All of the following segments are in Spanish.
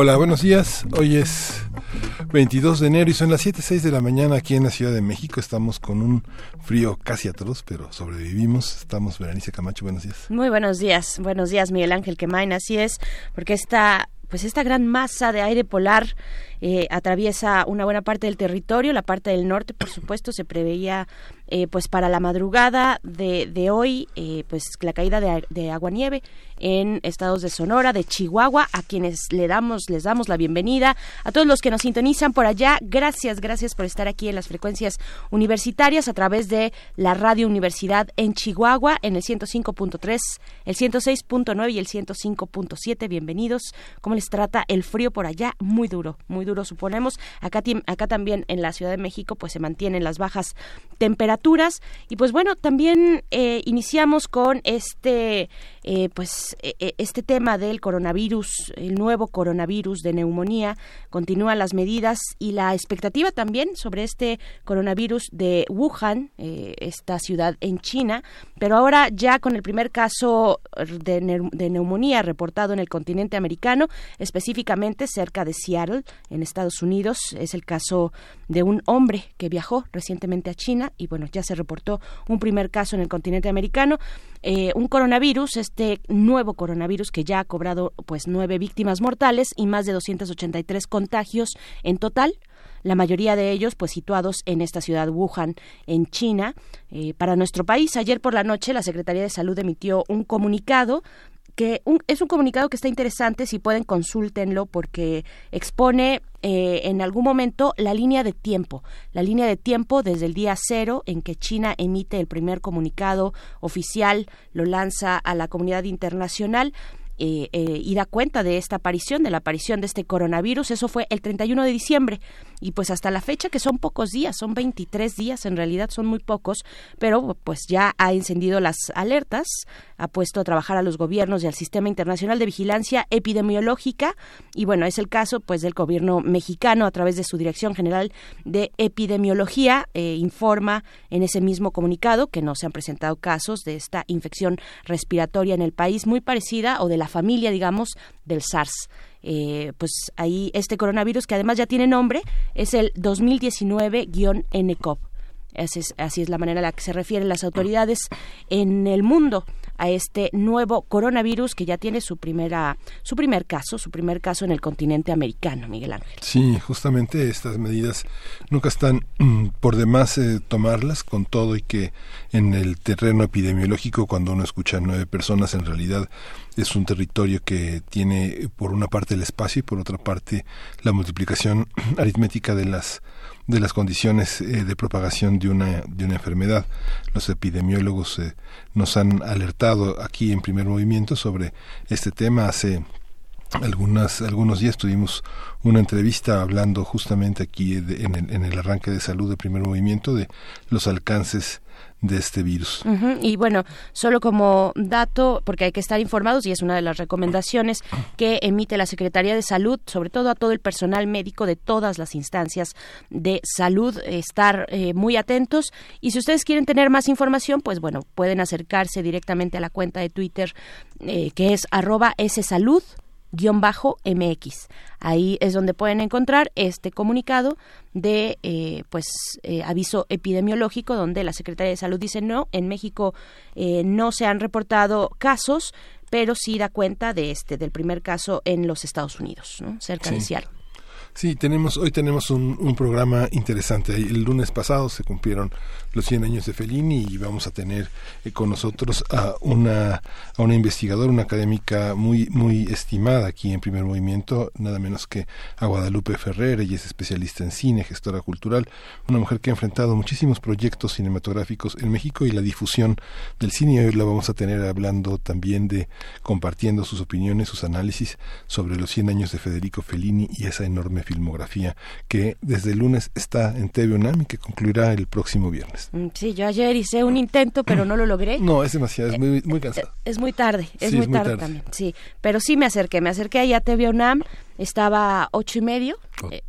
Hola, buenos días. Hoy es 22 de enero y son las 7.06 de la mañana aquí en la Ciudad de México. Estamos con un frío casi atroz, pero sobrevivimos. Estamos, Berenice Camacho, buenos días. Muy buenos días. Buenos días, Miguel Ángel Quemain. Así es, porque esta pues esta gran masa de aire polar eh, atraviesa una buena parte del territorio, la parte del norte, por supuesto, se preveía eh, pues para la madrugada de, de hoy, eh, pues la caída de, de agua nieve en estados de Sonora, de Chihuahua, a quienes le damos, les damos la bienvenida, a todos los que nos sintonizan por allá, gracias, gracias por estar aquí en las frecuencias universitarias a través de la Radio Universidad en Chihuahua, en el 105.3, el 106.9 y el 105.7, bienvenidos, ¿cómo les trata el frío por allá? Muy duro, muy duro suponemos, acá, acá también en la Ciudad de México pues se mantienen las bajas temperaturas, y pues bueno, también eh, iniciamos con este, eh, pues eh, este tema del coronavirus, el nuevo coronavirus de neumonía. Continúan las medidas y la expectativa también sobre este coronavirus de Wuhan, esta ciudad en China, pero ahora ya con el primer caso de, de neumonía reportado en el continente americano, específicamente cerca de Seattle, en Estados Unidos, es el caso de un hombre que viajó recientemente a China y bueno, ya se reportó un primer caso en el continente americano, eh, un coronavirus, este nuevo coronavirus que ya ha cobrado pues nueve víctimas mortales y más de 283 contagios en total la mayoría de ellos pues situados en esta ciudad Wuhan, en China. Eh, para nuestro país, ayer por la noche la Secretaría de Salud emitió un comunicado que es un comunicado que está interesante, si pueden consúltenlo porque expone eh, en algún momento la línea de tiempo, la línea de tiempo desde el día cero en que China emite el primer comunicado oficial, lo lanza a la comunidad internacional eh, eh, y da cuenta de esta aparición, de la aparición de este coronavirus. Eso fue el 31 de diciembre. Y pues hasta la fecha, que son pocos días, son 23 días, en realidad son muy pocos, pero pues ya ha encendido las alertas, ha puesto a trabajar a los gobiernos y al Sistema Internacional de Vigilancia Epidemiológica. Y bueno, es el caso pues del gobierno mexicano a través de su Dirección General de Epidemiología. Eh, informa en ese mismo comunicado que no se han presentado casos de esta infección respiratoria en el país muy parecida o de la familia, digamos, del SARS. Eh, pues ahí este coronavirus, que además ya tiene nombre, es el 2019-NCOV. Así es, así es la manera en la que se refieren las autoridades en el mundo a este nuevo coronavirus que ya tiene su primera su primer caso, su primer caso en el continente americano, Miguel Ángel. Sí, justamente estas medidas nunca están mm, por demás eh, tomarlas con todo y que en el terreno epidemiológico cuando uno escucha a nueve personas en realidad es un territorio que tiene por una parte el espacio y por otra parte la multiplicación aritmética de las de las condiciones eh, de propagación de una, de una enfermedad. Los epidemiólogos eh, nos han alertado aquí en primer movimiento sobre este tema. Hace algunas, algunos días tuvimos una entrevista hablando justamente aquí en, el, en el arranque de salud de primer movimiento de los alcances de este virus. Y bueno, solo como dato, porque hay que estar informados y es una de las recomendaciones que emite la Secretaría de Salud, sobre todo a todo el personal médico de todas las instancias de salud, estar eh, muy atentos. Y si ustedes quieren tener más información, pues bueno, pueden acercarse directamente a la cuenta de Twitter eh, que es arroba salud MX. Ahí es donde pueden encontrar este comunicado de eh, pues eh, aviso epidemiológico donde la Secretaría de Salud dice no, en México eh, no se han reportado casos, pero sí da cuenta de este del primer caso en los Estados Unidos, ¿no? cerca de Seattle. Sí, tenemos, hoy tenemos un, un, programa interesante. El lunes pasado se cumplieron los 100 años de Fellini y vamos a tener eh, con nosotros a una, a una investigadora, una académica muy, muy estimada aquí en Primer Movimiento, nada menos que a Guadalupe Ferrer, ella es especialista en cine, gestora cultural, una mujer que ha enfrentado muchísimos proyectos cinematográficos en México y la difusión del cine. Hoy la vamos a tener hablando también de compartiendo sus opiniones, sus análisis sobre los 100 años de Federico Fellini y esa enorme filmografía que desde el lunes está en TV UNAM y que concluirá el próximo viernes. Mm, sí, yo ayer hice un intento, pero no lo logré. No, es demasiado, es muy, muy cansado. Eh, es muy tarde, es, muy, tarde también, sí. Pero sí me acerqué, me acerqué ahí a TV UNAM estaba ocho y medio. Eh,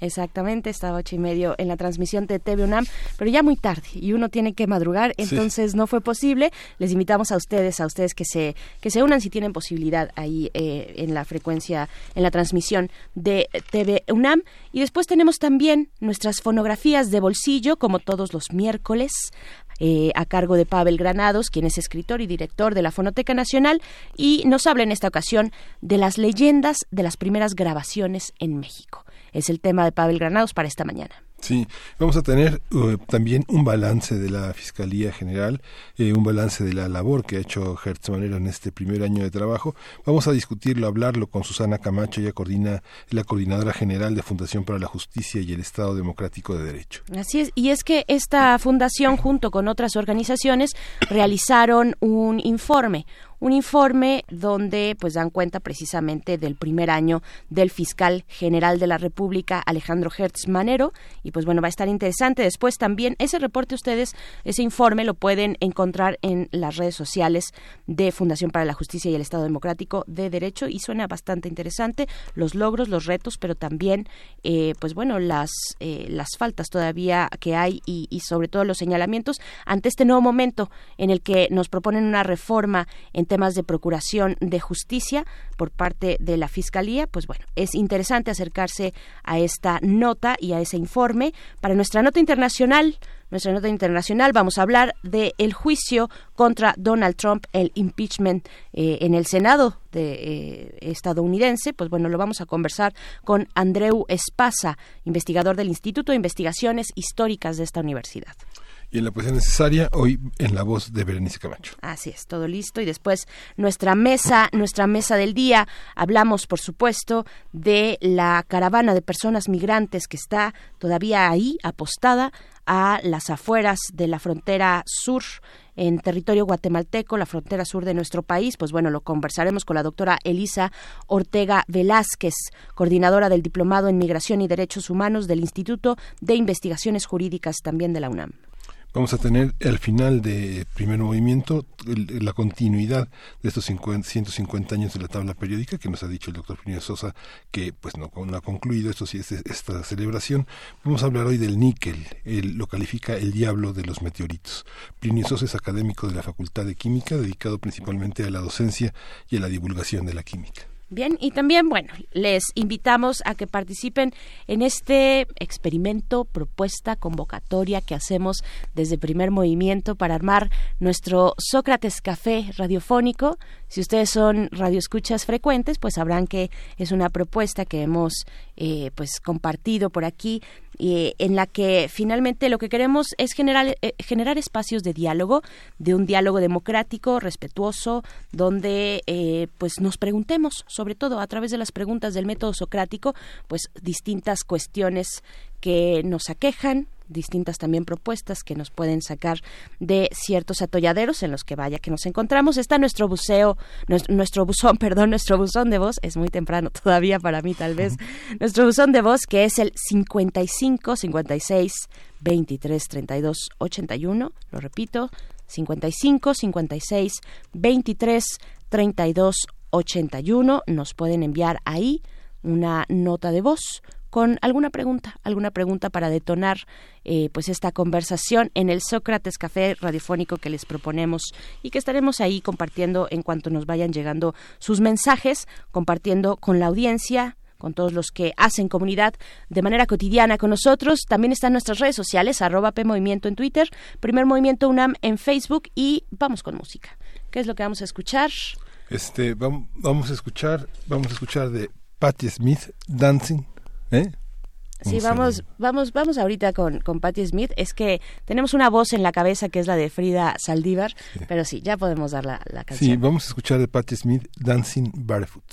exactamente, estaba ocho y medio en la transmisión de TV UNAM, pero ya muy tarde y uno tiene que madrugar, entonces no fue posible. Les invitamos a ustedes, a ustedes que se que se unan si tienen posibilidad ahí eh, en la frecuencia, en la transmisión de TV UNAM. Y después tenemos también nuestras fonografías de bolsillo, como todos los miércoles. Eh, a cargo de Pavel Granados, quien es escritor y director de la Fonoteca Nacional, y nos habla en esta ocasión de las leyendas de las primeras grabaciones en México. Es el tema de Pavel Granados para esta mañana. Sí, vamos a tener uh, también un balance de la Fiscalía General, eh, un balance de la labor que ha hecho Hertz en este primer año de trabajo. Vamos a discutirlo, hablarlo con Susana Camacho, ella coordina la coordinadora general de Fundación para la Justicia y el Estado Democrático de Derecho. Así es, y es que esta fundación junto con otras organizaciones realizaron un informe, un informe donde pues dan cuenta precisamente del primer año del fiscal general de la República Alejandro Hertz Manero. Y pues bueno va a estar interesante. Después también ese reporte ustedes ese informe lo pueden encontrar en las redes sociales de Fundación para la Justicia y el Estado Democrático de Derecho. Y suena bastante interesante. Los logros los retos pero también eh, pues bueno las eh, las faltas todavía que hay y, y sobre todo los señalamientos ante este nuevo momento en el que nos proponen una reforma en temas de procuración de justicia por parte de la Fiscalía, pues bueno, es interesante acercarse a esta nota y a ese informe. Para nuestra nota internacional, nuestra nota internacional vamos a hablar del el juicio contra Donald Trump, el impeachment eh, en el Senado de, eh, estadounidense. Pues bueno, lo vamos a conversar con Andreu Espasa, investigador del Instituto de Investigaciones Históricas de esta universidad y en la poesía necesaria, hoy en la voz de Berenice Camacho. Así es, todo listo. Y después nuestra mesa, nuestra mesa del día. Hablamos, por supuesto, de la caravana de personas migrantes que está todavía ahí, apostada a las afueras de la frontera sur en territorio guatemalteco, la frontera sur de nuestro país. Pues bueno, lo conversaremos con la doctora Elisa Ortega Velázquez, coordinadora del Diplomado en Migración y Derechos Humanos del Instituto de Investigaciones Jurídicas también de la UNAM. Vamos a tener al final de primer movimiento la continuidad de estos 150 años de la tabla periódica que nos ha dicho el doctor Plinio Sosa que pues no, ha concluido esto esta celebración. Vamos a hablar hoy del níquel, él lo califica el diablo de los meteoritos. Plinio Sosa es académico de la Facultad de Química, dedicado principalmente a la docencia y a la divulgación de la química. Bien, y también, bueno, les invitamos a que participen en este experimento, propuesta, convocatoria que hacemos desde primer movimiento para armar nuestro Sócrates Café radiofónico. Si ustedes son radioescuchas frecuentes, pues sabrán que es una propuesta que hemos eh, pues compartido por aquí eh, en la que finalmente lo que queremos es generar, eh, generar espacios de diálogo, de un diálogo democrático, respetuoso, donde eh, pues nos preguntemos, sobre todo a través de las preguntas del método socrático, pues distintas cuestiones que nos aquejan, distintas también propuestas que nos pueden sacar de ciertos atolladeros en los que vaya que nos encontramos. Está nuestro buceo, nuestro, buzón, perdón, nuestro buzón de voz, es muy temprano todavía para mí tal vez, nuestro buzón de voz que es el 55 56 23 32 81, lo repito, 55 56 23 32 81, nos pueden enviar ahí una nota de voz con alguna pregunta, alguna pregunta para detonar eh, pues esta conversación en el Sócrates Café Radiofónico que les proponemos y que estaremos ahí compartiendo en cuanto nos vayan llegando sus mensajes, compartiendo con la audiencia, con todos los que hacen comunidad de manera cotidiana con nosotros. También están nuestras redes sociales, arroba PMovimiento en Twitter, Primer Movimiento UNAM en Facebook y vamos con música. ¿Qué es lo que vamos a escuchar? Este, vamos a escuchar, vamos a escuchar de Patti Smith, Dancing ¿Eh? Sí, vamos, vamos, vamos ahorita con, con Patti Smith. Es que tenemos una voz en la cabeza que es la de Frida Saldívar, pero sí, ya podemos dar la, la canción. Sí, vamos a escuchar de Patti Smith, Dancing Barefoot.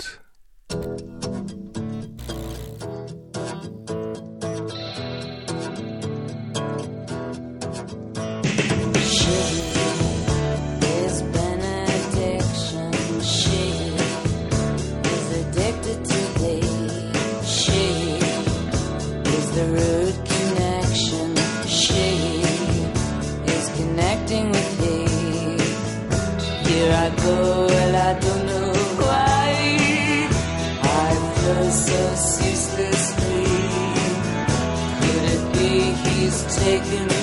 the root connection. She is connecting with he. Here I go, well, I don't know why. I feel so ceaselessly. Could it be he's taken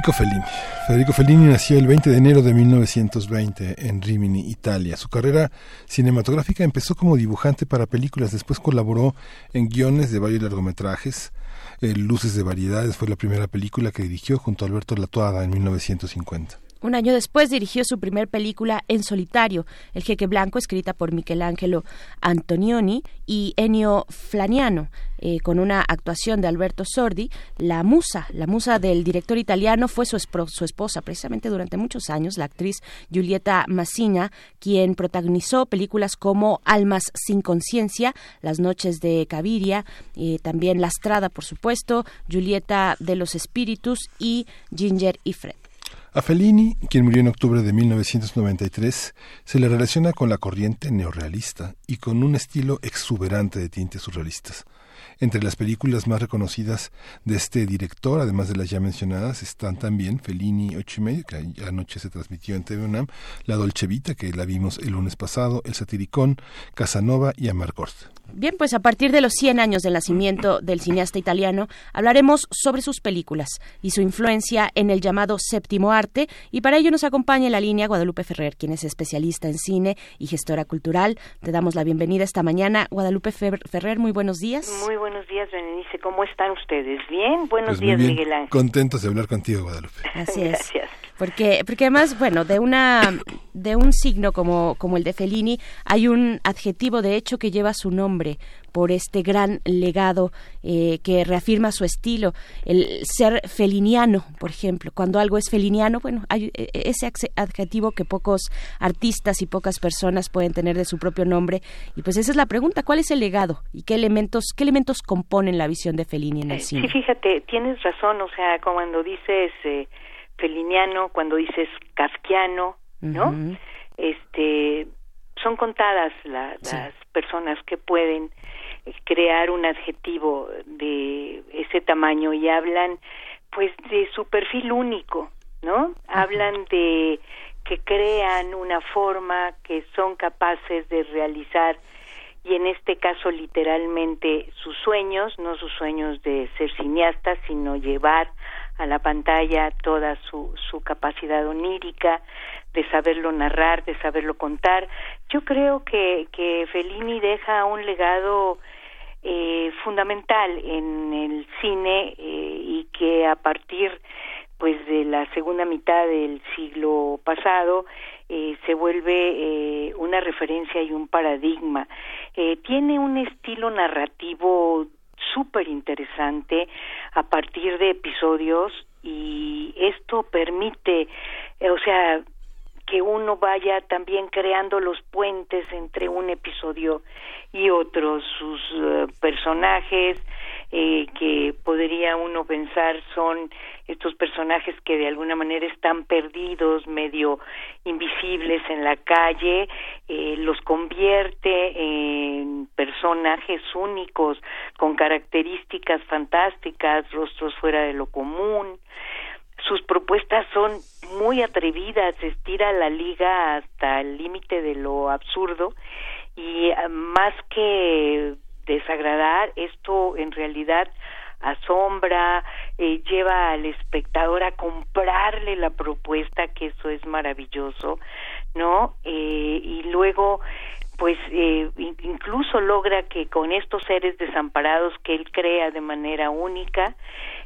Federico Fellini. Federico Fellini nació el 20 de enero de 1920 en Rimini, Italia. Su carrera cinematográfica empezó como dibujante para películas, después colaboró en guiones de varios largometrajes. Eh, Luces de Variedades fue la primera película que dirigió junto a Alberto Latuada en 1950. Un año después dirigió su primer película en solitario, El Jeque Blanco, escrita por Michelangelo Antonioni y Ennio Flaniano, eh, con una actuación de Alberto Sordi. La musa, la musa del director italiano fue su, espro- su esposa, precisamente durante muchos años, la actriz Giulietta Massina, quien protagonizó películas como Almas sin conciencia, Las noches de Caviria, eh, también Lastrada, por supuesto, Giulietta de los Espíritus y Ginger y Fred. A Fellini, quien murió en octubre de 1993, se le relaciona con la corriente neorrealista y con un estilo exuberante de tintes surrealistas. Entre las películas más reconocidas de este director, además de las ya mencionadas, están también Fellini ocho y medio, que anoche se transmitió en TV UNAM, La Dolce Vita, que la vimos el lunes pasado, El Satiricón, Casanova y Amarcord. Bien, pues a partir de los 100 años del nacimiento del cineasta italiano, hablaremos sobre sus películas y su influencia en el llamado séptimo arte, y para ello nos acompaña en la línea Guadalupe Ferrer, quien es especialista en cine y gestora cultural. Te damos la bienvenida esta mañana. Guadalupe Fer- Ferrer, muy buenos días. Muy buenos días, Berenice. ¿Cómo están ustedes? ¿Bien? Buenos Pues muy días, bien, Miguel Ángel. contentos de hablar contigo, Guadalupe. Así es. Gracias. Porque, porque además, bueno, de una de un signo como, como el de Fellini, hay un adjetivo de hecho que lleva su nombre por este gran legado eh, que reafirma su estilo, el ser feliniano, por ejemplo. Cuando algo es feliniano, bueno, hay eh, ese axe- adjetivo que pocos artistas y pocas personas pueden tener de su propio nombre. Y pues esa es la pregunta, ¿cuál es el legado? ¿Y qué elementos, qué elementos componen la visión de Fellini en el Eh, cine? Sí, fíjate, tienes razón. O sea, cuando dices eh, feliniano, cuando dices kafkiano, ¿no? Este, son contadas la- Sí. las personas que pueden eh, crear un adjetivo de ese tamaño y hablan, pues, de su perfil único, ¿no? Hablan de que crean una forma que son capaces de realizar y en este caso literalmente sus sueños, no sus sueños de ser cineasta, sino llevar a la pantalla toda su, su capacidad onírica, de saberlo narrar, de saberlo contar. Yo creo que, que Fellini deja un legado eh, fundamental en el cine eh, y que a partir pues de la segunda mitad del siglo pasado eh, se vuelve eh, una referencia y un paradigma. Eh, tiene un estilo narrativo súper interesante a partir de episodios y esto permite, o sea, que uno vaya también creando los puentes entre un episodio y otro, sus eh, personajes eh, que podría uno pensar son estos personajes que de alguna manera están perdidos, medio invisibles en la calle, eh, los convierte en personajes únicos, con características fantásticas, rostros fuera de lo común. Sus propuestas son muy atrevidas, estira la liga hasta el límite de lo absurdo y eh, más que desagradar, esto en realidad asombra, eh, lleva al espectador a comprarle la propuesta, que eso es maravilloso, ¿no? Eh, y luego, pues, eh, in- incluso logra que con estos seres desamparados que él crea de manera única,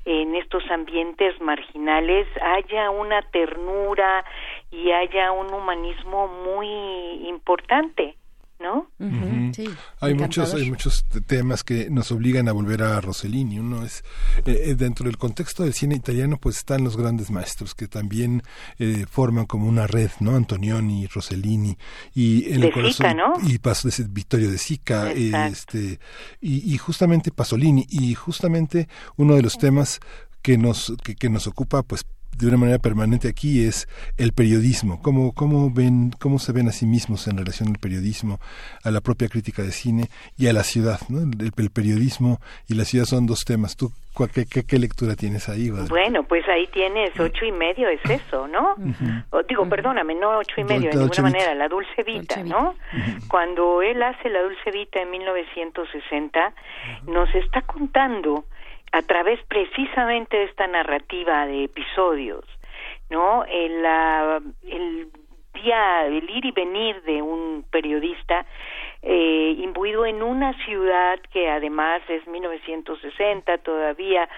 en estos ambientes marginales, haya una ternura y haya un humanismo muy importante, ¿no? Sí, Hay muchos, hay muchos te- temas que nos obligan a volver a Rossellini. Uno es eh, eh, dentro del contexto del cine italiano, pues están los grandes maestros que también eh, forman como una red, ¿no? Antonioni, Rossellini y en De el corazón Sica, ¿no? y Vittorio de Sica, eh, Exacto. este y, y justamente Pasolini y justamente uno de los temas que nos que, que nos ocupa, pues de una manera permanente aquí es el periodismo. ¿Cómo, cómo ven, cómo se ven a sí mismos en relación al periodismo, a la propia crítica de cine y a la ciudad? ¿no? El, el periodismo y la ciudad son dos temas. ¿Tú cuál- qué, qué, qué lectura tienes ahí? Bueno, pues ahí tienes ocho y medio, es eso, ¿no? O, digo, perdóname, no ocho y medio, de ninguna Vita. manera, la Dulce Vita, Dolce ¿no? Cuando él hace la Dulce Vita en 1960, nos está contando a través precisamente de esta narrativa de episodios, ¿no? El, la- el día, el ir y venir de un periodista eh, imbuido en una ciudad que además es 1960 todavía,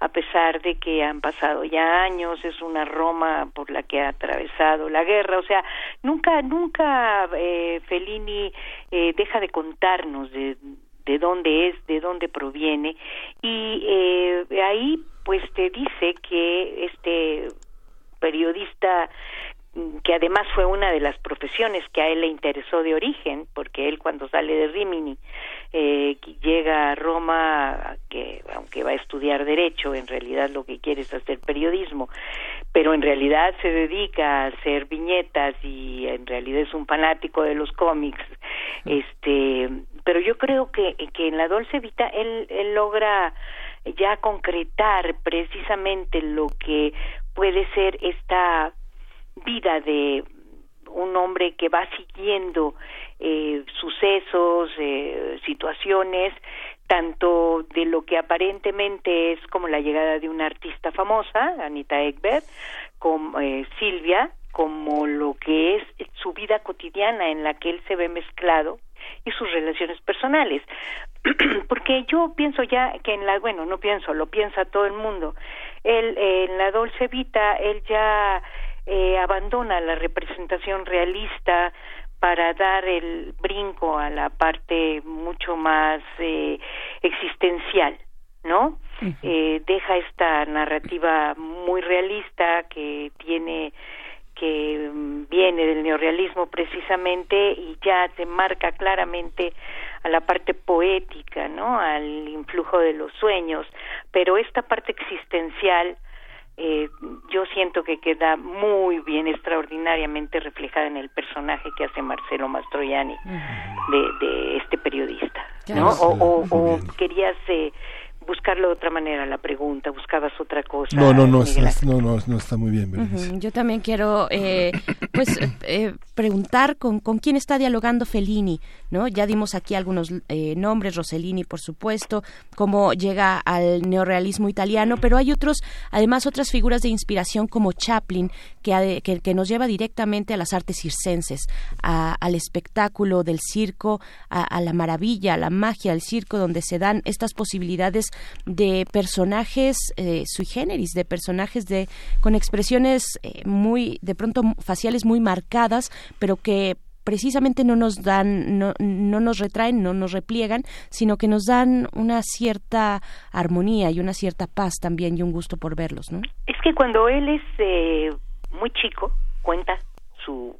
a pesar de que han pasado ya años, es una Roma por la que ha atravesado la guerra, o sea, nunca, nunca eh, Fellini eh, deja de contarnos de, de dónde es, de dónde proviene, y eh, ahí pues te dice que este periodista mm, que además fue una de las profesiones que a él le interesó de origen, porque él cuando sale de Rimini eh, que llega a Roma, que aunque va a estudiar derecho, en realidad lo que quiere es hacer periodismo, pero en realidad se dedica a hacer viñetas y en realidad es un fanático de los cómics, este, pero yo creo que, que en la Dolce Vita él, él logra ya concretar precisamente lo que puede ser esta vida de un hombre que va siguiendo eh, sucesos, eh, situaciones, tanto de lo que aparentemente es como la llegada de una artista famosa, Anita Ekberg, como eh, Silvia, como lo que es su vida cotidiana en la que él se ve mezclado y sus relaciones personales. Porque yo pienso ya que en la, bueno, no pienso, lo piensa todo el mundo. Él, eh, en la Dolce Vita, él ya eh, abandona la representación realista para dar el brinco a la parte mucho más eh, existencial, ¿no? Eh, deja esta narrativa muy realista que tiene que viene del neorrealismo precisamente y ya se marca claramente a la parte poética, ¿no? Al influjo de los sueños, pero esta parte existencial eh, yo siento que queda muy bien, extraordinariamente reflejada en el personaje que hace Marcelo Mastroianni de, de este periodista, ¿no? O, querías eh, buscarlo de otra manera la pregunta, buscabas otra cosa. No, no, no, no, no, no está muy bien, Yo también quiero, eh, pues, eh, preguntar con, con quién está dialogando Fellini, ¿no? Ya dimos aquí algunos eh, nombres, Rossellini, por supuesto, cómo llega al neorrealismo italiano, pero hay otros, además, otras figuras de inspiración como Chaplin, que, que, nos lleva directamente a las artes circenses, al espectáculo del circo, a, a la maravilla, a la magia del circo, donde se dan estas posibilidades de personajes eh, sui generis, de personajes de con expresiones eh, muy, de pronto faciales muy marcadas, pero que precisamente no nos dan, no, no nos retraen, no nos repliegan, sino que nos dan una cierta armonía y una cierta paz también y un gusto por verlos, ¿no? Es que cuando él es eh, muy chico, cuenta su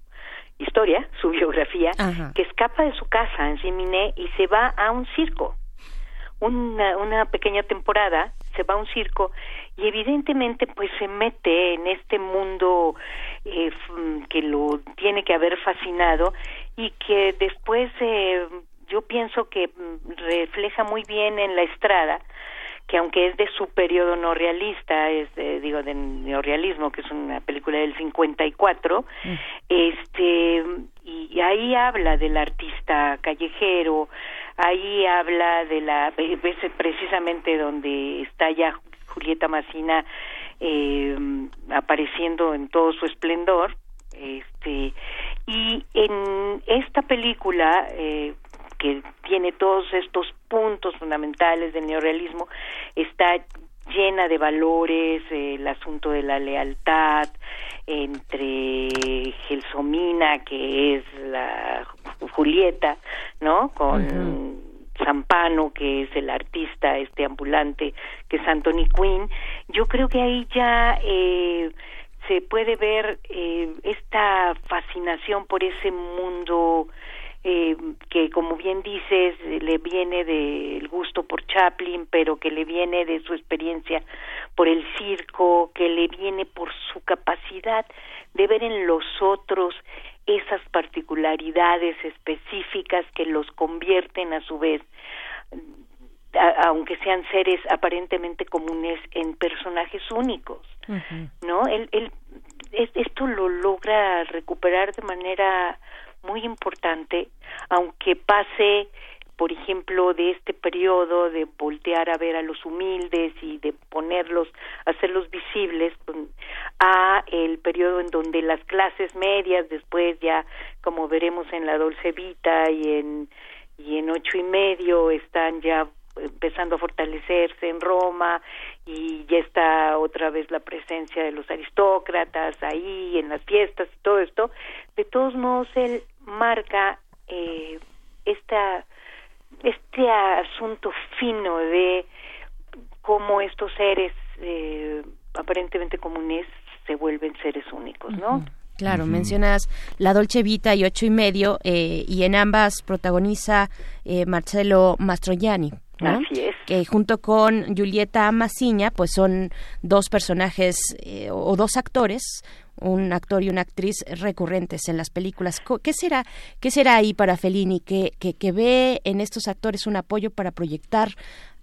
historia, su biografía, Ajá. que escapa de su casa en Siminé y se va a un circo. Una, una pequeña temporada, se va a un circo y evidentemente pues se mete en este mundo eh, que lo tiene que haber fascinado y que después eh, yo pienso que mm, refleja muy bien en la estrada que aunque es de su periodo no realista, es de, digo de neorrealismo, que es una película del 54, este y ahí habla del artista callejero, ahí habla de la ves precisamente donde está ya Julieta Massina eh, apareciendo en todo su esplendor, este y en esta película eh, que tiene todos estos puntos fundamentales del neorrealismo, está llena de valores, eh, el asunto de la lealtad entre Gelsomina, que es la Julieta, ¿no? Con Zampano, que es el artista, este ambulante, que es Anthony Quinn. Yo creo que ahí ya eh, se puede ver eh, esta fascinación por ese mundo eh, que como bien dices le viene del gusto por Chaplin pero que le viene de su experiencia por el circo que le viene por su capacidad de ver en los otros esas particularidades específicas que los convierten a su vez a- aunque sean seres aparentemente comunes en personajes únicos no él, él es- esto lo logra recuperar de manera muy importante aunque pase por ejemplo, de este periodo de voltear a ver a los humildes y de ponerlos, hacerlos visibles, con- a el periodo en donde las clases medias, después ya, como veremos en la Dolce Vita y en y en ocho y medio están ya empezando a fortalecerse en Roma y ya está otra vez la presencia de los aristócratas ahí en las fiestas y todo esto, de todos modos él marca eh, esta este asunto fino de cómo estos seres eh, aparentemente comunes se vuelven seres únicos, ¿no? Claro, mencionas La Dolce Vita y Ocho y Medio, eh, y en ambas protagoniza eh, Marcelo Mastroianni. ¿no? Así es. Que junto con Julieta Massiña, pues son dos personajes eh, o dos actores, un actor y una actriz recurrentes en las películas. ¿Qué será, qué será ahí para Fellini? Que, que, que ve en estos actores un apoyo para proyectar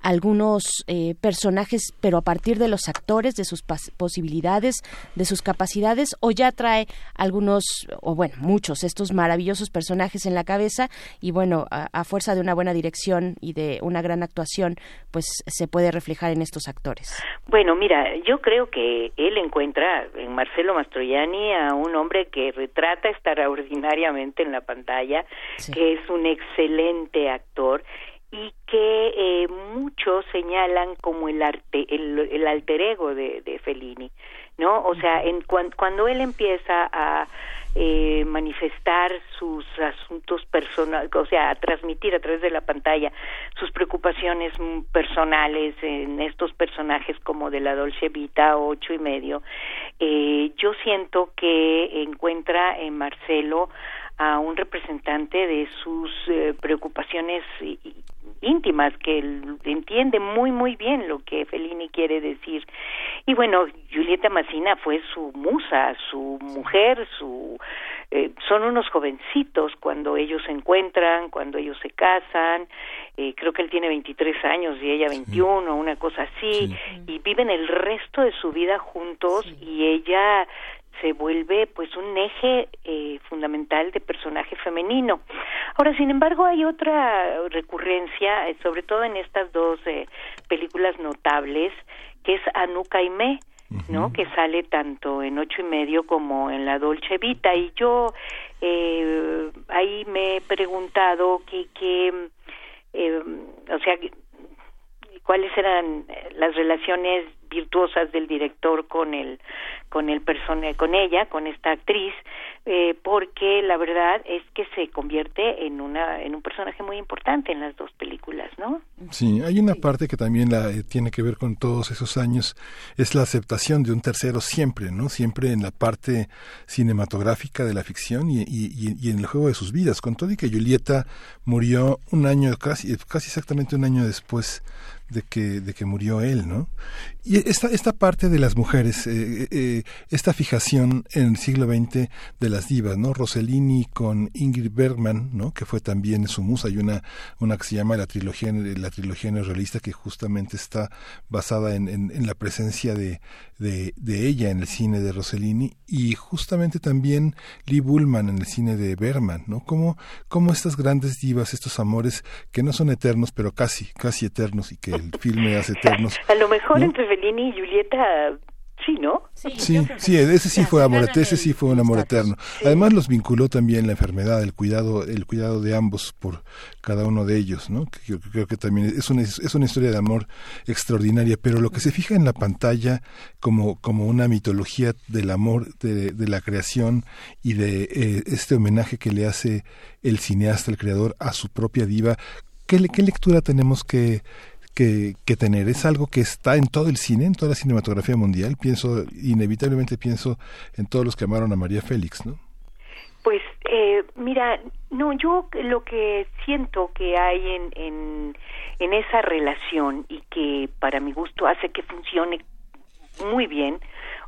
algunos eh, personajes, pero a partir de los actores, de sus posibilidades, de sus capacidades, o ya trae algunos, o bueno, muchos, estos maravillosos personajes en la cabeza, y bueno, a, a fuerza de una buena dirección y de una gran actuación, pues se puede reflejar en estos actores. Bueno, mira, yo creo que él encuentra en Marcelo Mastroianni a un hombre que retrata extraordinariamente en la pantalla, Sí. que es un excelente actor y que eh, muchos señalan como el arte, el, el alter ego de, de Fellini, ¿no? O sea, en cuan- cuando él empieza a eh, manifestar sus asuntos personales, o sea, a transmitir a través de la pantalla sus preocupaciones personales en estos personajes como de la Dolce Vita ocho y medio, eh, yo siento que encuentra en Marcelo a un representante de sus eh, preocupaciones íntimas que él entiende muy muy bien lo que Fellini quiere decir. Y bueno Julieta Massina fue su musa su mujer su eh, son unos jovencitos cuando ellos se encuentran cuando ellos se casan. Eh, creo que él tiene 23 años y ella 21 una cosa así. Y viven el resto de su vida juntos y ella se vuelve pues un eje eh, fundamental de personaje femenino. Ahora, sin embargo, hay otra recurrencia, eh, sobre todo en estas dos eh, películas notables, que es Anuka y Me, ¿no? Que sale tanto en ocho y medio como en La Dolce Vita. Y yo eh, ahí me he preguntado que, que eh, o sea, cuáles eran las relaciones virtuosas del director con el con el persona con ella con esta actriz eh, porque la verdad es que se convierte en una en un personaje muy importante en las dos películas no Sí, hay una parte que también la, eh, tiene que ver con todos esos años, es la aceptación de un tercero siempre, ¿no? Siempre en la parte cinematográfica de la ficción y, y- y- en el juego de sus vidas. Con todo y que Julieta murió un año, casi, casi exactamente un año después de que, de que murió él, ¿no? Y esta, esta parte de las mujeres, eh, eh, esta fijación en el siglo XX de las divas, ¿no? Rossellini con Ingrid Bergman, ¿no? Que fue también su musa. Hay una, una que se llama la trilogía, la trilogía neorrealista que justamente está basada en, en, en la presencia de, de, de ella en el cine de Rossellini y justamente también Lee Bullman en el cine de Bergman, ¿no? Como, como estas grandes divas, estos amores que no son eternos, pero casi, casi eternos y que el filme hace eternos. a lo mejor ¿no? entre Fellini y Julieta sí no Sí, sí, ese sí fue amor, ese sí fue un amor eterno. Además los vinculó también la enfermedad, el cuidado, el cuidado de ambos por cada uno de ellos, ¿no? Que yo creo que también es una, es una historia de amor extraordinaria, pero lo que se fija en la pantalla como, como una mitología del amor, de, de la creación y de eh, este homenaje que le hace el cineasta, el creador, a su propia diva, ¿qué, le- qué lectura tenemos que, que, que tener. Es algo que está en todo el cine, en toda la cinematografía mundial. Pienso, inevitablemente pienso en todos los que amaron a María Félix, ¿no? Pues eh, mira, no, yo lo que siento que hay en, en, en esa relación y que para mi gusto hace que funcione muy bien,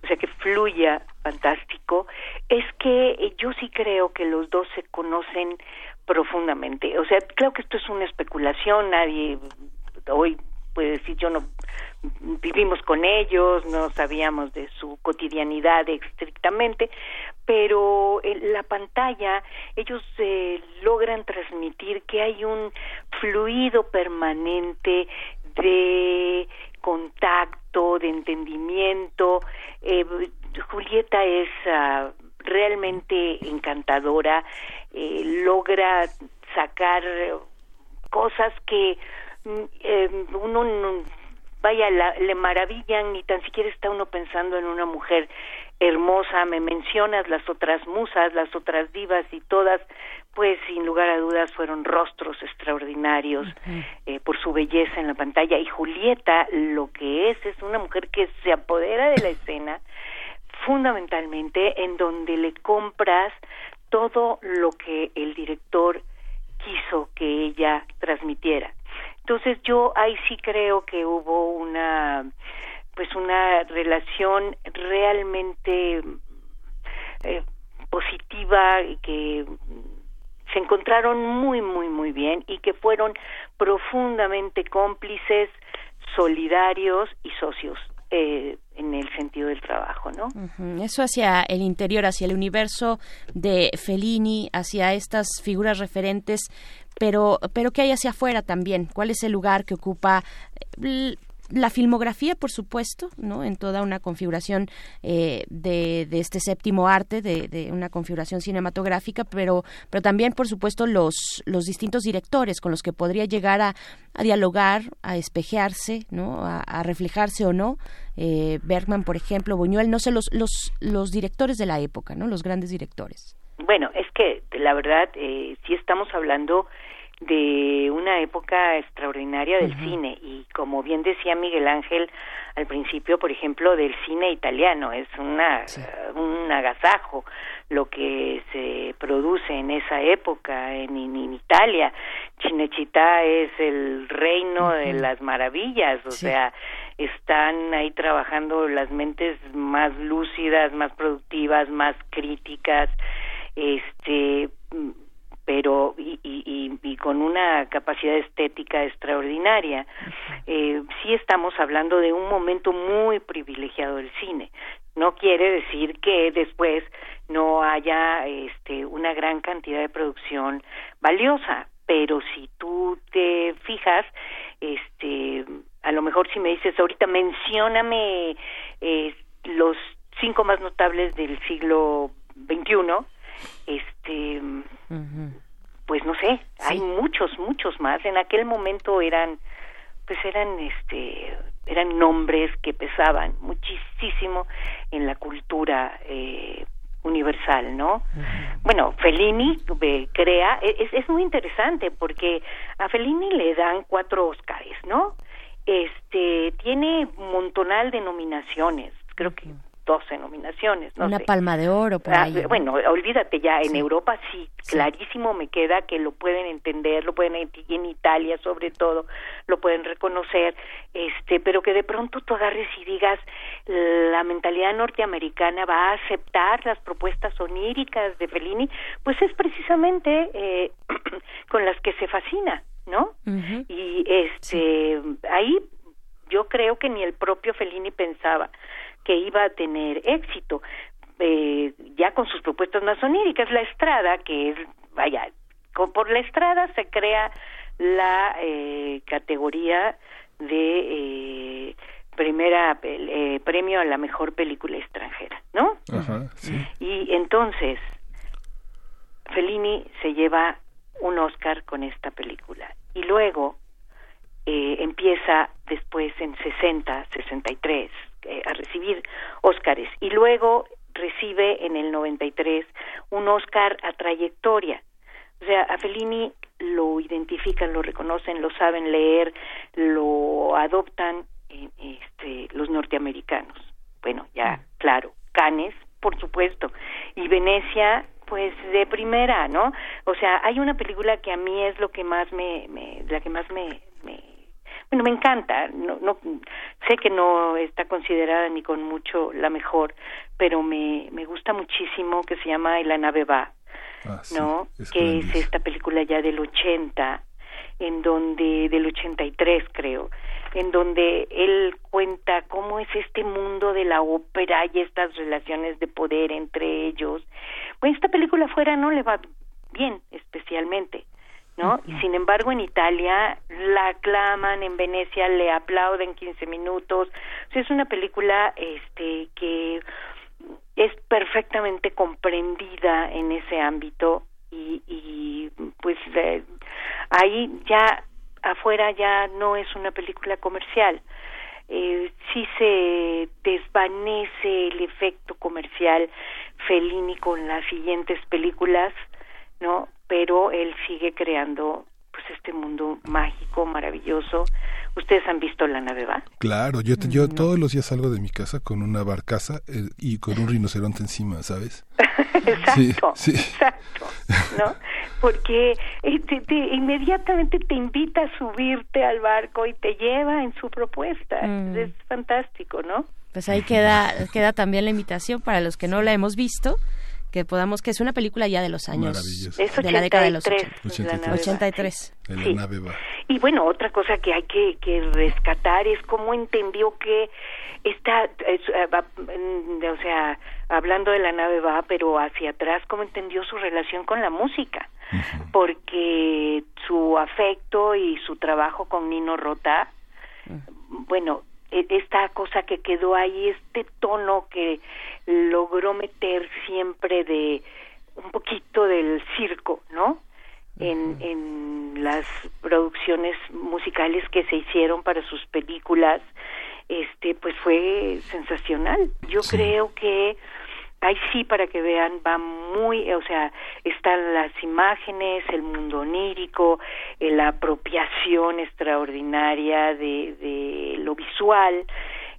o sea que fluya fantástico, es que yo sí creo que los dos se conocen profundamente. O sea, creo que esto es una especulación, nadie hoy puede decir yo no vivimos con ellos, no sabíamos de su cotidianidad estrictamente, pero en la pantalla ellos eh, logran transmitir que hay un fluido permanente de contacto, de entendimiento. Eh, Julieta es ah, realmente encantadora, eh, logra sacar cosas que eh, uno no- vaya la- le maravillan ni tan siquiera está uno pensando en una mujer hermosa. Me mencionas las otras musas las otras divas y todas pues sin lugar a dudas fueron rostros extraordinarios eh, por su belleza en la pantalla. Y Julieta lo que es es una mujer que se apodera de la escena fundamentalmente en donde le compras todo lo que el director quiso que ella transmitiera. Entonces yo ahí sí creo que hubo una pues una relación realmente eh, positiva que se encontraron muy muy muy bien y que fueron profundamente cómplices, solidarios y socios eh, en el sentido del trabajo, ¿no? Ujú, Eso hacia el interior, hacia el universo de Fellini, hacia estas figuras referentes, pero, pero ¿qué hay hacia afuera también? ¿Cuál es el lugar que ocupa eh, la filmografía, por supuesto, ¿no? En toda una configuración eh, de, de este séptimo arte, de, de una configuración cinematográfica, pero, pero también, por supuesto, los, los distintos directores con los que podría llegar a, a dialogar, a espejearse, ¿no? A, reflejarse o no. Eh, Bergman, por ejemplo, Buñuel, no sé, los, los, los directores de la época, ¿no? Los grandes directores. Bueno, es que la verdad eh, sí estamos hablando de una época extraordinaria del cine. Y como bien decía Miguel Ángel al principio, por ejemplo, del cine italiano, es una un agasajo lo que se produce en esa época en, en- Italia. Cinecittà es el reino de las maravillas, o Sí. sea, están ahí trabajando las mentes más lúcidas, más productivas, más críticas, este pero y, y, y- con una capacidad estética extraordinaria. Eh, sí estamos hablando de un momento muy privilegiado del cine. No quiere decir que después no haya este, una gran cantidad de producción valiosa, pero si tú te fijas, este, a lo mejor si me dices ahorita mencióname eh, los cinco más notables del siglo XXI, este pues no sé hay muchos muchos más. En aquel momento eran pues eran este eran nombres que pesaban muchísimo en la cultura eh, universal no bueno Fellini eh, crea es, es muy interesante porque a Fellini le dan cuatro Oscars no este tiene un montonal de nominaciones creo que 12 nominaciones no Una sé. palma de oro por Ah, ahí. bueno, olvídate ya, en Europa sí, clarísimo me queda que lo pueden entender, lo pueden ent- y en Italia sobre todo, lo pueden reconocer, este, pero que de pronto tú agarres y digas, la mentalidad norteamericana va a aceptar las propuestas oníricas de Fellini, pues es precisamente eh, con las que se fascina, ¿no? Y este, ahí yo creo que ni el propio Fellini pensaba que iba a tener éxito eh, ya con sus propuestas más oníricas la estrada que es vaya con, por la estrada se crea la eh, categoría de eh, primera eh, premio a la mejor película extranjera no Ajá, sí. y entonces Fellini se lleva un Oscar con esta película y luego eh, empieza después en 60, 63 eh, a recibir Óscares y luego recibe en el 93 un Oscar a trayectoria. O sea, a Fellini lo identifican, lo reconocen, lo saben leer, lo adoptan eh, este, los norteamericanos. Bueno, ya, claro, Cannes, por supuesto, y Venecia, pues de primera, ¿no? O sea, hay una película que a mí es lo que más me, me la que más me, me bueno, me encanta, no, no, sé que no está considerada ni con mucho la mejor, pero me, me gusta muchísimo que se llama la nave va, Ah, sí, ¿no? es que es esta película ya del 80, en donde, del 83 creo, en donde él cuenta cómo es este mundo de la ópera y estas relaciones de poder entre ellos. Bueno, esta película fuera no le va bien, especialmente. ¿No? Y sin embargo en Italia la aclaman, en Venecia le aplauden 15 minutos. O sea, es una película este que es perfectamente comprendida en ese ámbito y, y pues eh, ahí ya afuera ya no es una película comercial. Eh, sí se desvanece el efecto comercial Fellini con las siguientes películas, ¿no? Pero él sigue creando pues este mundo mágico, maravilloso. ¿Ustedes han visto la nave va? Claro, yo, yo todos los días salgo de mi casa con una barcaza eh, y con un rinoceronte encima, ¿sabes? exacto, Sí, sí. exacto, ¿no? Porque eh, te- te- inmediatamente te invita a subirte al barco y te lleva en su propuesta. Mm. Es fantástico, ¿no? Pues ahí queda, queda también la invitación para los que no la hemos visto, que podamos, que es una película ya de los años, Maravilloso. Es de la década de los 83, la 80. nave va. 83. En la Sí. nave va. Y bueno, otra cosa que hay que, que rescatar es cómo entendió que esta, es, eh, mm, o sea, hablando de la nave va, pero hacia atrás, cómo entendió su relación con la música, porque su afecto y su trabajo con Nino Rota, bueno, e- esta cosa que quedó ahí, este tono que logró meter siempre de un poquito del circo, ¿no? En, en las producciones musicales que se hicieron para sus películas, este, pues fue sensacional. Yo creo que ahí sí para que vean va muy o sea están las imágenes el mundo onírico eh, la apropiación extraordinaria de, de lo visual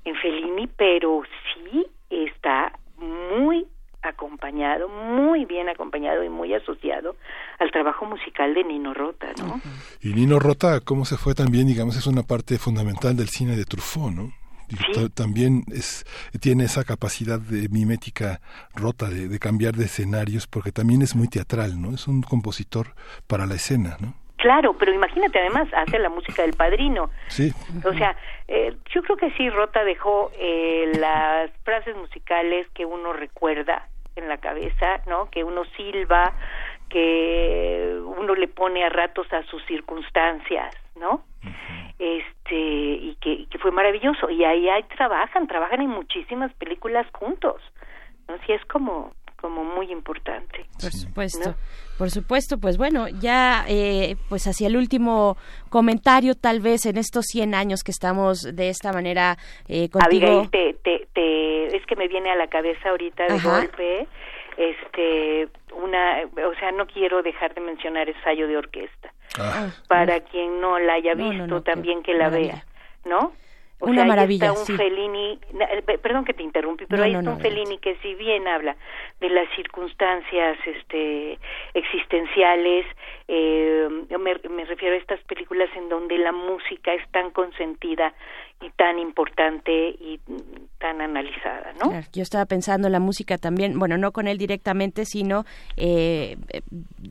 en Fellini pero sí está muy acompañado muy bien acompañado y muy asociado al trabajo musical de Nino Rota no Y Nino Rota, cómo se fue también, digamos, es una parte fundamental del cine de Truffaut, ¿no? Sí. También es, tiene esa capacidad de mimética rota, de, de cambiar de escenarios, porque también es muy teatral, ¿no? Es un compositor para la escena, ¿no? claro pero imagínate además hace la música del Padrino Sí, O sea, eh, yo creo que sí, Rota dejó eh, las frases musicales que uno recuerda en la cabeza, ¿no? Que uno silba, que uno le pone a ratos a sus circunstancias, ¿no? Este, y que, y que fue maravilloso. Y ahí, ahí trabajan, trabajan en muchísimas películas juntos, ¿no? Sí, es como, como muy importante. Por supuesto, ¿No? por supuesto, pues bueno, ya eh, pues hacia el último comentario, tal vez en estos 100 años que estamos de esta manera eh, contigo. Abigail, te, te, te- es que me viene a la cabeza ahorita de Ajá. golpe, este, una, o sea, no quiero dejar de mencionar ensayo de orquesta. Ah, Para quien no la haya No, no, visto, no, también que la maravilla. vea, ¿no? O Una sea, ahí maravilla, está un sí. Fellini, perdón que te interrumpí, pero No, ahí no, está no, un Fellini que si bien habla de las circunstancias este existenciales, eh, me, me refiero a estas películas en donde la música es tan consentida y tan importante y tan analizada, ¿no? Claro, yo estaba pensando en la música también, bueno, no con él directamente, sino eh, eh,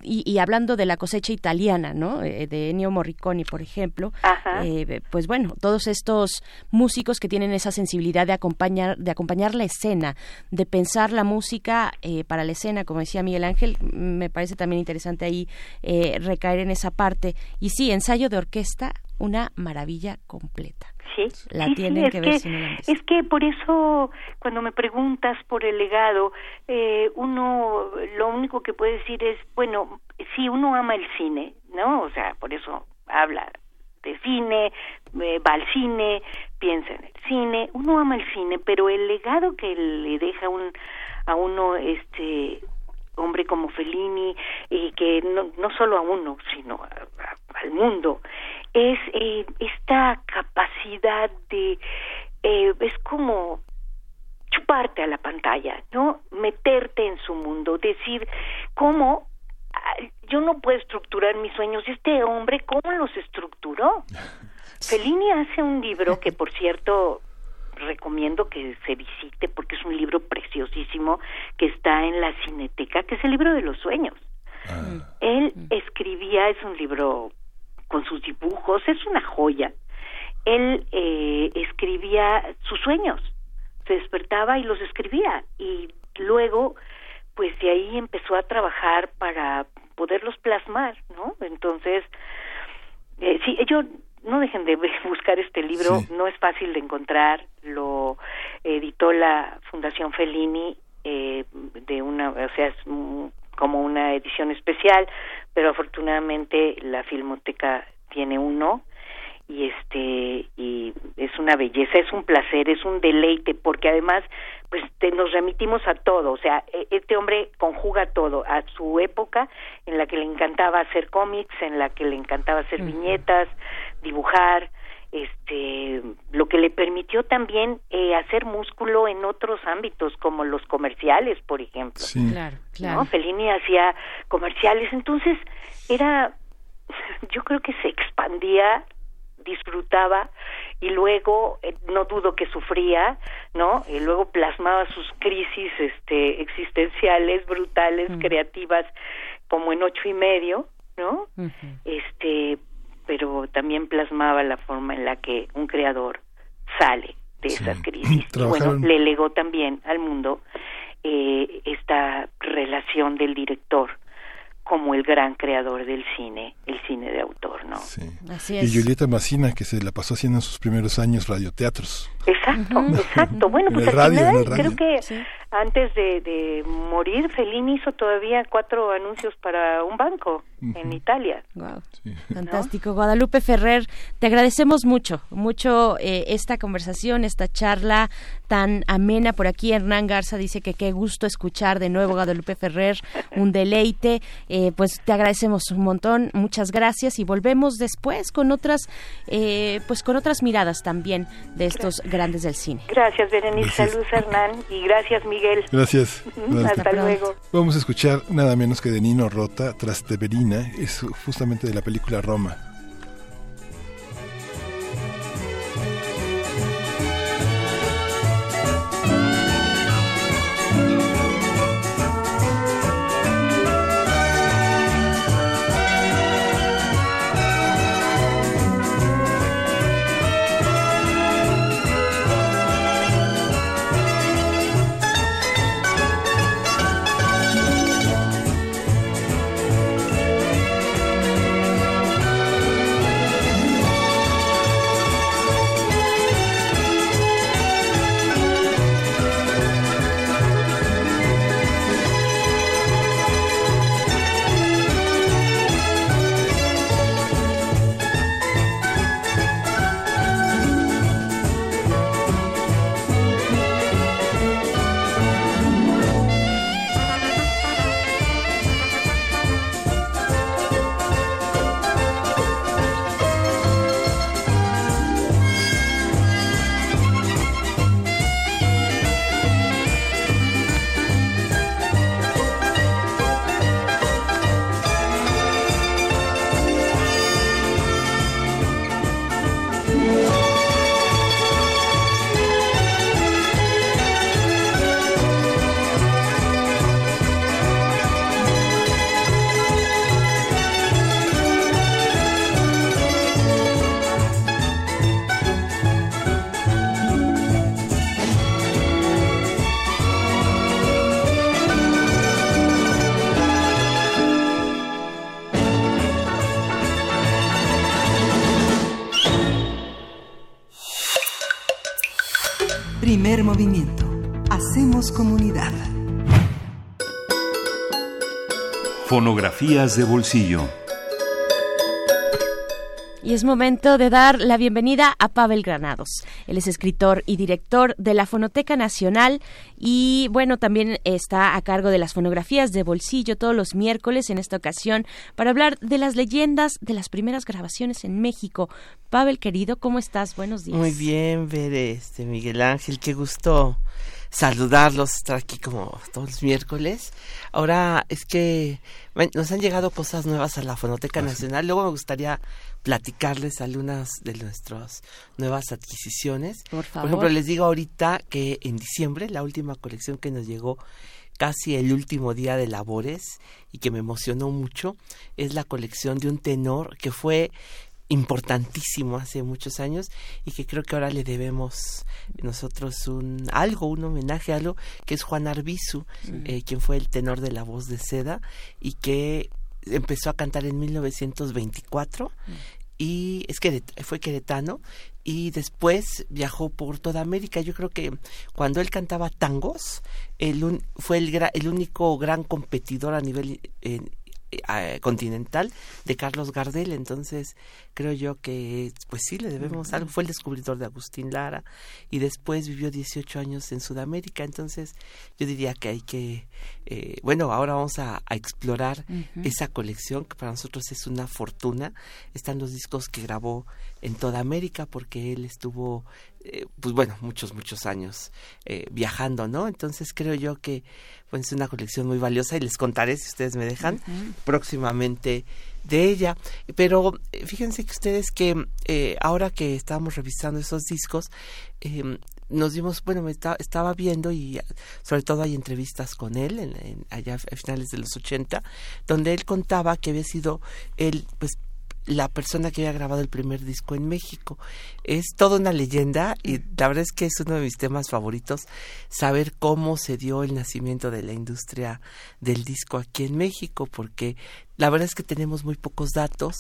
y, y hablando de la cosecha italiana, ¿no? Eh, de Ennio Morricone, por ejemplo. Ajá. Eh, pues bueno, todos estos músicos que tienen esa sensibilidad de acompañar, de acompañar la escena, de pensar la música eh, para la escena, como decía Miguel Ángel, me parece también interesante ahí eh, recaer en esa parte. Y sí, ensayo de orquesta, una maravilla completa. Sí, La sí, sí, tienen es que ver si no la han visto. Es que por eso, cuando me preguntas por el legado, eh, uno lo único que puede decir es, bueno, si uno ama el cine, ¿no? O sea, por eso habla de cine, eh, va al cine, piensa en el cine, uno ama el cine, pero el legado que le deja un, a uno este hombre como Fellini y que no, no solo a uno, sino a- a- al mundo, es eh, esta capacidad de, eh, es como chuparte a la pantalla, ¿no? Meterte en su mundo, decir cómo ah, yo no puedo estructurar mis sueños, este hombre cómo los estructuró. Fellini hace un libro que por cierto recomiendo que se visite porque es un libro preciosísimo que está en la Cineteca, que es el libro de los sueños. Él escribía, es un libro con sus dibujos, es una joya. él eh, escribía sus sueños, se despertaba y los escribía y luego pues de ahí empezó a trabajar para poderlos plasmar, ¿no? Entonces, eh, sí, ellos no dejen de buscar este libro, Sí. no es fácil de encontrar, lo editó la Fundación Fellini eh, de una, o sea, es como una edición especial, pero afortunadamente la Filmoteca tiene uno y este y es una belleza, es un placer, es un deleite porque además pues te- nos remitimos a todo, o sea, e- este hombre conjuga todo, a su época en la que le encantaba hacer cómics, en la que le encantaba hacer viñetas, dibujar, este lo que le permitió también eh, hacer músculo en otros ámbitos como los comerciales, por ejemplo. Sí. Claro, claro. ¿no? Fellini hacía comerciales, entonces era, yo creo que se expandía, disfrutaba y luego eh, no dudo que sufría, ¿no? Y luego plasmaba sus crisis, este, existenciales, brutales, creativas, como en ocho y medio, ¿no? Este, pero también plasmaba la forma en la que un creador sale de Sí. esas crisis. Y bueno, le legó también al mundo eh, esta relación del director como el gran creador del cine, el cine de autor, ¿no? Sí. Así Y es. Julieta Massina, que se la pasó haciendo en sus primeros años radioteatros. Exacto, exacto. Bueno, En pues radio, final creo que Sí. antes de, de morir, Fellini hizo todavía cuatro anuncios para un banco en Italia. Guau. Sí. Fantástico. Guadalupe Ferrer, te agradecemos mucho, mucho eh, esta conversación, esta charla tan amena por aquí. Hernán Garza dice que qué gusto escuchar de nuevo Guadalupe Ferrer, un deleite. Eh, pues te agradecemos un montón, muchas gracias y volvemos después con otras, eh, pues con otras miradas también de estos grandes del cine. Gracias, Berenice. Gracias. Saludos, Hernán. Y gracias, Miguel. Gracias. Hasta pronto. luego. Vamos a escuchar nada menos que de Nino Rota, Trasteverina, es justamente de la película Roma. De bolsillo. Y es momento de dar la bienvenida a Pavel Granados. Él es escritor y director de la Fonoteca Nacional y bueno, también está a cargo de las fonografías de bolsillo todos los miércoles en esta ocasión para hablar de las leyendas de las primeras grabaciones en México. Pavel, querido, ¿cómo estás? Buenos días. Muy bien, ver este Miguel Ángel, qué gusto saludarlos, estar aquí como todos los miércoles. Ahora es que nos han llegado cosas nuevas a la Fonoteca Nacional. Luego me gustaría platicarles algunas de nuestras nuevas adquisiciones. Por favor. ejemplo, les digo ahorita que en diciembre, la última colección que nos llegó casi el último día de labores y que me emocionó mucho, es la colección de un tenor que fue importantísimo hace muchos años y que creo que ahora le debemos nosotros un algo, un homenaje a algo, que es Juan Arbizu, eh, quien fue el tenor de la voz de seda y que empezó a cantar en 1924 y es que fue queretano y después viajó por toda América. Yo creo que cuando él cantaba tangos, el un- fue el, gra- el único gran competidor a nivel eh, eh, continental de Carlos Gardel. Entonces creo yo que pues sí le debemos algo. Fue el descubridor de Agustín Lara y después vivió 18 años en Sudamérica. Entonces yo diría que hay que, eh, bueno, ahora vamos a, a explorar esa colección que para nosotros es una fortuna. Están los discos que grabó en toda América porque él estuvo, eh, pues bueno, muchos, muchos años eh, viajando, ¿no? Entonces creo yo que pues, es una colección muy valiosa y les contaré, si ustedes me dejan, próximamente de ella. Pero eh, fíjense que ustedes que eh, ahora que estábamos revisando esos discos, eh, nos dimos, bueno, me esta- estaba viendo y sobre todo hay entrevistas con él en, en- allá a finales de los 80, donde él contaba que había sido él, pues la persona que había grabado el primer disco en México. Es toda una leyenda y la verdad es que es uno de mis temas favoritos, saber cómo se dio el nacimiento de la industria del disco aquí en México, porque la verdad es que tenemos muy pocos datos,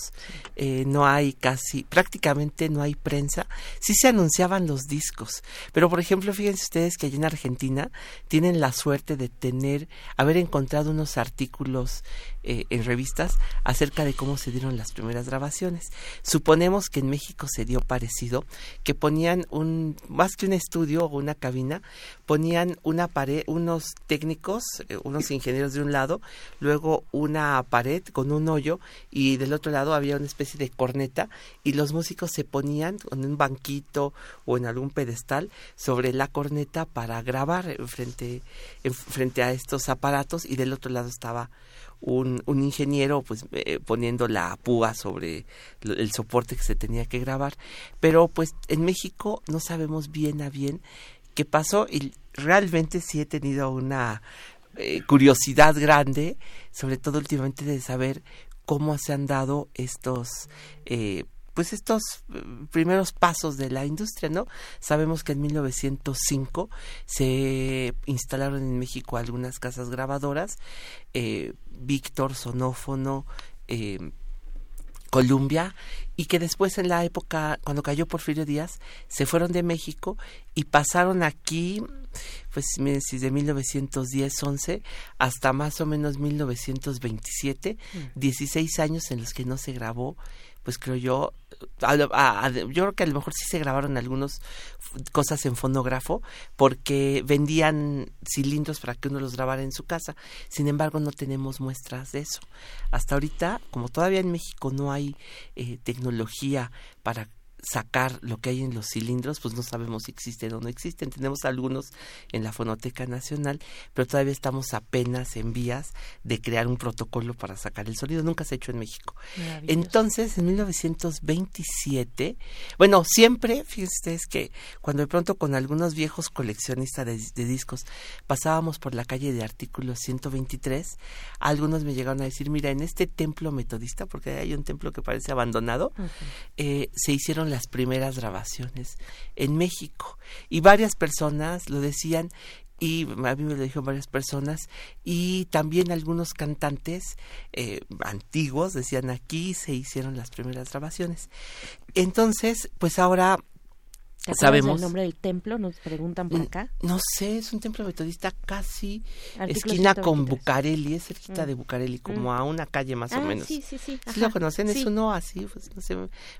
eh, no hay casi, prácticamente no hay prensa. Sí se anunciaban los discos, pero por ejemplo, fíjense ustedes que allí en Argentina tienen la suerte de tener, haber encontrado unos artículos eh, en revistas acerca de cómo se dieron las primeras grabaciones. Suponemos que en México se dio parecido, que ponían un, más que un estudio o una cabina, ponían una pared, unos técnicos, eh, unos ingenieros de un lado, luego una pared con un hoyo y del otro lado había una especie de corneta y los músicos se ponían en un banquito o en algún pedestal sobre la corneta para grabar en frente, en frente a estos aparatos y del otro lado estaba un, un ingeniero pues eh, poniendo la púa sobre el soporte que se tenía que grabar. Pero pues en México no sabemos bien a bien qué pasó y realmente sí he tenido una eh, curiosidad grande sobre todo últimamente de saber cómo se han dado estos eh, pues estos eh, primeros pasos de la industria, ¿no? Sabemos que en 1905 se instalaron en México algunas casas grabadoras, Víctor, Sonófono, eh, Columbia, y que después en la época, cuando cayó Porfirio Díaz, se fueron de México y pasaron aquí, pues miren, si de 1910-11 hasta más o menos 1927, 16 años en los que no se grabó, pues creo yo, a a- a- yo creo que a lo mejor sí se grabaron algunas cosas en fonógrafo porque vendían cilindros para que uno los grabara en su casa. Sin embargo, no tenemos muestras de eso. Hasta ahorita, como todavía en México no hay eh, tecnología para sacar lo que hay en los cilindros, pues no sabemos si existen o no existen. Tenemos algunos en la Fonoteca Nacional, pero todavía estamos apenas en vías de crear un protocolo para sacar el sonido. Nunca se ha hecho en México. Entonces, en 1927, bueno, siempre, fíjense ustedes que cuando de pronto con algunos viejos coleccionistas de, de discos pasábamos por la calle de artículos 123, algunos me llegaron a decir, mira, en este templo metodista, porque hay un templo que parece abandonado, eh, se hicieron las primeras grabaciones en México. Y varias personas lo decían y a mí me lo dijeron varias personas y también algunos cantantes eh, antiguos decían aquí se hicieron las primeras grabaciones. Entonces, pues ahora ¿Te acuerdas sabemos el nombre del templo? Nos preguntan por acá. no sé, es un templo metodista casi Artículo esquina con 123. Bucareli, es cerquita Mm. de Bucareli, como Mm. a una calle más Ah, o menos. sí, sí, sí. ¿Sí lo conocen? Sí. Es uno así, pues no sé,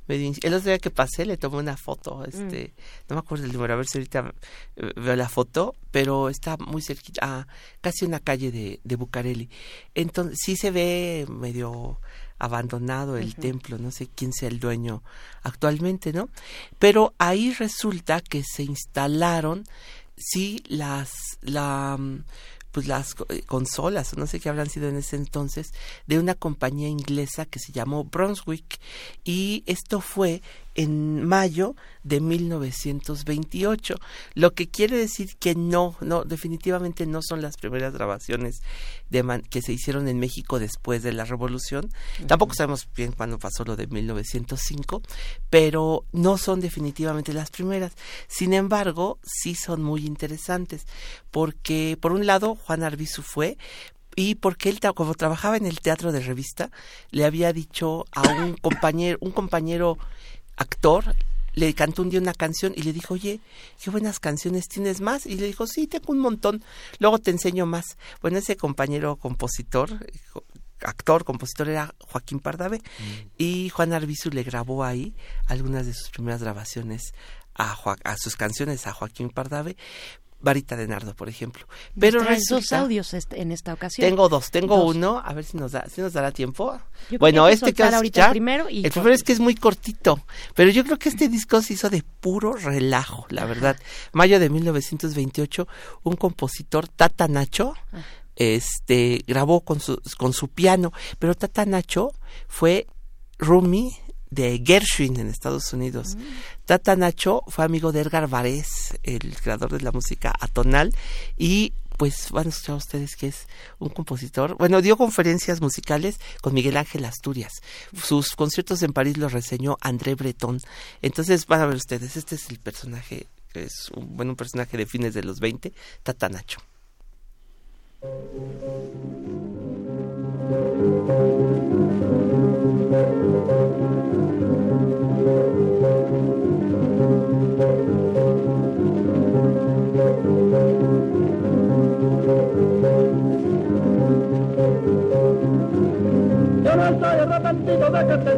medio inci- El otro día que pasé le tomé una foto, este, no me acuerdo el número, a ver si ahorita eh, veo la foto, pero está muy cerquita, ah, casi una calle de, de Bucareli. Entonces, sí se ve medio abandonado el templo, no sé quién sea el dueño actualmente, ¿no? Pero ahí resulta que se instalaron, sí, las, la, mm, pues las eh, consolas, o no sé qué habrán sido en ese entonces, de una compañía inglesa que se llamó Brunswick. Y esto fue en mayo de 1928, lo que quiere decir que no, no, definitivamente no son las primeras grabaciones de man- que se hicieron en México después de la Revolución. Tampoco sabemos bien cuándo pasó lo de 1905, pero no son definitivamente las primeras. Sin embargo, sí son muy interesantes, porque por un lado Juan Arbizu fue y porque él, como trabajaba en el teatro de revista, le había dicho a un compañero, un compañero actor, le cantó un día una canción y le dijo, oye, qué buenas canciones tienes más. Y le dijo, sí, tengo un montón, luego te enseño más. Bueno, ese compañero compositor, actor, compositor era Joaquín Pardavé y Juan Arbizu le grabó ahí algunas de sus primeras grabaciones a, Joa- a sus canciones a Joaquín Pardavé. Varita de Nardo, por ejemplo. Pero Traes dos resulta- audios este- en esta ocasión. tengo dos, tengo Dos. uno, a ver si nos da, si nos dará tiempo. Yo bueno, que este que vas a el primero y el primero es que es muy cortito, pero yo creo que este disco se hizo de puro relajo, la verdad. Mayo de 1928, un compositor, Tata Nacho, Ah. este, grabó con su, con su piano, pero Tata Nacho fue roomie de Gershwin en Estados Unidos. Mm. Tata Nacho fue amigo de Edgar Varese, el creador de la música atonal, y pues van a escuchar ustedes que es un compositor. Bueno, dio conferencias musicales con Miguel Ángel Asturias. Sus conciertos en París los reseñó André Breton. Entonces van a ver ustedes, este es el personaje, es un, bueno, un personaje de fines de los 20, Tata Nacho. Yo no estoy arrepentido de que te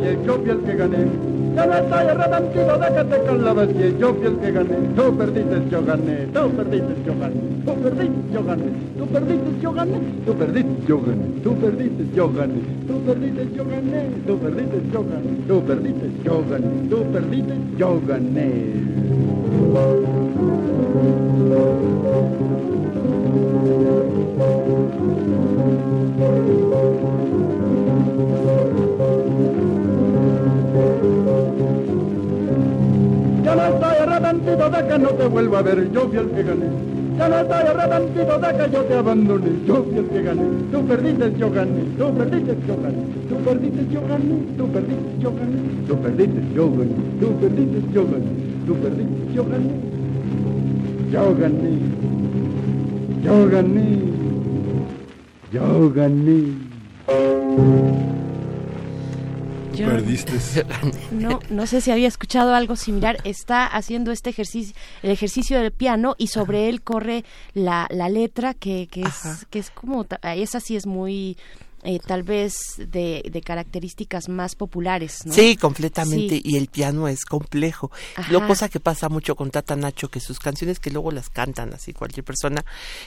diez, yo fui el que gané. Yo no estoy arrepentido de que te calabas diez, yo fui el que gané. Tú perdiste, yo gané. Tú perdiste, yo gané. Tú perdiste, yo gané. Tú perdiste, yo gané. Tú perdiste, yo gané. Tú perdiste, yo gané. Tú perdiste, yo gané. Tú perdiste, yo gané. Tú perdiste, yo gané. Tú perdiste, yo. Yo no estoy arrepentido de que no te vuelva a ver, yo fui el que gané. Yo no estoy arrepentido de que yo te abandone, yo fui el que gané. Tú perdiste, yo gané. Tú perdiste, yo gané. Tú perdiste, yo gané. Tú perdiste, yo gané. Tú perdiste, yo gané. Tú perdiste, yo gané. Tú perdiste, yo gané. Yo gané. Yo gané. Yo gané. Yo- Perdiste. No, no sé si había escuchado algo similar. Está haciendo este ejercicio, el ejercicio del piano y sobre él corre la, la letra que, que Ajá. es que es como esa sí es muy eh, tal vez de, de características más populares, ¿no? Sí, completamente. Sí. Y el piano es complejo. Ajá. Lo cosa que pasa mucho con Tata Nacho, que sus canciones que luego las cantan así cualquier persona,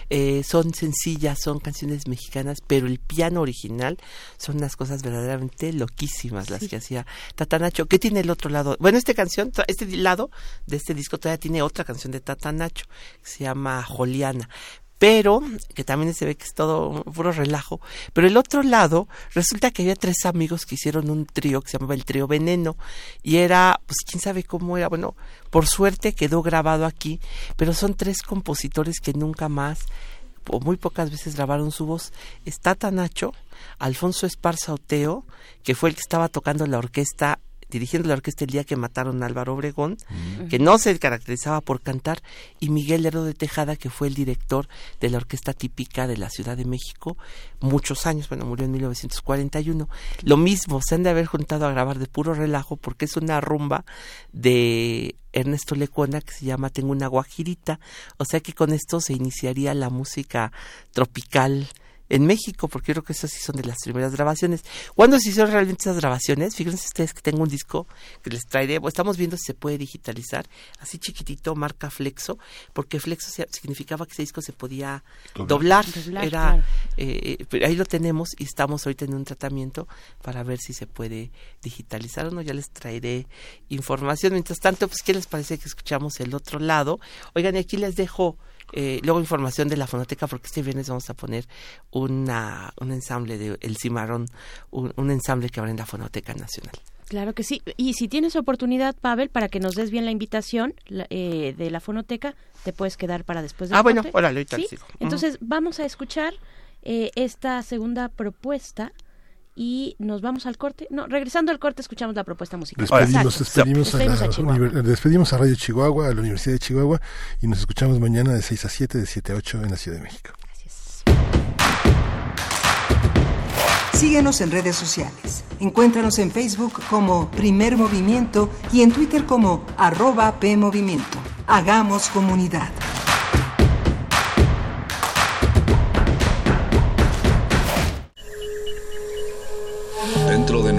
eh, son sencillas, son canciones mexicanas, pero el piano original son unas cosas verdaderamente loquísimas las Sí. que hacía Tata Nacho. ¿Qué tiene el otro lado? Bueno, esta canción, este lado de este disco todavía tiene otra canción de Tata Nacho, que se llama Joliana pero que también se ve que es todo puro relajo. Pero el otro lado, resulta que había tres amigos que hicieron un trío que se llamaba el trío Veneno y era, pues quién sabe cómo era, bueno, por suerte quedó grabado aquí, pero son tres compositores que nunca más o muy pocas veces grabaron su voz. Está Tanacho, Alfonso Esparza Oteo, que fue el que estaba tocando la orquesta dirigiendo la orquesta el día que mataron a Álvaro Obregón, que no se caracterizaba por cantar, y Miguel Lerdo de Tejada, que fue el director de la orquesta típica de la Ciudad de México, muchos años, bueno, murió en 1941. Lo mismo, se han de haber juntado a grabar de puro relajo, porque es una rumba de Ernesto Lecuona que se llama Tengo una guajirita, o sea que con esto se iniciaría la música tropical en México, porque yo creo que esas sí son de las primeras grabaciones. ¿Cuándo se hicieron realmente esas grabaciones? Fíjense ustedes que tengo un disco que les traeré, estamos viendo si se puede digitalizar, así chiquitito, marca Flexo, porque Flexo significaba que ese disco se podía doblar, Doblar, era, claro. eh, eh, pero ahí lo tenemos y estamos ahorita en un tratamiento para ver si se puede digitalizar o no, ya les traeré información. Mientras tanto, pues, ¿qué les parece que escuchamos el otro lado? Oigan, y aquí les dejo Eh, luego información de la fonoteca, porque este viernes vamos a poner una, un ensamble de El Cimarrón, un, un ensamble que habrá en la Fonoteca Nacional. Claro que sí. Y si tienes oportunidad, Pavel, para que nos des bien la invitación la- eh, de la fonoteca, te puedes quedar para después del Ah, bueno, órale, ahorita ¿Sí? Entonces, vamos a escuchar eh, esta segunda propuesta y nos vamos al corte. No, regresando al corte, escuchamos la propuesta musical. Despedimos, a la Despedimos a Chihuahua. univer- despedimos a Radio Chihuahua, a la Universidad de Chihuahua y nos escuchamos mañana de 6 a 7, de 7 a 8 en la Ciudad de México. Síguenos en redes sociales. Encuéntranos en Facebook como Primer Movimiento y en Twitter como arroba PMovimiento. Hagamos comunidad.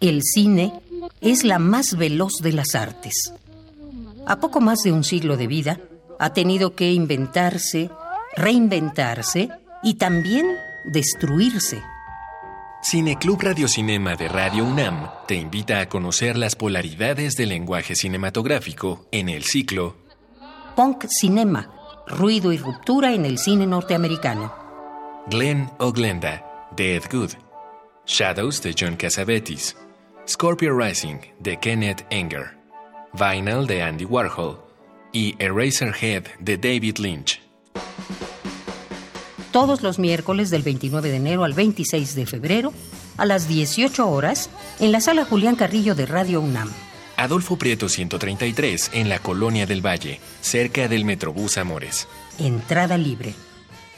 El cine es la más veloz de las artes. A poco más de un siglo de vida, ha tenido que inventarse, reinventarse y también destruirse. Cineclub Radiocinema de Radio UNAM te invita a conocer las polaridades del lenguaje cinematográfico en el ciclo Punk Cinema, ruido y ruptura en el cine norteamericano. Glenn o Glenda de Ed Good, Shadows de John Cassavetes, Scorpio Rising de Kenneth Enger, Vinyl de Andy Warhol y Eraserhead de David Lynch. Todos los miércoles del 29 de enero al 26 de febrero, a las 18 horas, en la sala Julián Carrillo de Radio UNAM. Adolfo Prieto 133 en la Colonia del Valle, cerca del Metrobús Amores. Entrada libre.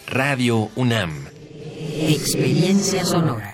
Radio UNAM. Experiencia sonora.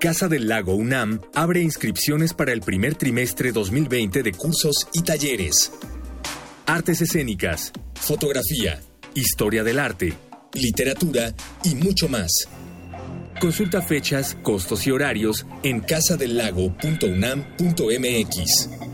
Casa del Lago UNAM abre inscripciones para el primer trimestre 2020 de cursos y talleres. Artes escénicas, fotografía, historia del arte, literatura y mucho más. Consulta fechas, costos y horarios en casadelago.unam.mx.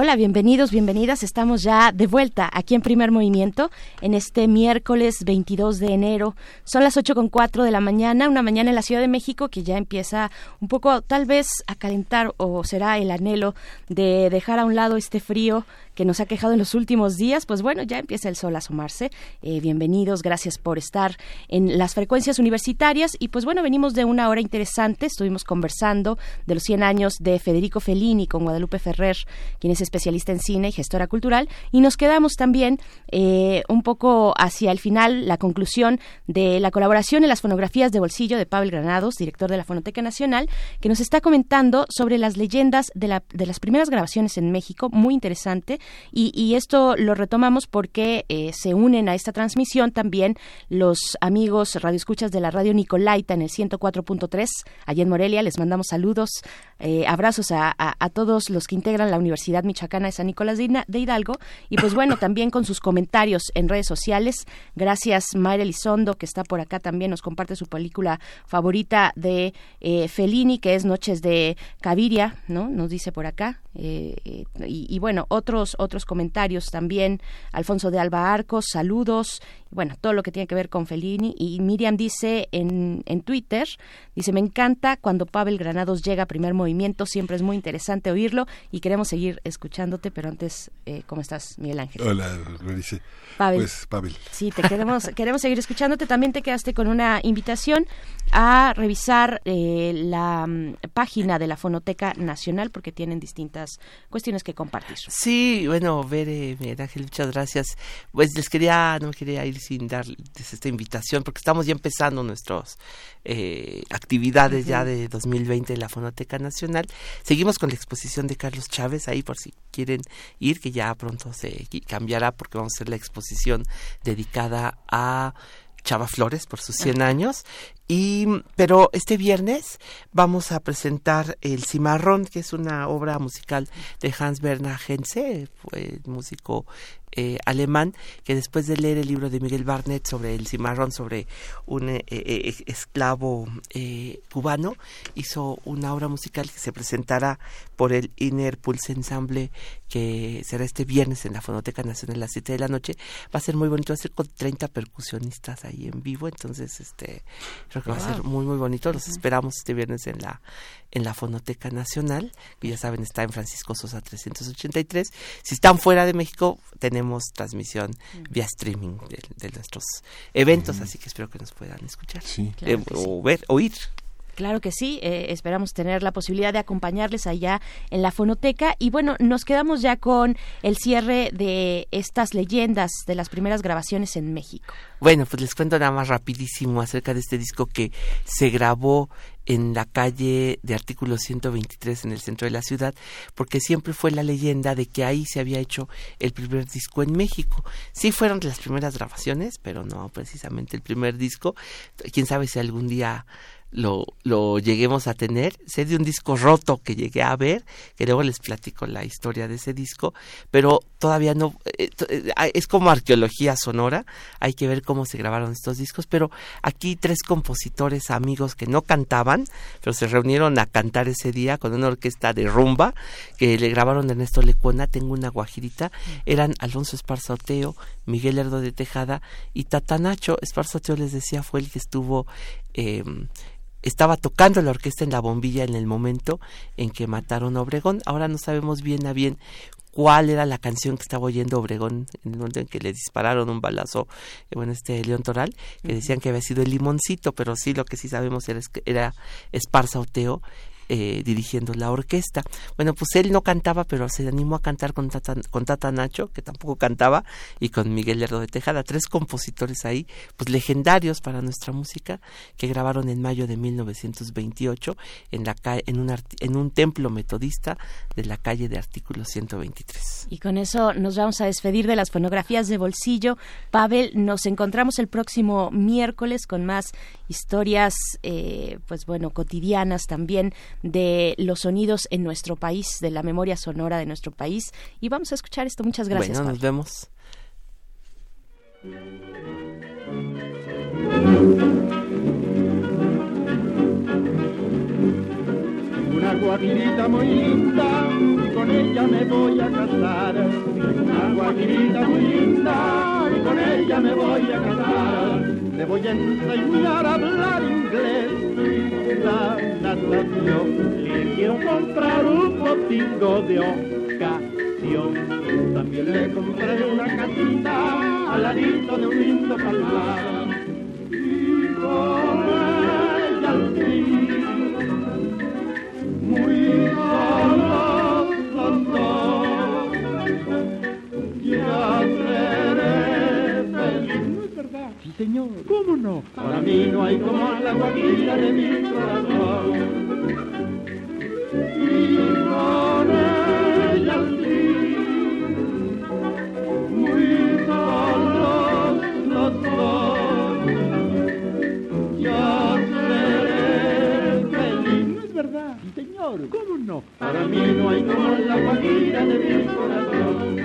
Hola, bienvenidos, bienvenidas. Estamos ya de vuelta aquí en Primer Movimiento en este miércoles 22 de enero. Son las 8 con cuatro de la mañana, una mañana en la Ciudad de México que ya empieza un poco tal vez a calentar o será el anhelo de dejar a un lado este frío que nos ha quejado en los últimos días, pues bueno, ya empieza el sol a asomarse. Eh, bienvenidos, gracias por estar en las frecuencias universitarias y pues bueno, venimos de una hora interesante, estuvimos conversando de los 100 años de Federico Fellini con Guadalupe Ferrer, quienes especialista en cine y gestora cultural. Y nos quedamos también eh, un poco hacia el final, la conclusión de la colaboración en las fonografías de bolsillo de Pavel Granados, director de la Fonoteca Nacional, que nos está comentando sobre las leyendas de, la- de las primeras grabaciones en México, muy interesante. Y, y esto lo retomamos porque eh, se unen a esta transmisión también los amigos radioescuchas de la radio Nicolaita en el 104.3, allá en Morelia. Les mandamos saludos, eh, abrazos a, a- todos los que integran la Universidad Michoacana de San Nicolás de, Hidalgo. Y pues bueno, también con sus comentarios en redes sociales. Gracias, Mayra Elizondo, que está por acá también, nos comparte su película favorita de eh, Fellini, que es Noches de Caviria, ¿no? Nos dice por acá. Eh, eh, y bueno, otros, otros comentarios también. Alfonso de Alba Arcos, saludos. Bueno, todo lo que tiene que ver con Fellini. Y Miriam dice en, en Twitter, dice, me encanta cuando Pavel Granados llega a primer movimiento, siempre es muy interesante oírlo y queremos seguir escuchándote, pero antes, eh, ¿cómo estás, Miguel Ángel? Hola, dice. Pavel. Pues, Pavel. Sí, te queremos, queremos seguir escuchándote. También te quedaste con una invitación a revisar eh, la mm, página de la Fonoteca Nacional porque tienen distintas cuestiones que compartir. Sí, bueno, Bere, Miguel Ángel, muchas gracias. Pues les quería, no quería ir sin darles esta invitación porque estamos ya empezando nuestras eh, actividades ya Ujú. de 2020 en la Fonoteca Nacional. Seguimos con la exposición de Carlos Chávez ahí por si quieren ir, que ya pronto se cambiará porque vamos a hacer la exposición dedicada a Chava Flores por sus 100 años. Y, pero este viernes vamos a presentar El Cimarrón, que es una obra musical de Hans Bernhard Henze, fue músico eh, alemán, que después de leer el libro de Miguel Barnett sobre el cimarrón, sobre un eh, eh, esclavo eh, cubano, hizo una obra musical que se presentará por el Inner Pulse Ensemble, que será este viernes en la Fonoteca Nacional a las 7 de la noche. Va a ser muy bonito, va a ser con 30 percusionistas ahí en vivo, entonces este creo que va a ser muy muy bonito. Los esperamos este viernes en la en la Fonoteca Nacional, que ya saben está en Francisco Sosa 383. Si están fuera de México, tenemos transmisión vía streaming de, de nuestros eventos, así que espero que nos puedan escuchar Claro Eh, sí. o ver, oír. Claro que sí, eh, esperamos tener la posibilidad de acompañarles allá en la fonoteca y bueno, nos quedamos ya con el cierre de estas leyendas de las primeras grabaciones en México. Bueno, pues les cuento nada más rapidísimo acerca de este disco que se grabó en la calle de Artículo 123 en el centro de la ciudad, porque siempre fue la leyenda de que ahí se había hecho el primer disco en México. Sí fueron las primeras grabaciones, pero no precisamente el primer disco. Quién sabe si algún día lo, lo lleguemos a tener. Sé de un disco roto que llegué a ver, que luego les platico la historia de ese disco, pero todavía no, eh, eh, es como arqueología sonora, hay que ver cómo se grabaron estos discos, pero aquí tres compositores amigos que no cantaban, pero se reunieron a cantar ese día con una orquesta de rumba que le grabaron a Ernesto Lecuona, Tengo una guajirita, eran Alfonso Esparza Oteo, Miguel Lerdo de Tejada y Tatanacho. Esparza Oteo les decía fue el que estuvo... eh, estaba tocando la orquesta en la bombilla en el momento en que mataron a Obregón. Ahora no sabemos bien a bien cuál era la canción que estaba oyendo Obregón en el momento en que le dispararon un balazo eh, bueno este León Toral que decían que había sido el limoncito pero sí lo que sí sabemos era, era Esparza Oteo eh, dirigiendo la orquesta. Bueno, pues él no cantaba, pero se animó a cantar con Tata, con Tata Nacho, que tampoco cantaba, y con Miguel Lerdo de Tejada, tres compositores ahí, pues legendarios para nuestra música, que grabaron en mayo de 1928 en, la en, un, en un templo metodista de la calle de Artículo 123. Y con eso nos vamos a despedir de las fonografías de bolsillo. Pavel, nos encontramos el próximo miércoles con más historias, eh, pues bueno, cotidianas también de los sonidos en nuestro país, de la memoria sonora de nuestro país. Y vamos a escuchar esto. Muchas gracias. bueno, nos vemos. Una guajirita muy linda y con ella me voy a casar. Una guajirita muy linda con ella me voy a casar. Le voy a enseñar a hablar inglés la natación. Le quiero comprar un botingo de ocasión. También le compré una casita al ladito de un lindo palmar. Y con señor, ¿cómo no? Para mí no hay como la guajira de mi corazón. Y con ella al fin, muy solos los dos, yo seré feliz. No es verdad, señor, ¿cómo no? Para mí no hay como la guajira de mi corazón.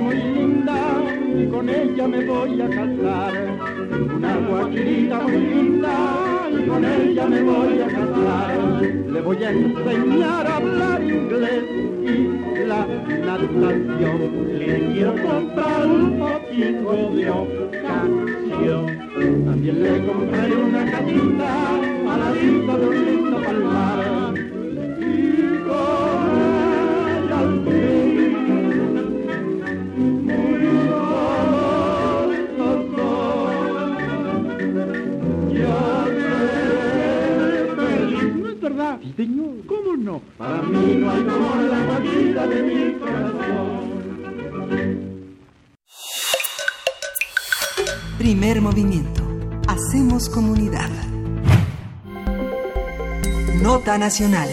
Muy linda y con ella me voy a casar. Una guajirita muy linda y con ella me voy a casar. Le voy a enseñar a hablar inglés y la natación. Le quiero comprar un poquito de ocasión. También le compraré una casita a la vista de un señor. ¿Cómo no? Para mí no hay como la guajira de mi corazón. Primer movimiento. Hacemos comunidad. Nota nacional.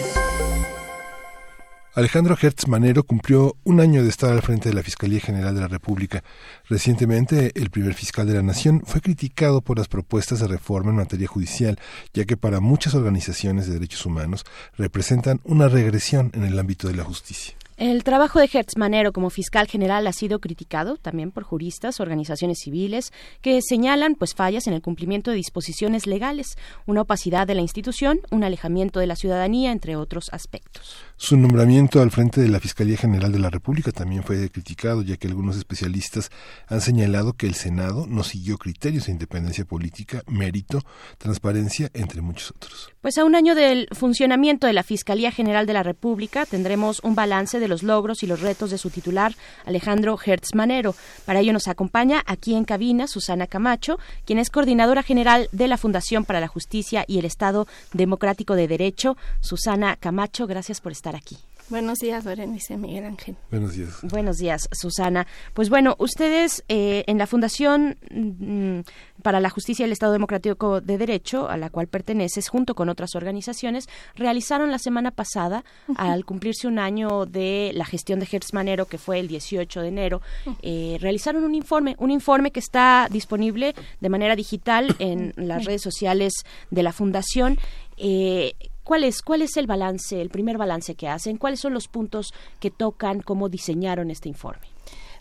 Alejandro Hertz Manero cumplió un año de estar al frente de la Fiscalía General de la República. Recientemente, el primer fiscal de la Nación fue criticado por las propuestas de reforma en materia judicial, ya que para muchas organizaciones de derechos humanos representan una regresión en el ámbito de la justicia. El trabajo de Hertz Manero como fiscal general ha sido criticado también por juristas, organizaciones civiles, que señalan pues fallas en el cumplimiento de disposiciones legales, una opacidad de la institución, un alejamiento de la ciudadanía, entre otros aspectos. Su nombramiento al frente de la Fiscalía General de la República también fue criticado, ya que algunos especialistas han señalado que el Senado no siguió criterios de independencia política, mérito, transparencia, entre muchos otros. Pues a un año del funcionamiento de la Fiscalía General de la República tendremos un balance de los logros y los retos de su titular, Alejandro Hertz Manero. Para ello nos acompaña aquí en cabina Susana Camacho, quien es coordinadora general de la Fundación para la Justicia y el Estado Democrático de Derecho. Susana Camacho, gracias por estar aquí. Buenos días, Berenice Miguel Ángel. Buenos días. Buenos días, Susana. Pues bueno, ustedes eh, en la Fundación mm, para la Justicia y el Estado Democrático de Derecho, a la cual perteneces, junto con otras organizaciones, realizaron la semana pasada, al cumplirse un año de la gestión de Hertz Manero, que fue el 18 de enero, eh, realizaron un informe, un informe que está disponible de manera digital en las redes sociales de la Fundación. Eh, ¿Cuál es, ¿Cuál es el balance, el primer balance que hacen? ¿Cuáles son los puntos que tocan, cómo diseñaron este informe?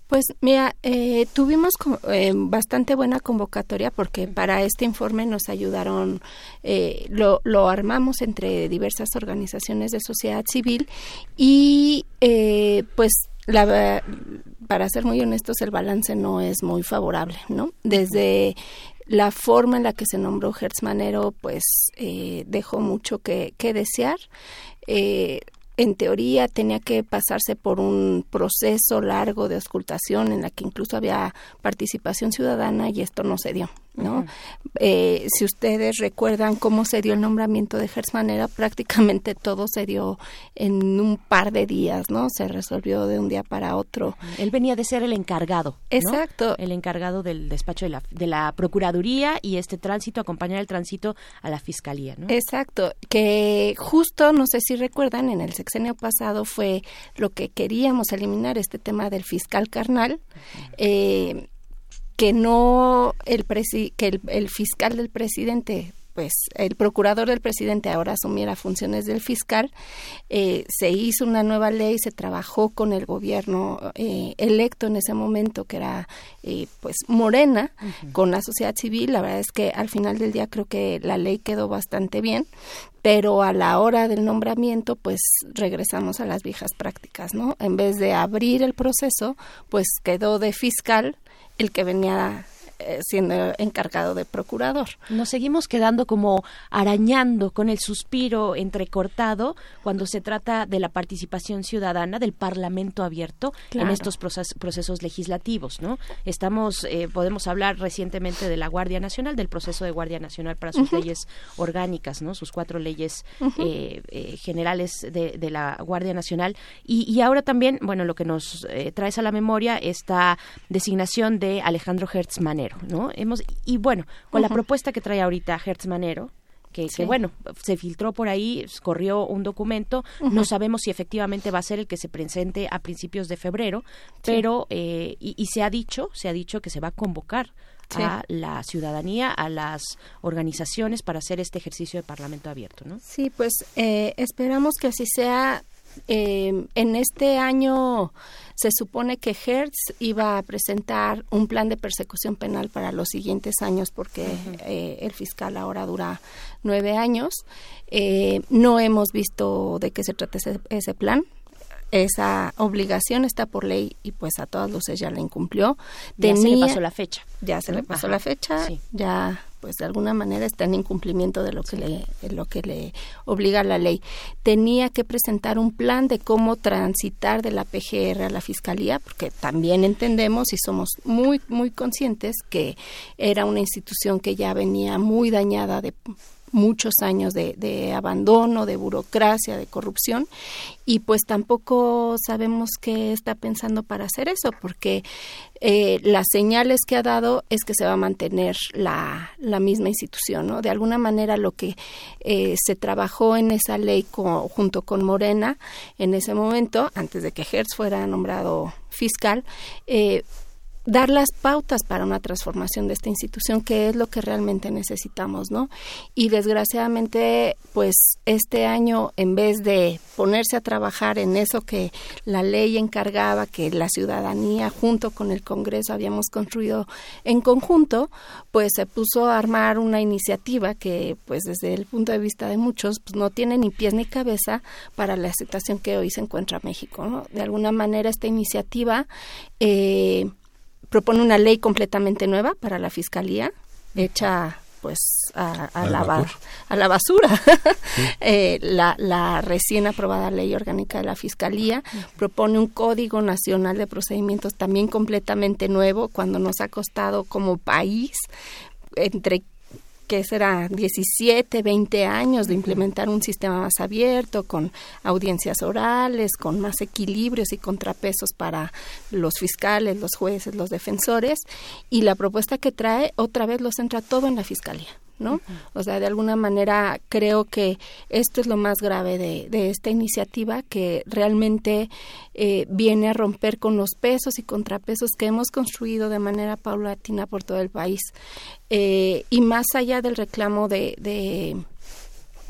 Pues mira, eh, tuvimos eh, bastante buena convocatoria porque para este informe nos ayudaron, eh, lo, lo armamos entre diversas organizaciones de sociedad civil y eh, pues la, para ser muy honestos el balance no es muy favorable, ¿no? Desde la forma en la que se nombró Hertz Manero pues eh, dejó mucho que, que desear. Eh, en teoría tenía que pasarse por un proceso largo de auscultación en la que incluso había participación ciudadana y esto no se dio. ¿No? Eh, si ustedes recuerdan cómo se dio el nombramiento de Hertz Manera, prácticamente todo se dio en un par de días, ¿no? Se resolvió de un día para otro. Él venía de ser el encargado. ¿no? Exacto. El encargado del despacho de la, de la Procuraduría y este tránsito, acompañar el tránsito a la Fiscalía, ¿no? Exacto, que justo, no sé si recuerdan, en el sexenio pasado fue lo que queríamos eliminar, este tema del fiscal carnal, eh, que no el, presi- que el, el fiscal del presidente pues el procurador del presidente ahora asumiera funciones del fiscal, eh, se hizo una nueva ley, se trabajó con el gobierno eh, electo en ese momento, que era eh, pues Morena, con la sociedad civil. La verdad es que al final del día creo que la ley quedó bastante bien, pero a la hora del nombramiento pues regresamos a las viejas prácticas, ¿no? En vez de abrir el proceso, pues quedó de fiscal el que venía siendo encargado de procurador. Nos seguimos quedando como arañando con el suspiro entrecortado cuando se trata de la participación ciudadana del Parlamento abierto en estos proces- procesos legislativos, ¿no? Estamos, eh, podemos hablar recientemente de la Guardia Nacional, del proceso de Guardia Nacional para sus leyes orgánicas, ¿no? Sus cuatro leyes eh, eh, generales de, de la Guardia Nacional y, y ahora también, bueno, lo que nos eh, traes a la memoria esta designación de Alejandro Hertz Manero, ¿no? Hemos y bueno, con la propuesta que trae ahorita Hertz Manero que, bueno, se filtró por ahí, corrió un documento, no sabemos si efectivamente va a ser el que se presente a principios de febrero, Sí. pero eh, y, y se ha dicho, se ha dicho que se va a convocar Sí. a la ciudadanía, a las organizaciones para hacer este ejercicio de Parlamento abierto, ¿no? Sí, pues eh, esperamos que así sea. Eh, en este año se supone que Hertz iba a presentar un plan de persecución penal para los siguientes años porque eh, el fiscal ahora dura nueve años. Eh, no hemos visto de qué se trata ese, ese plan. Esa obligación está por ley y pues a todas luces ya la incumplió. Ya se le Tenía- pasó la fecha. ya se le pasó Ajá, la fecha, sí. ya pues de alguna manera está en incumplimiento de lo que le de lo que le obliga la ley. Tenía que presentar un plan de cómo transitar de la PGR a la fiscalía, porque también entendemos y somos muy muy conscientes que era una institución que ya venía muy dañada de muchos años de, de abandono, de burocracia, de corrupción, y pues tampoco sabemos qué está pensando para hacer eso, porque eh, las señales que ha dado es que se va a mantener la, la misma institución, ¿no? De alguna manera lo que eh, se trabajó en esa ley co- junto con Morena en ese momento, antes de que Hertz fuera nombrado fiscal, eh, dar las pautas para una transformación de esta institución, que es lo que realmente necesitamos, ¿no? Y desgraciadamente, pues este año, en vez de ponerse a trabajar en eso que la ley encargaba, que la ciudadanía junto con el Congreso habíamos construido en conjunto, pues se puso a armar una iniciativa que, pues desde el punto de vista de muchos, pues no tiene ni pies ni cabeza para la situación que hoy se encuentra México, ¿no? De alguna manera esta iniciativa eh, propone una ley completamente nueva para la fiscalía, hecha pues a, a la, a la basura. Eh, la, la recién aprobada ley orgánica de la fiscalía propone un código nacional de procedimientos también completamente nuevo cuando nos ha costado como país entre que será 17, 20 años de implementar un sistema más abierto, con audiencias orales, con más equilibrios y contrapesos para los fiscales, los jueces, los defensores, y la propuesta que trae otra vez lo centra todo en la fiscalía. ¿No? O sea, de alguna manera creo que esto es lo más grave de, de esta iniciativa que realmente eh, viene a romper con los pesos y contrapesos que hemos construido de manera paulatina por todo el país. Eh, y más allá del reclamo de, de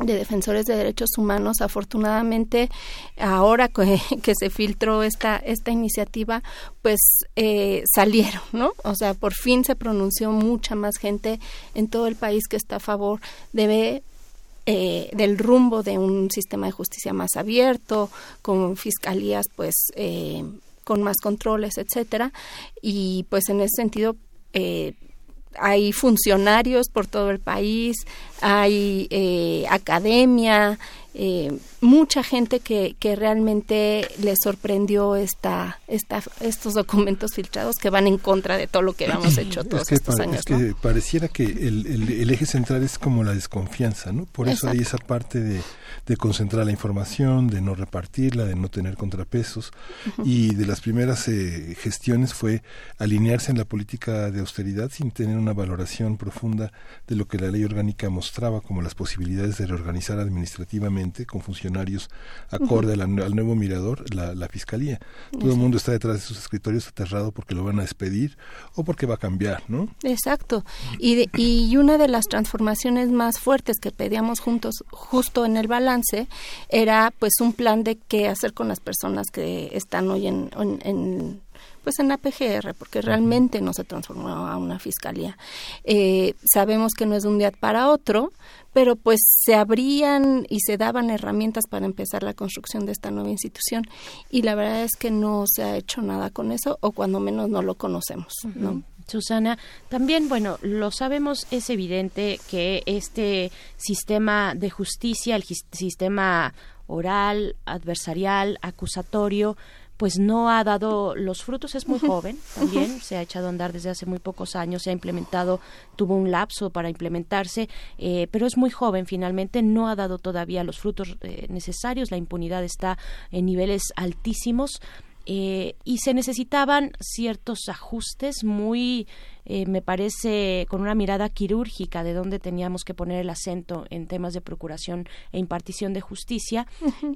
de defensores de derechos humanos. Afortunadamente ahora que, que se filtró esta esta iniciativa pues eh, salieron no o sea por fin se pronunció mucha más gente en todo el país que está a favor de eh, del rumbo de un sistema de justicia más abierto con fiscalías pues eh, con más controles etcétera. Y pues en ese sentido eh, hay funcionarios por todo el país, hay eh, academia, eh, mucha gente que, que realmente le sorprendió esta, esta, estos documentos filtrados que van en contra de todo lo que habíamos hecho todos es que, estos años. es que pareciera que el, el- el eje central es como la desconfianza, ¿no? Por eso hay esa parte de, de concentrar la información, de no repartirla, de no tener contrapesos. Y de las primeras eh, gestiones fue alinearse en la política de austeridad sin tener una valoración profunda de lo que la ley orgánica mostraba como las posibilidades de reorganizar administrativamente con funcionarios acorde al nuevo mirador la, la fiscalía. Todo el mundo está detrás de sus escritorios aterrado porque lo van a despedir o porque va a cambiar, ¿no? Exacto. Y, de- y una de las transformaciones más fuertes que pedíamos juntos, justo en el balance, era pues un plan de qué hacer con las personas que están hoy en, en- en, pues en la PGR, porque realmente no se transformó a una fiscalía. Eh, sabemos que no es de un día para otro, pero pues se abrían y se daban herramientas para empezar la construcción de esta nueva institución y la verdad es que no se ha hecho nada con eso o cuando menos no lo conocemos, ¿no? Susana, también, bueno, lo sabemos, es evidente que este sistema de justicia, el sistema oral, adversarial, acusatorio, pues no ha dado los frutos, es muy joven también, se ha echado a andar desde hace muy pocos años, se ha implementado, tuvo un lapso para implementarse, eh, pero es muy joven finalmente, no ha dado todavía los frutos eh, necesarios, la impunidad está en niveles altísimos. eh, y se necesitaban ciertos ajustes muy, eh, me parece, con una mirada quirúrgica de dónde teníamos que poner el acento en temas de procuración e impartición de justicia,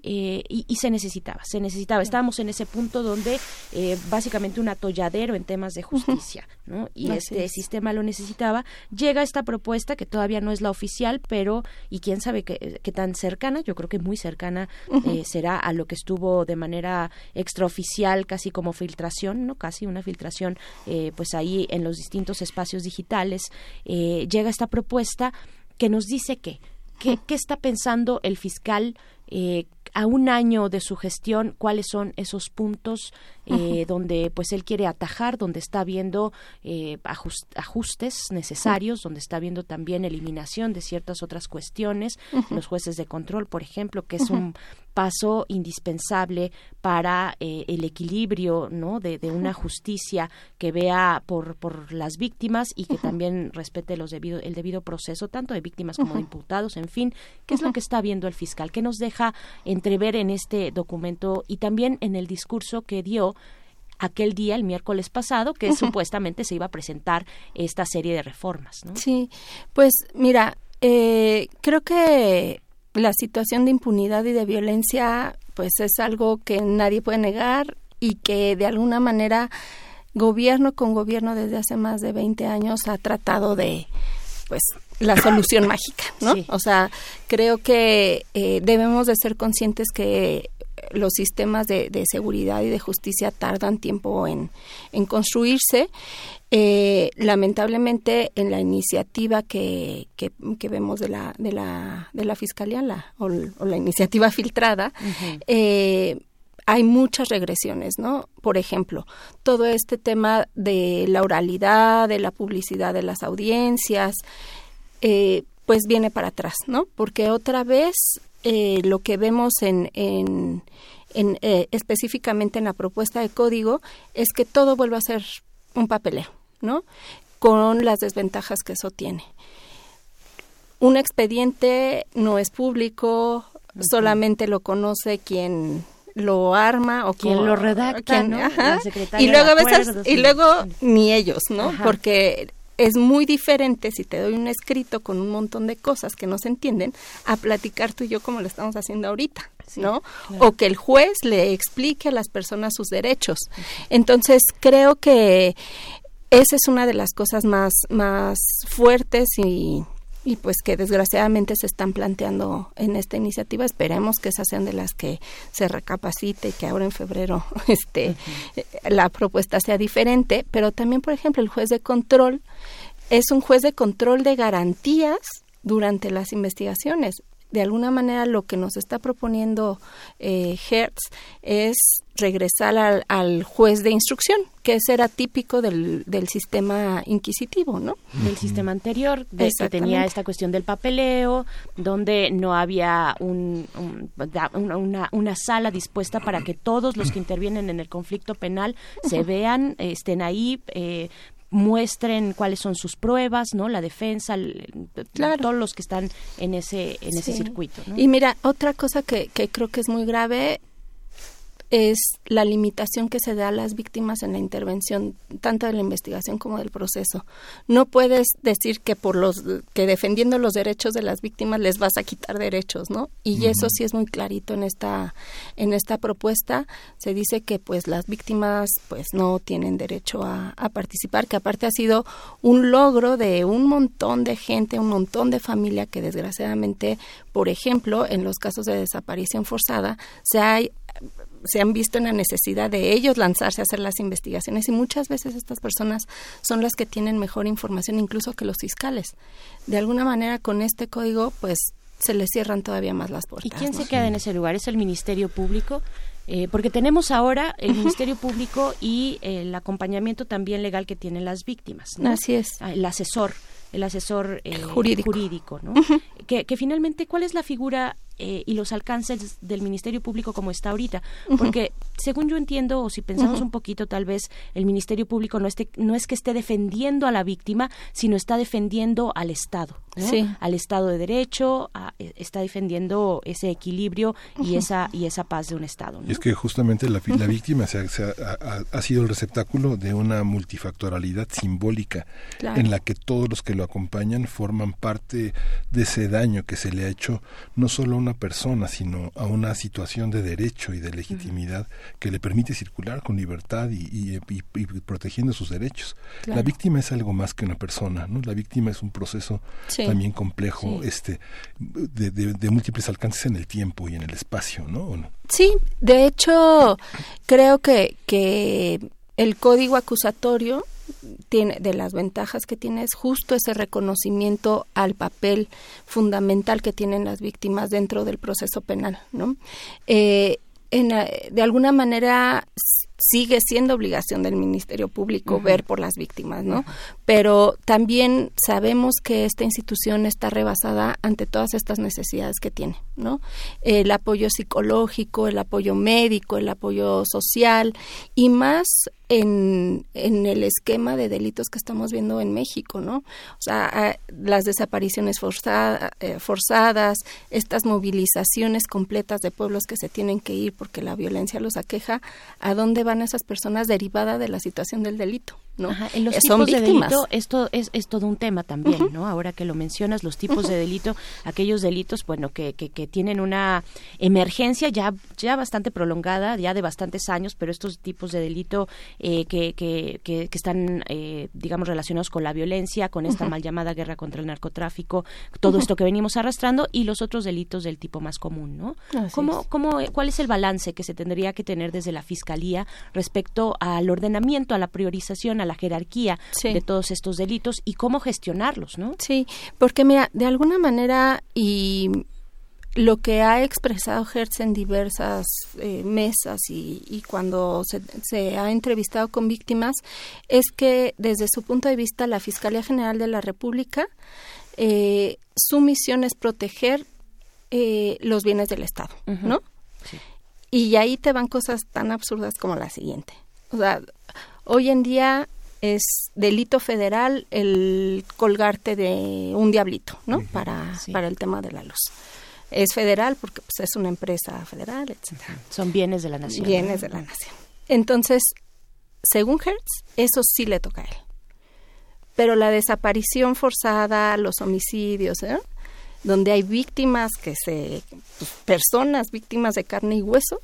eh, y, y se necesitaba, se necesitaba. Estábamos en ese punto donde eh, básicamente un atolladero en temas de justicia, ¿no? Y Así este es. sistema lo necesitaba. Llega esta propuesta que todavía no es la oficial, pero y quién sabe qué, qué tan cercana, yo creo que muy cercana eh, será a lo que estuvo de manera extraoficial, casi como filtración, no casi una filtración, eh, pues ahí en los distintos espacios digitales eh, llega esta propuesta que nos dice que ¿Qué, qué está pensando el fiscal eh, a un año de su gestión? ¿Cuáles son esos puntos eh, donde pues él quiere atajar, donde está viendo eh, ajus- ajustes necesarios, donde está viendo también eliminación de ciertas otras cuestiones, los jueces de control, por ejemplo, que es un paso indispensable para eh, el equilibrio ¿no? de, de una justicia que vea por, por las víctimas y que también respete los debido, el debido proceso tanto de víctimas como de imputados, en fin, qué es lo que está viendo el fiscal, qué nos deja entrever en este documento y también en el discurso que dio aquel día, el miércoles pasado, que supuestamente se iba a presentar esta serie de reformas. ¿no? Sí, pues mira, eh, creo que la situación de impunidad y de violencia pues es algo que nadie puede negar y que de alguna manera gobierno con gobierno desde hace más de 20 años ha tratado de pues la solución mágica, ¿no? Sí. O sea, creo que eh, debemos de ser conscientes que los sistemas de, de seguridad y de justicia tardan tiempo en, en construirse. Eh, lamentablemente, en la iniciativa que, que, que vemos de la, de la, de la Fiscalía la, o, l- o la iniciativa filtrada, eh, hay muchas regresiones, ¿no? Por ejemplo, todo este tema de la oralidad, de la publicidad de las audiencias, eh, pues viene para atrás, ¿no? Porque otra vez eh, lo que vemos en, en, en, eh, específicamente en la propuesta de código es que todo vuelve a ser un papeleo, ¿no? Con las desventajas que eso tiene. Un expediente no es público, solamente lo conoce quien lo arma o Quien lo redacta, quien- ¿no? ajá. La y luego a veces y luego ni ellos, ¿no? Ajá. Porque es muy diferente si te doy un escrito con un montón de cosas que no se entienden a platicar tú y yo como lo estamos haciendo ahorita, ¿no? claro. O que el juez le explique a las personas sus derechos. Entonces, creo que esa es una de las cosas más más fuertes y y pues que desgraciadamente se están planteando en esta iniciativa. Esperemos que esas sean de las que se recapacite y que ahora en febrero este la propuesta sea diferente, pero también por ejemplo el juez de control es un juez de control de garantías durante las investigaciones. De alguna manera lo que nos está proponiendo eh, Hertz es regresar al, al juez de instrucción, que ese era típico del, del sistema inquisitivo, ¿no? del sistema anterior, de que tenía esta cuestión del papeleo, donde no había un, un- una, una- sala dispuesta para que todos los que intervienen en el conflicto penal se vean, estén ahí, eh, muestren cuáles son sus pruebas, ¿no? La defensa, el- todos los que están en ese en ese circuito, ¿no? Y mira, otra cosa que, que creo que es muy grave es la limitación que se da a las víctimas en la intervención tanto de la investigación como del proceso. No puedes decir que por los que defendiendo los derechos de las víctimas les vas a quitar derechos, ¿no? Y eso sí es muy clarito en esta en esta propuesta se dice que pues las víctimas pues no tienen derecho a, a participar, que aparte ha sido un logro de un montón de gente, un montón de familia que desgraciadamente, por ejemplo, en los casos de desaparición forzada, se ha se han visto en la necesidad de ellos lanzarse a hacer las investigaciones y muchas veces estas personas son las que tienen mejor información incluso que los fiscales. De alguna manera con este código pues se les cierran todavía más las ¿Y puertas. quién ¿no? se queda en ese lugar? ¿Es el Ministerio Público? Eh, porque tenemos ahora el Ministerio Público y el acompañamiento también legal que tienen las víctimas. ¿no? Así es. Ah, El asesor, el asesor eh, Jurídico. jurídico, ¿no? que, que finalmente, ¿cuál es la figura eh, y los alcances del Ministerio Público como está ahorita? Porque, según yo entiendo, o si pensamos un poquito, tal vez el Ministerio Público no, esté, no es que esté defendiendo a la víctima, sino está defendiendo al Estado, ¿no? Sí. al Estado de Derecho, a- eh, está defendiendo ese equilibrio y esa y esa paz de un Estado. ¿no? Y es que justamente la, la víctima se ha, se ha- ha- ha sido el receptáculo de una multifactorialidad simbólica Claro. en la que todos los que lo acompañan forman parte de ese daño que se le ha hecho no solo a una persona, sino a una situación de derecho y de legitimidad que le permite circular con libertad y, y- y- y protegiendo sus derechos. Claro. La víctima es algo más que una persona, ¿no? La víctima es un proceso Sí. también complejo, Sí. este, de, de- de múltiples alcances en el tiempo y en el espacio, ¿no? ¿O no? Sí, de hecho, creo que, que el código acusatorio tiene de las ventajas que tiene es justo ese reconocimiento al papel fundamental que tienen las víctimas dentro del proceso penal, ¿no? Eh, en, de alguna manera sigue siendo obligación del Ministerio Público ver por las víctimas, ¿no? Pero también sabemos que esta institución está rebasada ante todas estas necesidades que tiene, ¿no? El apoyo psicológico, el apoyo médico, el apoyo social y más en, en el esquema de delitos que estamos viendo en México, ¿no? O sea, las desapariciones forzada- eh, forzadas, estas movilizaciones completas de pueblos que se tienen que ir porque la violencia los aqueja, ¿a dónde van esas personas derivada de la situación del delito? ¿No? Ajá, en los Eh, tipos Son de víctimas. delito esto es, es todo un tema también. ¿no? Ahora que lo mencionas, los tipos de delito, aquellos delitos, bueno, que, que, que tienen una emergencia ya ya bastante prolongada, ya de bastantes años, pero estos tipos de delito eh, que, que, que, que están, eh, digamos, relacionados con la violencia, con esta mal llamada guerra contra el narcotráfico, todo esto que venimos arrastrando y los otros delitos del tipo más común, ¿no? Así ¿Cómo, es. cómo, ¿Cuál es el balance que se tendría que tener desde la Fiscalía respecto al ordenamiento, a la priorización, a la jerarquía Sí. de todos estos delitos y cómo gestionarlos, ¿no? Sí, porque mira, de alguna manera y lo que ha expresado Hertz en diversas eh, mesas y, y cuando se, se ha entrevistado con víctimas es que desde su punto de vista la Fiscalía General de la República eh, su misión es proteger eh, los bienes del Estado. ¿no? Y ahí te van cosas tan absurdas como la siguiente. O sea, hoy en día es delito federal el colgarte de un diablito, ¿no? Para, para el tema de la luz. Es federal porque pues, es una empresa federal, etcétera. Son bienes de la nación. Bienes de la nación. Entonces, según Hertz, eso sí le toca a él. Pero la desaparición forzada, los homicidios, ¿eh? donde hay víctimas que se, pues, personas víctimas de carne y hueso,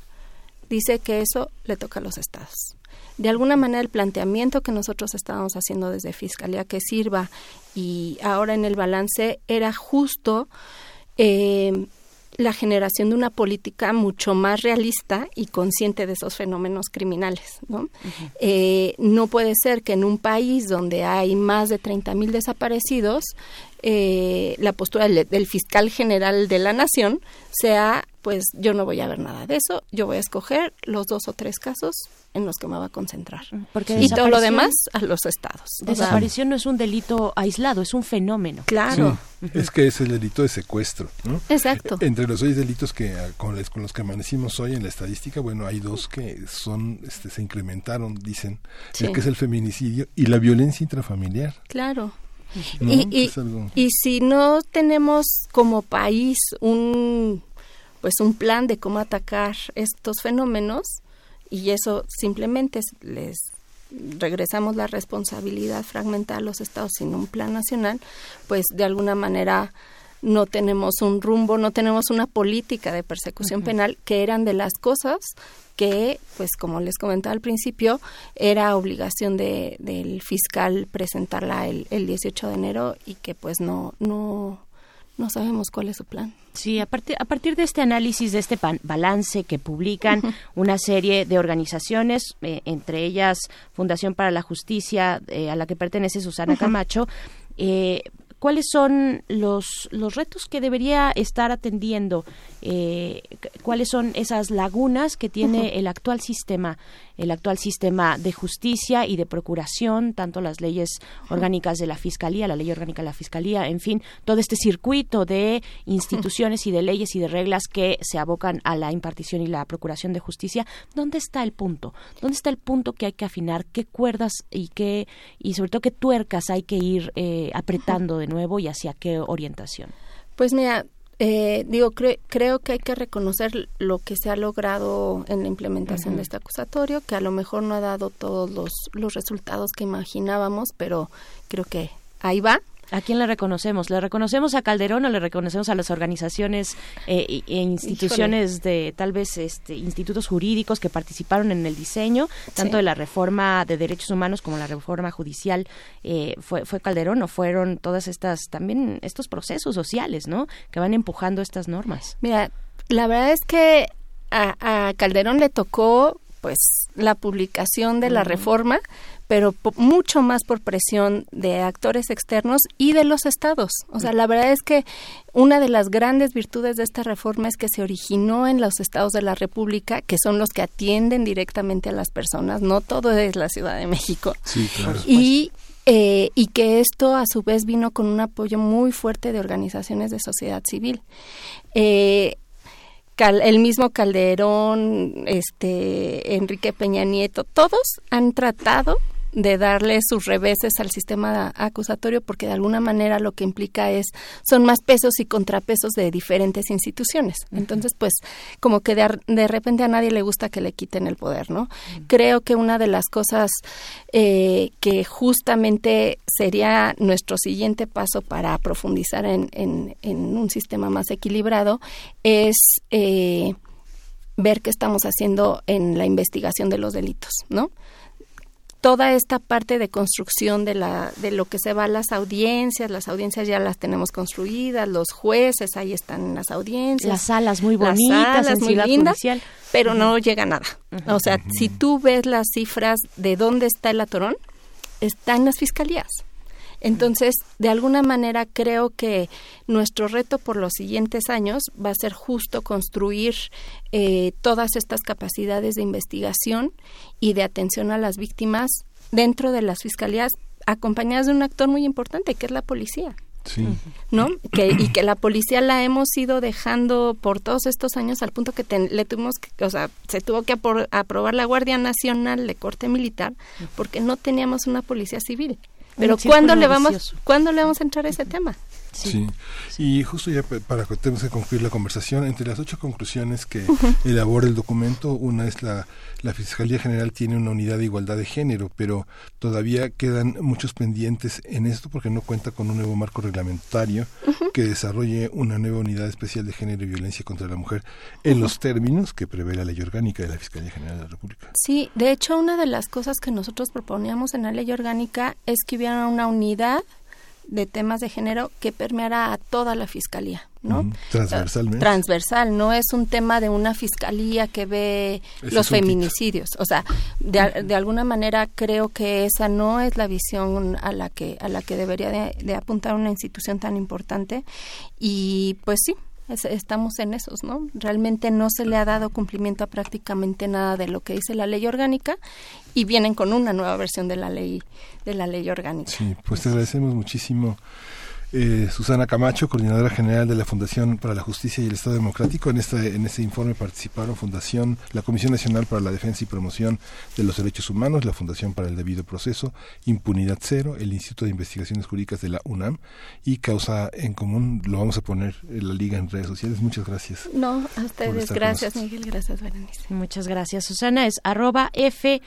dice que eso le toca a los estados. De alguna manera el planteamiento que nosotros estábamos haciendo desde Fiscalía que sirva y ahora en el balance era justo eh, la generación de una política mucho más realista y consciente de esos fenómenos criminales. ¿no? Eh, no puede ser que en un país donde hay más de 30 mil desaparecidos eh, la postura del, del fiscal general de la nación sea pues yo no voy a ver nada de eso, yo voy a escoger los dos o tres casos en los que me va a concentrar. Porque y todo lo demás a los estados. O sea, Desaparición no es un delito aislado, es un fenómeno. Claro. Sí, es que es el delito de secuestro. ¿no? Exacto. Entre los seis delitos que ah, con los, con los que amanecimos hoy en la estadística, bueno, hay dos que son, este, se incrementaron, dicen, Sí. el que es el feminicidio y la violencia intrafamiliar. Claro. ¿No? Y, y- Es algo- y si no tenemos como país un pues un plan de cómo atacar estos fenómenos y eso simplemente es- les regresamos la responsabilidad fragmentada a los estados sin un plan nacional, pues de alguna manera no tenemos un rumbo, no tenemos una política de persecución penal, que eran de las cosas que, pues como les comentaba al principio, era obligación de, del fiscal presentarla el, el 18 de enero y que pues no, no, no sabemos cuál es su plan. Sí, a partir, a partir de este análisis, de este pan- balance que publican una serie de organizaciones, eh, entre ellas Fundación para la Justicia, eh, a la que pertenece Susana. Camacho, eh, ¿cuáles son los, los retos que debería estar atendiendo? Eh, ¿Cuáles son esas lagunas que tiene el actual sistema, el actual sistema de justicia y de procuración, tanto las leyes orgánicas de la Fiscalía, la ley orgánica de la Fiscalía, en fin, todo este circuito de instituciones y de leyes y de reglas que se abocan a la impartición y la procuración de justicia, ¿dónde está el punto? ¿Dónde está el punto que hay que afinar? ¿Qué cuerdas y qué y sobre todo qué tuercas hay que ir eh, apretando de nuevo y hacia qué orientación? Pues mira, eh, digo, cre- creo que hay que reconocer lo que se ha logrado en la implementación de este acusatorio, que a lo mejor no ha dado todos los, los resultados que imaginábamos, pero creo que ahí va. ¿A quién le reconocemos? ¿Le reconocemos a Calderón o le reconocemos a las organizaciones eh, e instituciones de tal vez este, institutos jurídicos que participaron en el diseño, tanto Sí. de la reforma de derechos humanos como la reforma judicial? Eh, fue, ¿Fue Calderón o fueron todas estas, también estos procesos sociales, ¿no? Que van empujando estas normas. Mira, la verdad es que a, a Calderón le tocó pues la publicación de la reforma, pero mucho más por presión de actores externos y de los estados. O sea, la verdad es que una de las grandes virtudes de esta reforma es que se originó en los estados de la República, que son los que atienden directamente a las personas, no todo es la Ciudad de México. Sí, claro. Y, eh, y que esto a su vez vino con un apoyo muy fuerte de organizaciones de sociedad civil. Eh, Cal- el mismo Calderón, este, Enrique Peña Nieto, todos han tratado de darle sus reveses al sistema acusatorio porque de alguna manera lo que implica es son más pesos y contrapesos de diferentes instituciones. Entonces, pues como que de, de repente a nadie le gusta que le quiten el poder, ¿no? Creo que una de las cosas eh, que justamente sería nuestro siguiente paso para profundizar en, en- en un sistema más equilibrado es eh, ver qué estamos haciendo en la investigación de los delitos, ¿no? Toda esta parte de construcción de la de lo que se va a las audiencias, las audiencias ya las tenemos construidas, los jueces ahí están en las audiencias, Las salas muy las bonitas salas en muy Ciudad lindas, Judicial. pero no llega nada. O sea, si tú ves las cifras de dónde está el atorón, está en las fiscalías. Entonces, de alguna manera creo que nuestro reto por los siguientes años va a ser justo construir eh, todas estas capacidades de investigación y de atención a las víctimas dentro de las fiscalías, acompañadas de un actor muy importante, que es la policía. Sí. ¿no? Que, y que la policía la hemos ido dejando por todos estos años al punto que ten- le tuvimos que, o sea, se tuvo que apor- aprobar la Guardia Nacional de corte militar porque no teníamos una policía civil. Pero ¿cuándo le vamos cuándo le vamos a entrar a ese tema? Sí. Y justo ya pa- para que tenemos que concluir la conversación, entre las ocho conclusiones que elabora el documento, una es la, la Fiscalía General tiene una unidad de igualdad de género, pero todavía quedan muchos pendientes en esto porque no cuenta con un nuevo marco reglamentario que desarrolle una nueva unidad especial de género y violencia contra la mujer en los términos que prevé la ley orgánica de la Fiscalía General de la República. Sí, de hecho una de las cosas que nosotros proponíamos en la ley orgánica es que hubiera una unidad de temas de género que permeara a toda la fiscalía, ¿no? Ujú, transversalmente. Transversal, no es un tema de una fiscalía que ve Ese los feminicidios. O sea, de, de alguna manera creo que esa no es la visión a la que a la que debería de, de apuntar una institución tan importante y pues sí. Es- Estamos en esos, ¿no? Realmente no se le ha dado cumplimiento a prácticamente nada de lo que dice la ley orgánica y vienen con una nueva versión de la ley de la ley orgánica. Sí, pues te agradecemos muchísimo. Eh, Susana Camacho, coordinadora general de la Fundación para la Justicia y el Estado Democrático. En este, en este informe participaron Fundación, la Comisión Nacional para la Defensa y Promoción de los Derechos Humanos, la Fundación para el Debido Proceso, Impunidad Cero, el Instituto de Investigaciones Jurídicas de la UNAM y Causa en Común. Lo vamos a poner en la liga en redes sociales. Muchas gracias. No, a ustedes, gracias. Miguel, gracias Berenice. Muchas gracias, Susana. Es arroba FJEDD,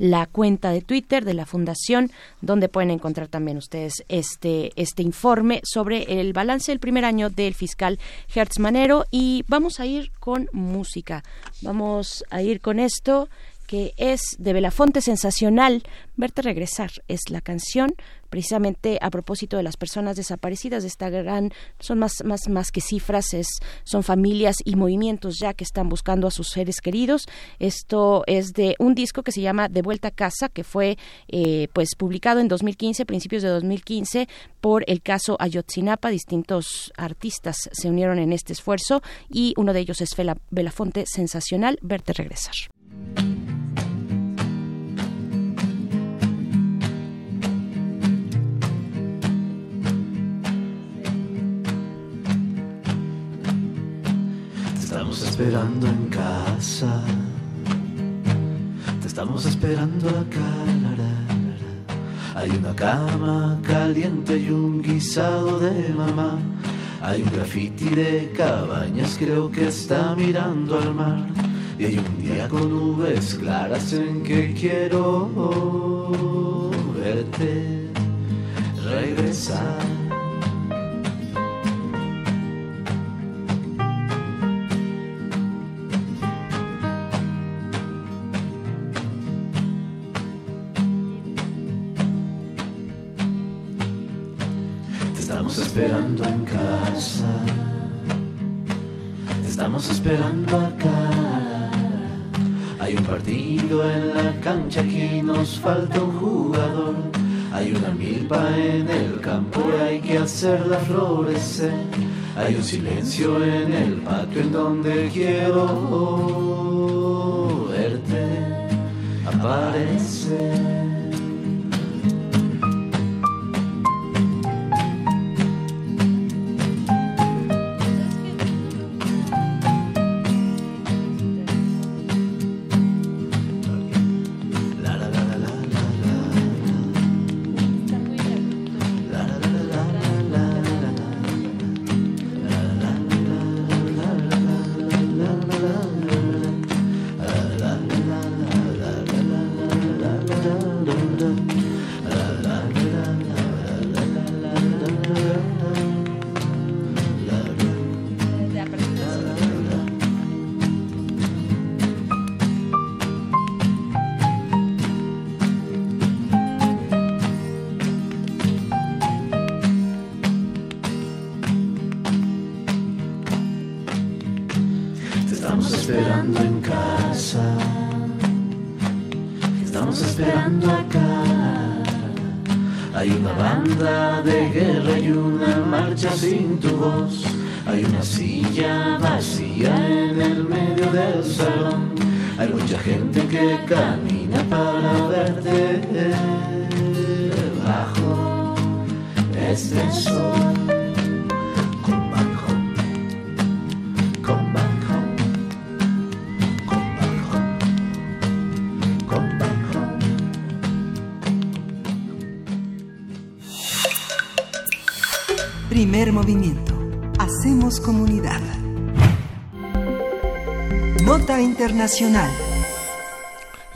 la cuenta de Twitter de la Fundación, donde pueden encontrar también ustedes este, este informe sobre el balance del primer año del fiscal Hertz Manero. Y vamos a ir con música. Vamos a ir con esto que es de Belafonte Sensacional. Verte regresar es la canción, precisamente a propósito de las personas desaparecidas de esta gran, son más, más, más que cifras, es, son familias y movimientos ya que están buscando a sus seres queridos. Esto es de un disco que se llama De Vuelta a Casa, que fue eh, pues publicado en 2015, principios de 2015, por el caso Ayotzinapa. Distintos artistas se unieron en este esfuerzo y uno de ellos es Belafonte Sensacional, Verte regresar. Estamos esperando en casa. Te estamos esperando acá. Hay una cama caliente y un guisado de mamá. Hay un graffiti de cabañas, creo que está mirando al mar. Y hay un día con nubes claras en que quiero verte regresar. Esperando en casa. Estamos esperando acá. Hay un partido en la cancha, aquí nos falta un jugador. Hay una milpa en el campo y hay que hacerla florecer. Hay un silencio en el patio en donde quiero verte aparecer.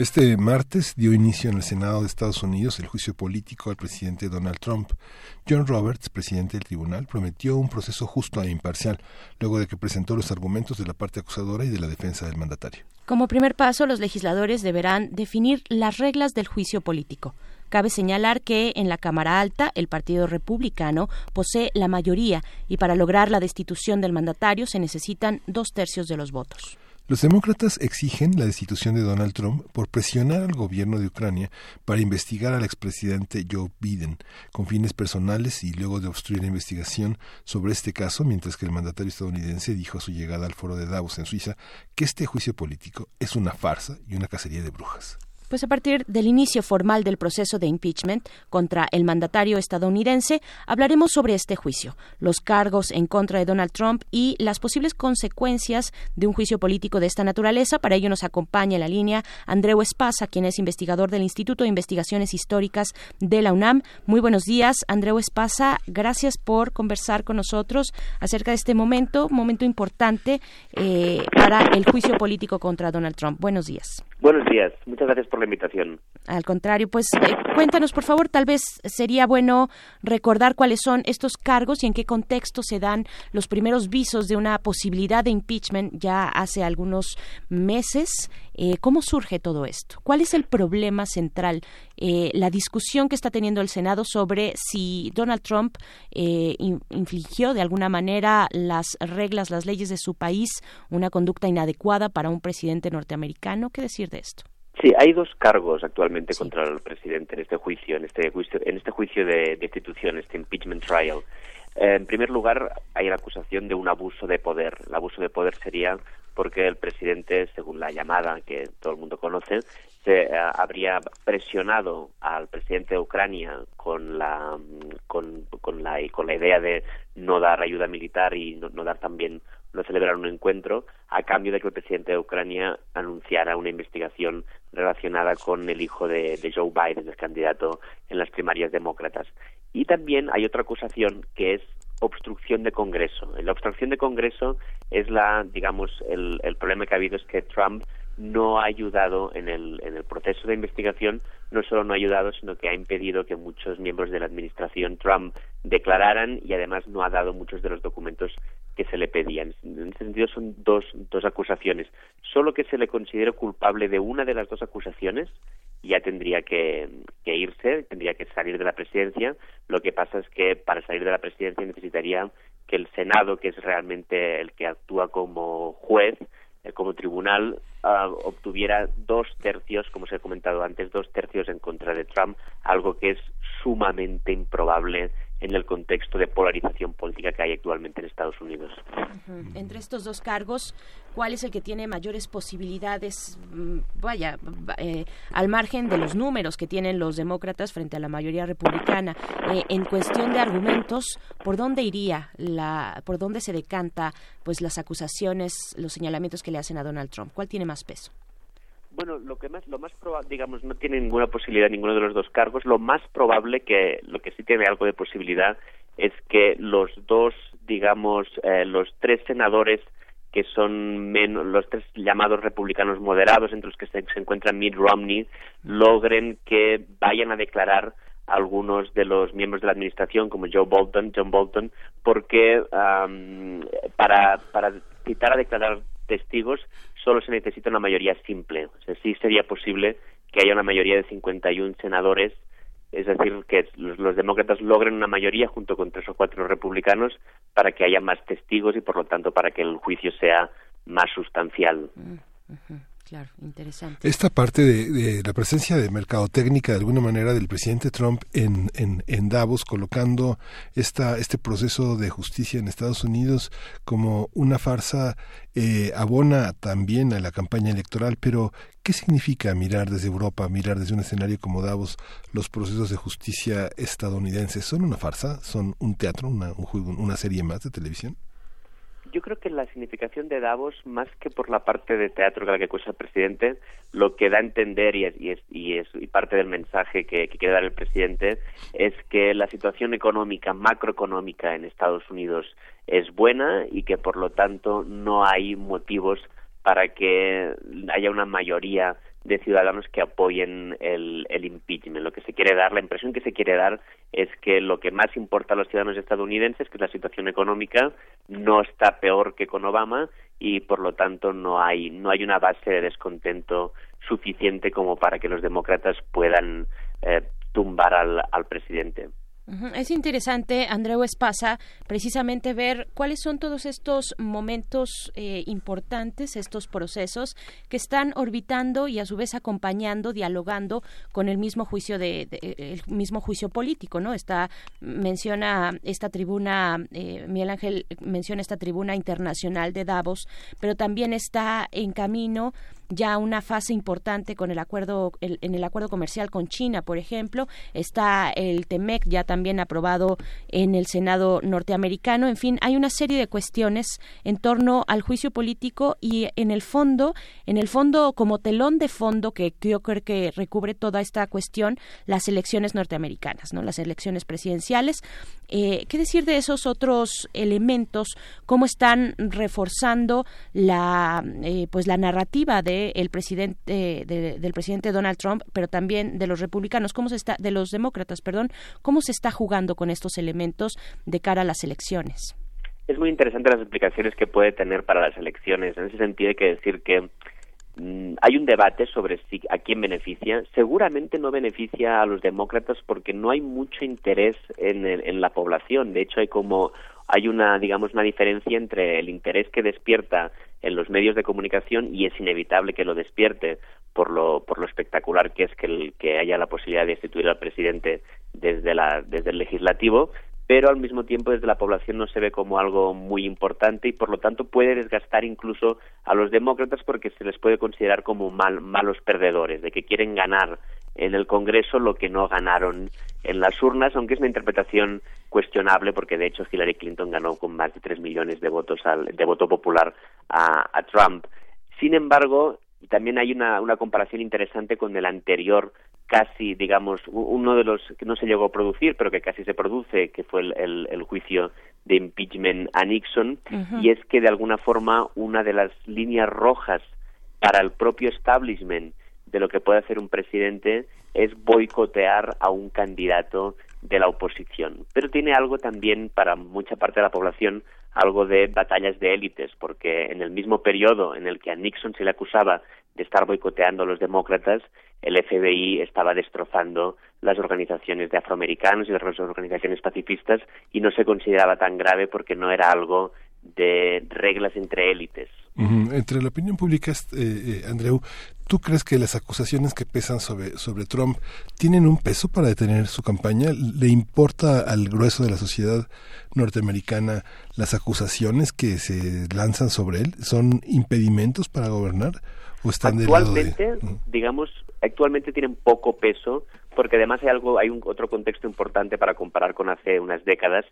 Este martes dio inicio en el Senado de Estados Unidos el juicio político al presidente Donald Trump. John Roberts, presidente del tribunal, prometió un proceso justo e imparcial, luego de que presentó los argumentos de la parte acusadora y de la defensa del mandatario. Como primer paso, los legisladores deberán definir las reglas del juicio político. Cabe señalar que en la Cámara Alta el Partido Republicano posee la mayoría y para lograr la destitución del mandatario se necesitan dos tercios de los votos. Los demócratas exigen la destitución de Donald Trump por presionar al gobierno de Ucrania para investigar al expresidente Joe Biden con fines personales y luego de obstruir la investigación sobre este caso, mientras que el mandatario estadounidense dijo a su llegada al foro de Davos en Suiza que este juicio político es una farsa y una cacería de brujas. Pues a partir del inicio formal del proceso de impeachment contra el mandatario estadounidense, hablaremos sobre este juicio, los cargos en contra de Donald Trump y las posibles consecuencias de un juicio político de esta naturaleza. Para ello nos acompaña en la línea Andreu Espasa, quien es investigador del Instituto de Investigaciones Históricas de la UNAM. Muy buenos días, Andreu Espasa. Gracias por conversar con nosotros acerca de este momento, momento importante eh, para el juicio político contra Donald Trump. Buenos días. Buenos días, muchas gracias por la invitación. Al contrario, pues eh, cuéntanos, por favor, tal vez sería bueno recordar cuáles son estos cargos y en qué contexto se dan los primeros visos de una posibilidad de impeachment ya hace algunos meses. Eh, ¿Cómo surge todo esto? ¿Cuál es el problema central? Eh, la discusión que está teniendo el Senado sobre si Donald Trump eh, in- infligió de alguna manera las reglas, las leyes de su país, una conducta inadecuada para un presidente norteamericano. ¿Qué decir de esto? Sí, hay dos cargos actualmente contra el presidente en este juicio, en este juicio, en este juicio de destitución, este impeachment trial. Eh, en primer lugar, hay la acusación de un abuso de poder. El abuso de poder sería porque el presidente, según la llamada que todo el mundo conoce, se eh, habría presionado al presidente de Ucrania con la con, con la con la idea de no dar ayuda militar y no dar también no celebrar un encuentro a cambio de que el presidente de Ucrania anunciara una investigación relacionada con el hijo de, de Joe Biden, el candidato en las primarias demócratas. Y también hay otra acusación que es obstrucción de Congreso. La obstrucción de Congreso es la, digamos, el, el problema que ha habido es que Trump no ha ayudado en el, en el proceso de investigación, no solo no ha ayudado, sino que ha impedido que muchos miembros de la administración Trump declararan y además no ha dado muchos de los documentos que se le pedían. En ese sentido son dos, dos acusaciones. Solo que se le considere culpable de una de las dos acusaciones ya tendría que, que irse, tendría que salir de la presidencia. Lo que pasa es que para salir de la presidencia necesitaría que el Senado, que es realmente el que actúa como juez, como tribunal, ah, obtuviera dos tercios, como se ha comentado antes, dos tercios en contra de Trump, algo que es sumamente improbable en el contexto de polarización política que hay actualmente en Estados Unidos. Entre estos dos cargos, ¿cuál es el que tiene mayores posibilidades, mm, vaya, va- eh, al margen de los números que tienen los demócratas frente a la mayoría republicana? Eh, en cuestión de argumentos, ¿por dónde iría la, por dónde se decanta, pues, las acusaciones, los señalamientos que le hacen a Donald Trump? ¿Cuál tiene más peso? Bueno, lo que más, lo más probable, digamos, no tiene ninguna posibilidad ninguno de los dos cargos. Lo más probable que, lo que sí tiene algo de posibilidad es que los dos, digamos, eh, los tres senadores que son menos, los tres llamados republicanos moderados, entre los que se, encuentra Mitt Romney, logren que vayan a declarar algunos de los miembros de la administración, como Joe Bolton, John Bolton, porque am, para, para citar a declarar testigos solo se necesita una mayoría simple. O sea, sí sería posible que haya una mayoría de 51 senadores, es decir, que los, los demócratas logren una mayoría junto con tres o cuatro republicanos para que haya más testigos y, por lo tanto, para que el juicio sea más sustancial. Esta parte de, la presencia de mercadotecnia de alguna manera del presidente Trump en, en, en Davos, colocando esta, este proceso de justicia en Estados Unidos como una farsa, eh, abona también a la campaña electoral, pero ¿qué significa mirar desde Europa, mirar desde un escenario como Davos los procesos de justicia estadounidenses? ¿Son una farsa? ¿Son un teatro, una, un juego, una serie más de televisión? Yo creo que la significación de Davos, más que por la parte de teatro que la que acusa el presidente, lo que da a entender y, es, y, es, y, es, y parte del mensaje que, que quiere dar el presidente es que la situación económica, macroeconómica en Estados Unidos es buena y que por lo tanto no hay motivos para que haya una mayoría de ciudadanos que apoyen el, el impeachment. Lo que se quiere dar, la impresión que se quiere dar es que lo que más importa a los ciudadanos estadounidenses, que es la situación económica, no está peor que con Obama y por lo tanto no hay no hay una base de descontento suficiente como para que los demócratas puedan eh, tumbar al, al presidente. Es interesante, Andreu Espasa, precisamente ver cuáles son todos estos momentos eh, importantes, estos procesos que están orbitando y a su vez acompañando, dialogando con el mismo juicio de, de- el mismo juicio político, ¿no? Está menciona esta tribuna, eh, Miguel Ángel menciona esta tribuna internacional de Davos, pero también está en camino ya una fase importante con el acuerdo el- en el acuerdo comercial con China, por ejemplo, está el TEMEC ya también aprobado en el Senado norteamericano, en fin, hay una serie de cuestiones en torno al juicio político y en el fondo, en el fondo como telón de fondo que, yo creo que recubre toda esta cuestión, las elecciones norteamericanas, ¿no? Las elecciones presidenciales. Eh, ¿Qué decir de esos otros elementos? ¿Cómo están reforzando la eh, pues la narrativa de el presidente de- del presidente Donald Trump, pero también de los republicanos? ¿Cómo se está de los demócratas, perdón? ¿Cómo se está jugando con estos elementos de cara a las elecciones? Es muy interesante las implicaciones que puede tener para las elecciones. En ese sentido hay que decir que mm, hay un debate sobre si a quién beneficia. Seguramente no beneficia a los demócratas porque no hay mucho interés en, el- en la población. De hecho, hay como hay una digamos una diferencia entre el interés que despierta en los medios de comunicación y es inevitable que lo despierte por lo por lo espectacular que es que el- que haya la posibilidad de destituir al presidente desde la desde el legislativo pero al mismo tiempo desde la población no se ve como algo muy importante y por lo tanto puede desgastar incluso a los demócratas porque se les puede considerar como mal, malos perdedores, de que quieren ganar en el Congreso lo que no ganaron en las urnas, aunque es una interpretación cuestionable porque de hecho Hillary Clinton ganó con más de tres millones de votos al, de voto popular a, a Trump. Sin embargo, también hay una, una comparación interesante con el anterior casi, digamos, uno de los que no se llegó a producir, pero que casi se produce, que fue el, el- el juicio de impeachment a Nixon, y es que de alguna forma una de las líneas rojas para el propio establishment de lo que puede hacer un presidente es boicotear a un candidato de la oposición. Pero tiene algo también para mucha parte de la población, algo de batallas de élites, porque en el mismo periodo en el que a Nixon se le acusaba de estar boicoteando a los demócratas, el FBI estaba destrozando las organizaciones de afroamericanos y las organizaciones pacifistas y no se consideraba tan grave porque no era algo de reglas entre élites. Entre la opinión pública, eh, eh, Andreu, ¿tú crees que las acusaciones que pesan sobre, sobre Trump tienen un peso para detener su campaña? ¿Le importa al grueso de la sociedad norteamericana las acusaciones que se lanzan sobre él? ¿Son impedimentos para gobernar? ¿O están lado de...? Actualmente, digamos, actualmente tienen poco peso porque además hay algo, hay un otro contexto importante para comparar con hace unas décadas,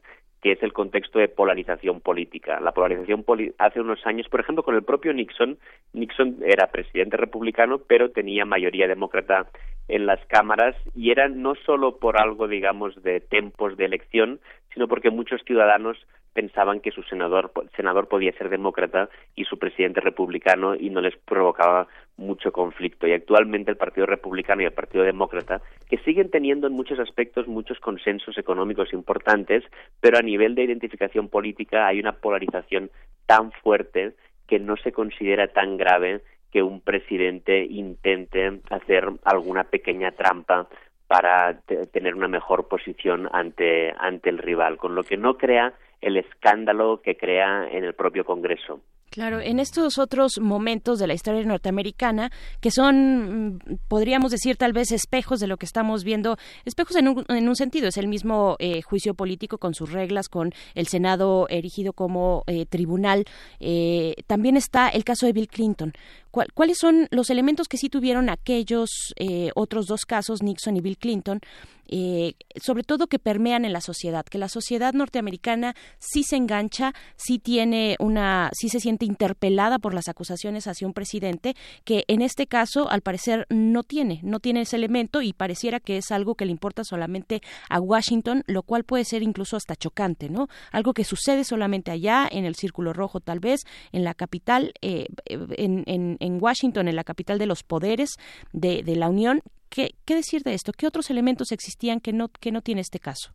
que es el contexto de polarización política. La polarización poli- hace unos años, por ejemplo, con el propio Nixon, Nixon era presidente republicano, pero tenía mayoría demócrata en las cámaras y era no solo por algo, digamos, de tempos de elección, sino porque muchos ciudadanos pensaban que su senador, senador podía ser demócrata y su presidente republicano y no les provocaba mucho conflicto. Y actualmente el Partido Republicano y el Partido Demócrata, que siguen teniendo en muchos aspectos muchos consensos económicos importantes, pero a nivel de identificación política hay una polarización tan fuerte que no se considera tan grave que un presidente intente hacer alguna pequeña trampa para te- tener una mejor posición ante, ante el rival, con lo que no crea el escándalo que crea en el propio Congreso. Claro, en estos otros momentos de la historia norteamericana, que son, mm, podríamos decir, tal vez espejos de lo que estamos viendo, espejos en un, en un sentido, es el mismo eh, juicio político con sus reglas, con el Senado erigido como eh, tribunal. Eh, también está el caso de Bill Clinton. ¿Cuál- ¿cuáles son los elementos que sí tuvieron aquellos eh, otros dos casos, Nixon y Bill Clinton, eh, sobre todo que permean en la sociedad, que la sociedad norteamericana sí se engancha, sí tiene una, sí se siente interpelada por las acusaciones hacia un presidente, que en este caso al parecer no tiene, no tiene ese elemento y pareciera que es algo que le importa solamente a Washington, lo cual puede ser incluso hasta chocante, ¿no? Algo que sucede solamente allá, en el Círculo Rojo tal vez, en la capital, eh, en, en, en Washington, en la capital de los poderes de, de la Unión. ¿Qué, ¿Qué decir de esto? ¿Qué otros elementos existían que no, que no tiene este caso?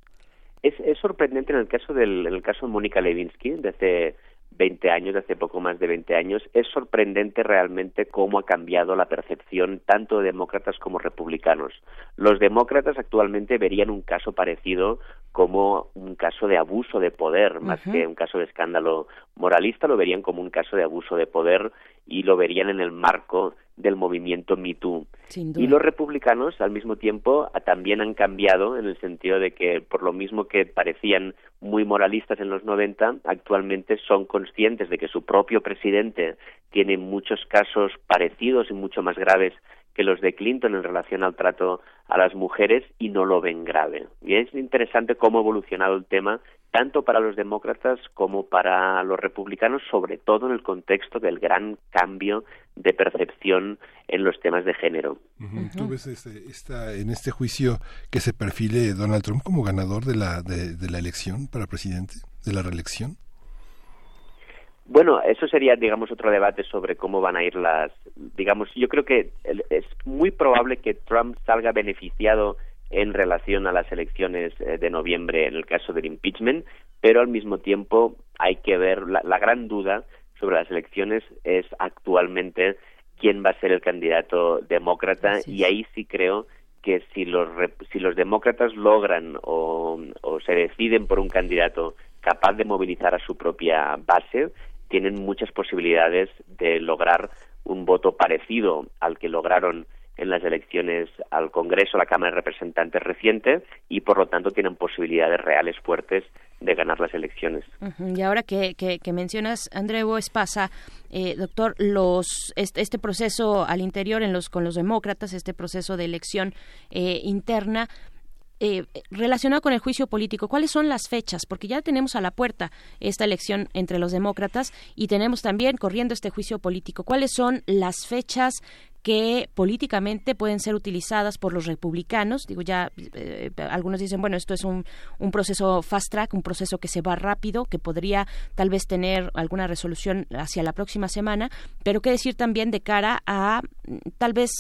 Es, es sorprendente en el caso del en el caso de Mónica Lewinsky de hace 20 años, de hace poco más de 20 años, es sorprendente realmente cómo ha cambiado la percepción tanto de demócratas como republicanos. Los demócratas actualmente verían un caso parecido como un caso de abuso de poder, más que un caso de escándalo moralista, lo verían como un caso de abuso de poder y lo verían en el marco del movimiento Me Too. Y los republicanos, al mismo tiempo, también han cambiado en el sentido de que, por lo mismo que parecían muy moralistas en los 90, actualmente son conscientes de que su propio presidente tiene muchos casos parecidos y mucho más graves que los de Clinton en relación al trato a las mujeres y no lo ven grave. Y es interesante cómo ha evolucionado el tema tanto para los demócratas como para los republicanos, sobre todo en el contexto del gran cambio de percepción en los temas de género. ¿Tú ves este, esta, en este juicio que se perfile Donald Trump como ganador de la, de, de la elección para presidente, de la reelección? Bueno, eso sería, digamos, otro debate sobre cómo van a ir las, digamos, yo creo que es muy probable que Trump salga beneficiado en relación a las elecciones eh, de noviembre en el caso del impeachment, pero al mismo tiempo hay que ver la, la gran duda sobre las elecciones es actualmente quién va a ser el candidato demócrata y ahí sí creo que si los si los demócratas logran o, o se deciden por un candidato capaz de movilizar a su propia base tienen muchas posibilidades de lograr un voto parecido al que lograron en las elecciones al Congreso, a la Cámara de Representantes reciente, y por lo tanto tienen posibilidades reales fuertes de ganar las elecciones. Y ahora que, que, que mencionas, Andreu Espasa, eh, doctor, los, este, este proceso al interior en los, con los demócratas, este proceso de elección eh, interna, eh, relacionado con el juicio político, ¿cuáles son las fechas? Porque ya tenemos a la puerta esta elección entre los demócratas y tenemos también corriendo este juicio político. ¿Cuáles son las fechas que políticamente pueden ser utilizadas por los republicanos? Digo, ya eh, algunos dicen, bueno, esto es un, un proceso fast track, un proceso que se va rápido, que podría tal vez tener alguna resolución hacia la próxima semana, pero qué decir también de cara a tal vez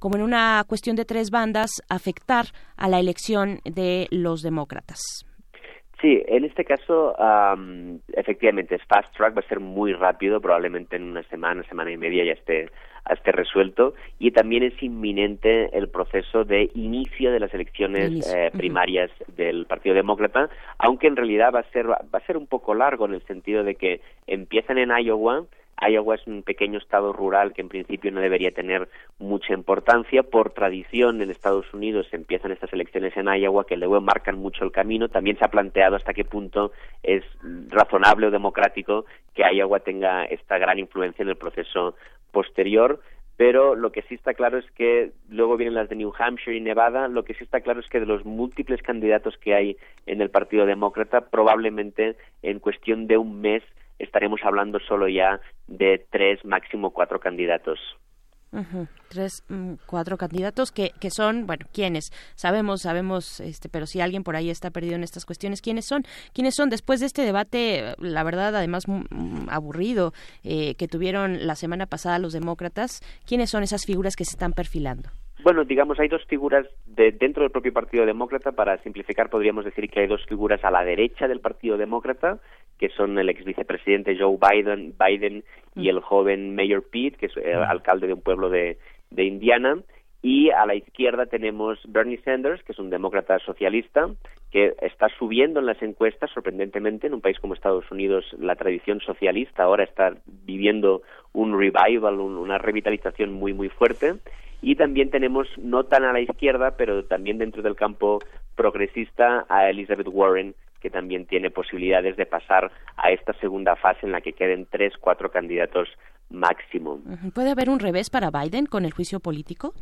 como en una cuestión de tres bandas, afectar a la elección de los demócratas. Sí, en este caso, am, efectivamente, es fast track, va a ser muy rápido, probablemente en una semana, semana y media ya esté, esté resuelto. Y también es inminente el proceso de inicio de las elecciones eh, primarias del Partido Demócrata, aunque en realidad va a ser va a ser un poco largo en el sentido de que empiezan en Iowa. Iowa es un pequeño estado rural que en principio no debería tener mucha importancia. Por tradición en Estados Unidos empiezan estas elecciones en Iowa que luego marcan mucho el camino. También se ha planteado hasta qué punto es razonable o democrático que Iowa tenga esta gran influencia en el proceso posterior. Pero lo que sí está claro es que luego vienen las de New Hampshire y Nevada. Lo que sí está claro es que de los múltiples candidatos que hay en el Partido Demócrata, probablemente en cuestión de un mes estaremos hablando solo ya de tres, máximo cuatro candidatos. Tres, mm, cuatro candidatos que, que son, bueno, ¿quiénes? Sabemos, sabemos, este, pero si alguien por ahí está perdido en estas cuestiones, ¿quiénes son? ¿Quiénes son? Después de este debate, la verdad, además mm, mm, aburrido eh, que tuvieron la semana pasada los demócratas, ¿quiénes son esas figuras que se están perfilando? Bueno, digamos, hay dos figuras de, dentro del propio Partido Demócrata. Para simplificar, podríamos decir que hay dos figuras a la derecha del Partido Demócrata, que son el ex vicepresidente Joe Biden, Biden y el joven Mayor Pete, que es eh, alcalde de un pueblo de, de Indiana. Y a la izquierda tenemos Bernie Sanders, que es un demócrata socialista, que está subiendo en las encuestas, sorprendentemente, en un país como Estados Unidos, la tradición socialista ahora está viviendo un revival, un- una revitalización muy, muy fuerte. Y también tenemos, no tan a la izquierda, pero también dentro del campo progresista, a Elizabeth Warren, que también tiene posibilidades de pasar a esta segunda fase en la que queden tres, cuatro candidatos máximo. ¿Puede haber un revés para Biden con el juicio político?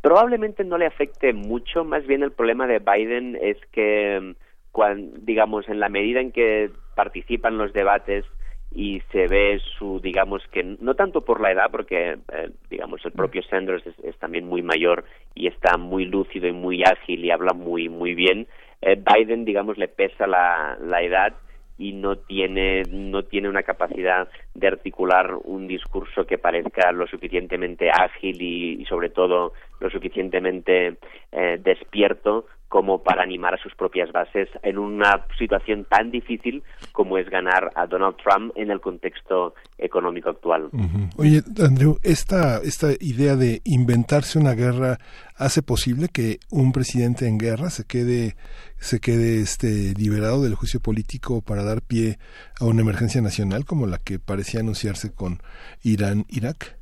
Probablemente no le afecte mucho, más bien el problema de Biden es que, cuan- digamos, en la medida en que participan los debates y se ve su, digamos que, no tanto por la edad, porque, eh, digamos, el propio Sanders es, es también muy mayor y está muy lúcido y muy ágil y habla muy, muy bien, eh, Biden, digamos, le pesa la, la edad y no tiene no tiene una capacidad de articular un discurso que parezca lo suficientemente ágil y, sobre todo lo suficientemente eh, despierto como para animar a sus propias bases en una situación tan difícil como es ganar a Donald Trump en el contexto económico actual. Oye, Andrew, esta, esta idea de inventarse una guerra hace posible que un presidente en guerra se quede, se quede este, liberado del juicio político para dar pie a una emergencia nacional como la que parecía anunciarse con Irán-Irak.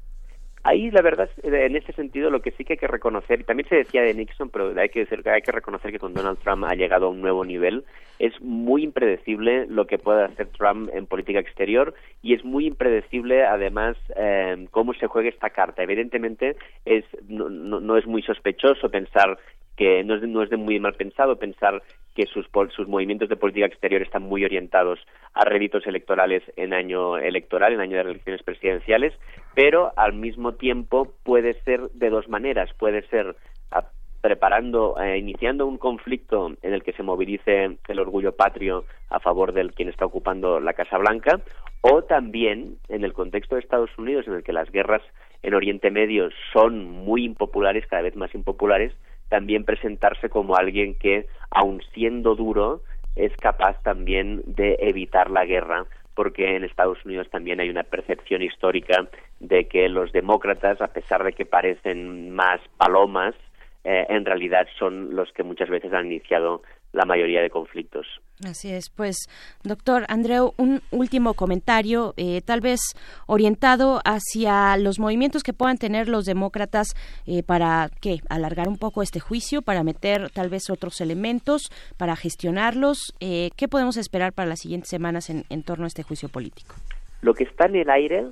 Ahí, la verdad, en ese sentido, lo que sí que hay que reconocer, y también se decía de Nixon, pero hay que, decir, hay que reconocer que con Donald Trump ha llegado a un nuevo nivel. Es muy impredecible lo que puede hacer Trump en política exterior y es muy impredecible, además, eh, cómo se juega esta carta. Evidentemente, es, no, no, es muy sospechoso pensar que no es, no es de muy mal pensado pensar que sus, sus movimientos de política exterior están muy orientados a réditos electorales en año electoral, en año de elecciones presidenciales, pero al mismo tiempo puede ser de dos maneras. Puede ser ah, preparando, eh, iniciando un conflicto en el que se movilice el orgullo patrio a favor del quien está ocupando la Casa Blanca, o también en el contexto de Estados Unidos, en el que las guerras en Oriente Medio son muy impopulares, cada vez más impopulares, también presentarse como alguien que, aun siendo duro, es capaz también de evitar la guerra, porque en Estados Unidos también hay una percepción histórica de que los demócratas, a pesar de que parecen más palomas, eh, en realidad son los que muchas veces han iniciado la mayoría de conflictos. Así es, pues, doctor Andreu, un último comentario, eh, tal vez orientado hacia los movimientos que puedan tener los demócratas eh, para, ¿qué?, alargar un poco este juicio, para meter tal vez otros elementos, para gestionarlos. Eh, ¿Qué podemos esperar para las siguientes semanas en, en torno a este juicio político? Lo que está en el aire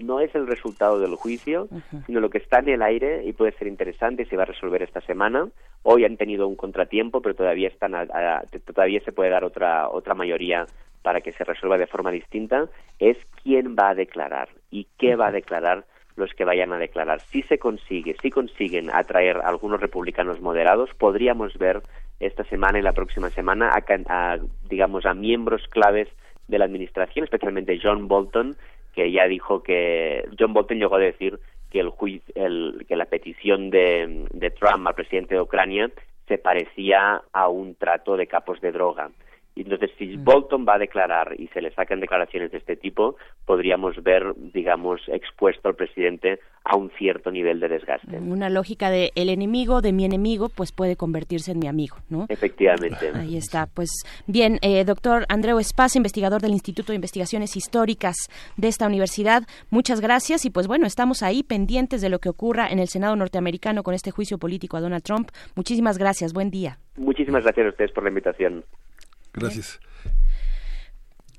no es el resultado del juicio, sino lo que está en el aire y puede ser interesante y se va a resolver esta semana. Hoy han tenido un contratiempo, pero todavía están a- a- todavía se puede dar otra otra mayoría para que se resuelva de forma distinta. Es quién va a declarar y qué va a declarar los que vayan a declarar. Si se consigue, si consiguen atraer a algunos republicanos moderados, podríamos ver esta semana y la próxima semana a, a, digamos a miembros claves de la administración, especialmente John Bolton, que ya dijo que John Bolton llegó a decir que el, juiz- el- que la petición de, de Trump al presidente de Ucrania se parecía a un trato de capos de droga. Entonces, si Bolton va a declarar y se le sacan declaraciones de este tipo, podríamos ver, digamos, expuesto al presidente a un cierto nivel de desgaste. Una lógica de el enemigo de mi enemigo, pues puede convertirse en mi amigo, ¿no? Efectivamente. Ahí está. Pues bien, eh, doctor Andreu Espaz, investigador del Instituto de Investigaciones Históricas de esta universidad, muchas gracias y pues bueno, estamos ahí pendientes de lo que ocurra en el Senado norteamericano con este juicio político a Donald Trump. Muchísimas gracias, buen día. Muchísimas gracias a ustedes por la invitación. Gracias.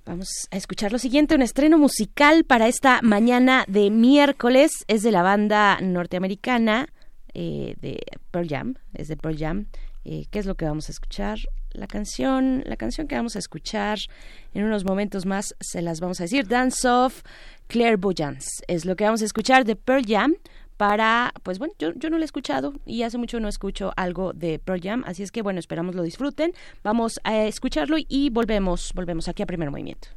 Vamos a escuchar lo siguiente, un estreno musical para esta mañana de miércoles. Es de la banda norteamericana eh, de Pearl Jam, es de Pearl Jam. Eh, ¿Qué es lo que vamos a escuchar? La canción, la canción que vamos a escuchar en unos momentos más se las vamos a decir. Dance of Clairvoyance es lo que vamos a escuchar de Pearl Jam para, pues bueno, yo, yo no lo he escuchado y hace mucho no escucho algo de Pearl Jam, así es que bueno, esperamos lo disfruten. Vamos a escucharlo y volvemos, volvemos aquí a Primer Movimiento.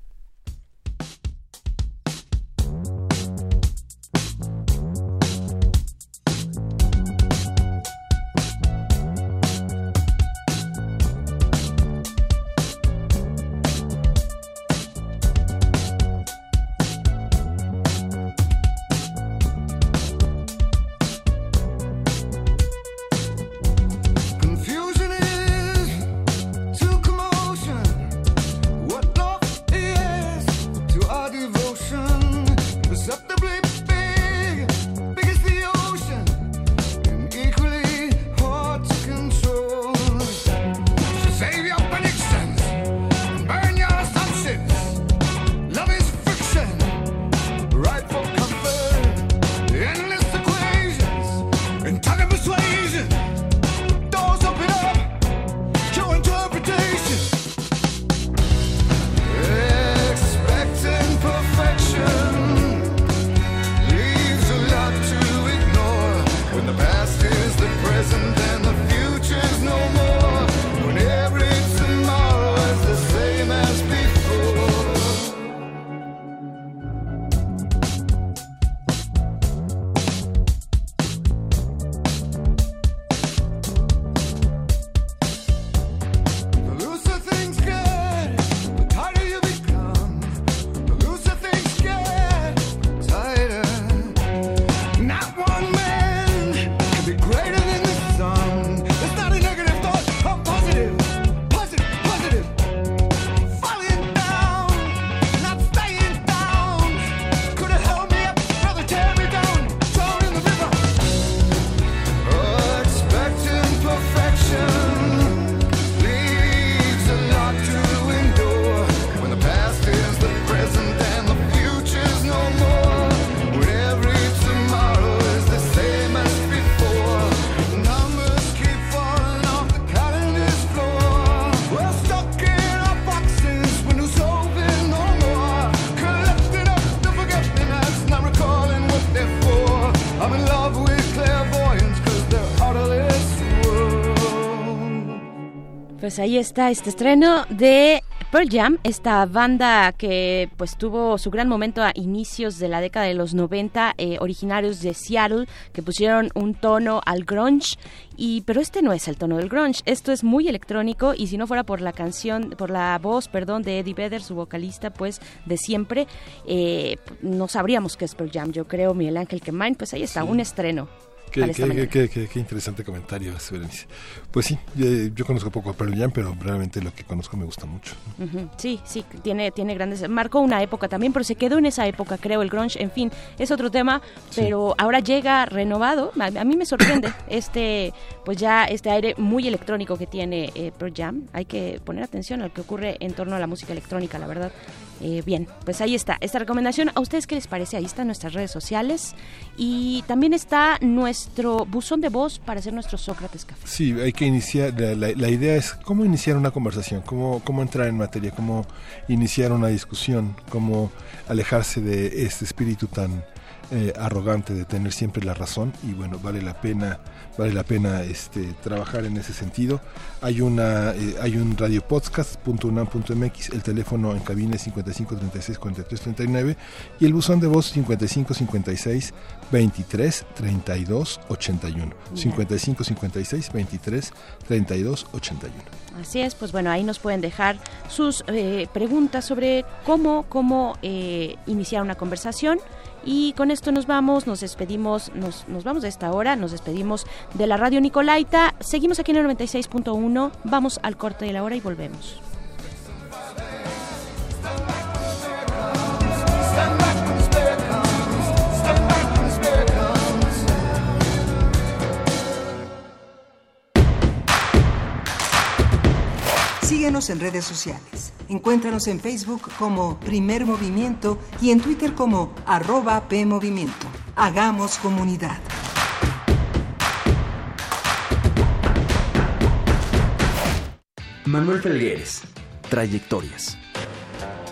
Pues ahí está este estreno de Pearl Jam, esta banda que pues tuvo su gran momento a inicios de la década de los 90, eh, originarios de Seattle, que pusieron un tono al grunge, y pero este no es el tono del grunge, esto es muy electrónico y si no fuera por la canción, por la voz, perdón, de Eddie Vedder, su vocalista, pues de siempre, eh, no sabríamos qué es Pearl Jam, yo creo, Miguel Ángel Kemain, pues ahí está, un estreno. Qué, qué- qué- qué- qué interesante comentario, Berenice. Pues sí, eh, yo conozco poco a Pearl Jam, pero realmente lo que conozco me gusta mucho. Sí, sí, tiene, tiene grandes... Marcó una época también, pero se quedó en esa época, creo, el grunge, en fin, es otro tema, pero ahora llega renovado. A, a mí me sorprende este, pues ya este aire muy electrónico que tiene eh, Pearl Jam. Hay que poner atención a lo que ocurre en torno a la música electrónica, la verdad. Eh, bien, pues ahí está esta recomendación. ¿A ustedes qué les parece? Ahí están nuestras redes sociales y también está nuestro buzón de voz para hacer nuestro Sócrates Café. Sí, hay que iniciar, la, idea es cómo iniciar una conversación, cómo, cómo entrar en materia, cómo iniciar una discusión, cómo alejarse de este espíritu tan eh, arrogante de tener siempre la razón y bueno, vale la pena, vale la pena este, trabajar en ese sentido. Hay una, eh, hay un radiopodcast.unam.mx, el teléfono en cabina es 55 36 43 39 y el buzón de voz 55 56 23 32 81. 55 56 23 32 81. Así es, pues bueno, ahí nos pueden dejar sus eh, preguntas sobre cómo, cómo eh, iniciar una conversación. Y con esto nos vamos, nos despedimos, nos, nos vamos de esta hora, nos despedimos de la radio Nicolaita. Seguimos aquí en el 96.1, vamos al corte de la hora y volvemos. Síguenos en redes sociales. Encuéntranos en Facebook como Primer Movimiento y en Twitter como arroba PMovimiento. Hagamos comunidad. Manuel Felgueres, Trayectorias.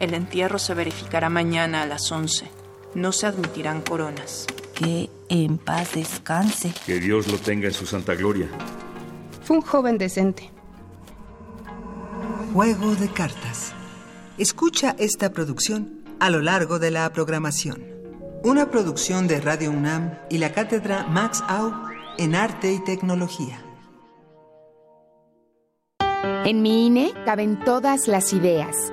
El entierro se verificará mañana a las 11. No se admitirán coronas. Que en paz descanse. Que Dios lo tenga en su santa gloria. Fue un joven decente. Juego de cartas. Escucha esta producción a lo largo de la programación. Una producción de Radio UNAM y la cátedra Max Au en Arte y Tecnología. En mi INE caben todas las ideas,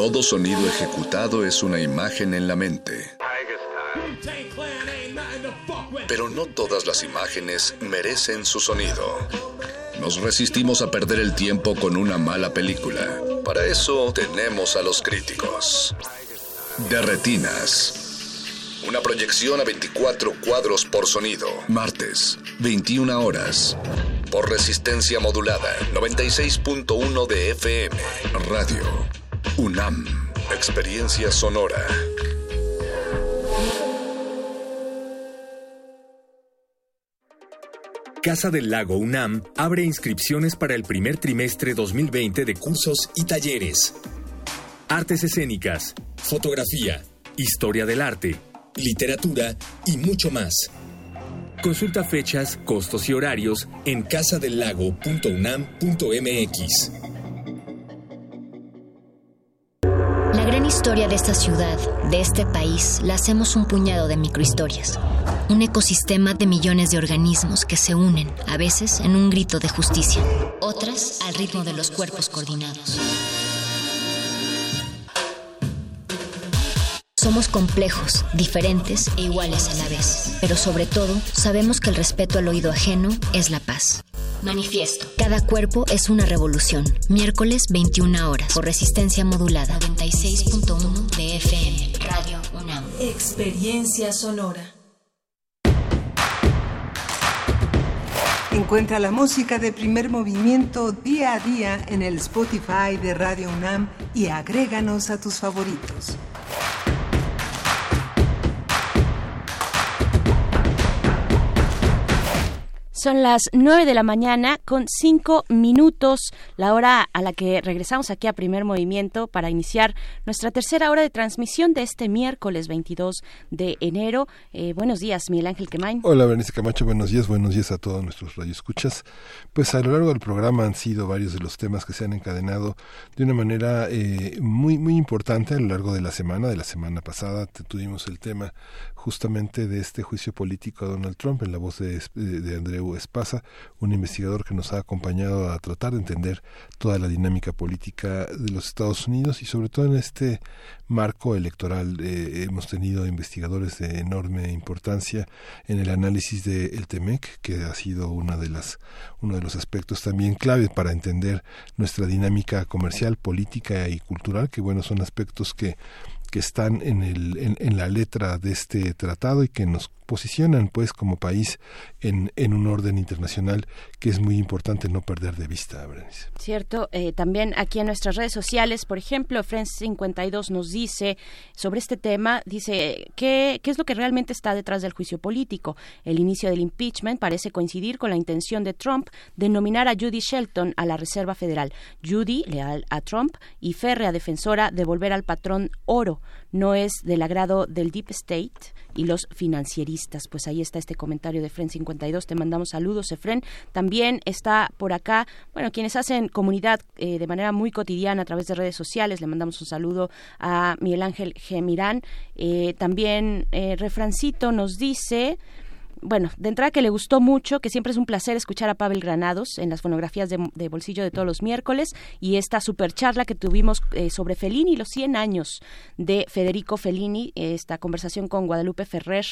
Todo sonido ejecutado es una imagen en la mente. Pero no todas las imágenes merecen su sonido. Nos resistimos a perder el tiempo con una mala película. Para eso tenemos a los críticos. De Retinas. Una proyección a 24 cuadros por sonido. Martes, 21 horas. Por resistencia modulada, 96.1 de FM. Radio. UNAM. Experiencia sonora. Casa del Lago UNAM abre inscripciones para el primer trimestre 2020 de cursos y talleres. Artes escénicas, fotografía, historia del arte, literatura y mucho más. Consulta fechas, costos y horarios en casadelago.unam.mx. historia de esta ciudad, de este país, la hacemos un puñado de microhistorias. Un ecosistema de millones de organismos que se unen, a veces en un grito de justicia, otras al ritmo de los cuerpos coordinados. Somos complejos, diferentes e iguales a la vez, pero sobre todo sabemos que el respeto al oído ajeno es la paz. Manifiesto. Cada cuerpo es una revolución. Miércoles 21 horas. Por resistencia modulada. 96.1 de FM. Radio UNAM. Experiencia sonora. Encuentra la música de primer movimiento día a día en el Spotify de Radio UNAM y agréganos a tus favoritos. Son las 9 de la mañana con 5 minutos, la hora a la que regresamos aquí a Primer Movimiento para iniciar nuestra tercera hora de transmisión de este miércoles 22 de enero. Eh, buenos días, Miguel Ángel Quemain. Hola, Bernice Camacho, buenos días, buenos días a todos nuestros radioescuchas. Pues a lo largo del programa han sido varios de los temas que se han encadenado de una manera eh, muy, muy importante a lo largo de la semana. De la semana pasada tuvimos el tema justamente de este juicio político a Donald Trump en la voz de, de Andreu Espasa, un investigador que nos ha acompañado a tratar de entender toda la dinámica política de los Estados Unidos y sobre todo en este marco electoral eh, hemos tenido investigadores de enorme importancia en el análisis del el TEMEC, que ha sido una de las, uno de los aspectos también clave para entender nuestra dinámica comercial, política y cultural, que bueno, son aspectos que que están en, el, en, en, la letra de este tratado y que nos posicionan pues como país en, un orden internacional que es muy importante no perder de vista, Berenice. Cierto, eh, también aquí en nuestras redes sociales, por ejemplo, Friends52 nos dice sobre este tema, dice, ¿qué, ¿qué es lo que realmente está detrás del juicio político? El inicio del impeachment parece coincidir con la intención de Trump de nominar a Judy Shelton a la Reserva Federal. Judy, leal a Trump y férrea defensora de volver al patrón oro, no es del agrado del Deep State y los financieristas. Pues ahí está este comentario de Fren 52. Te mandamos saludos, Efren. También está por acá, bueno, quienes hacen comunidad eh, de manera muy cotidiana a través de redes sociales. Le mandamos un saludo a Miguel Ángel Gemirán. Eh, también eh, Refrancito nos dice bueno, de entrada que le gustó mucho, que siempre es un placer escuchar a Pavel Granados en las fonografías de, de bolsillo de todos los miércoles y esta super charla que tuvimos eh, sobre Fellini, los 100 años de Federico Fellini, esta conversación con Guadalupe Ferrer,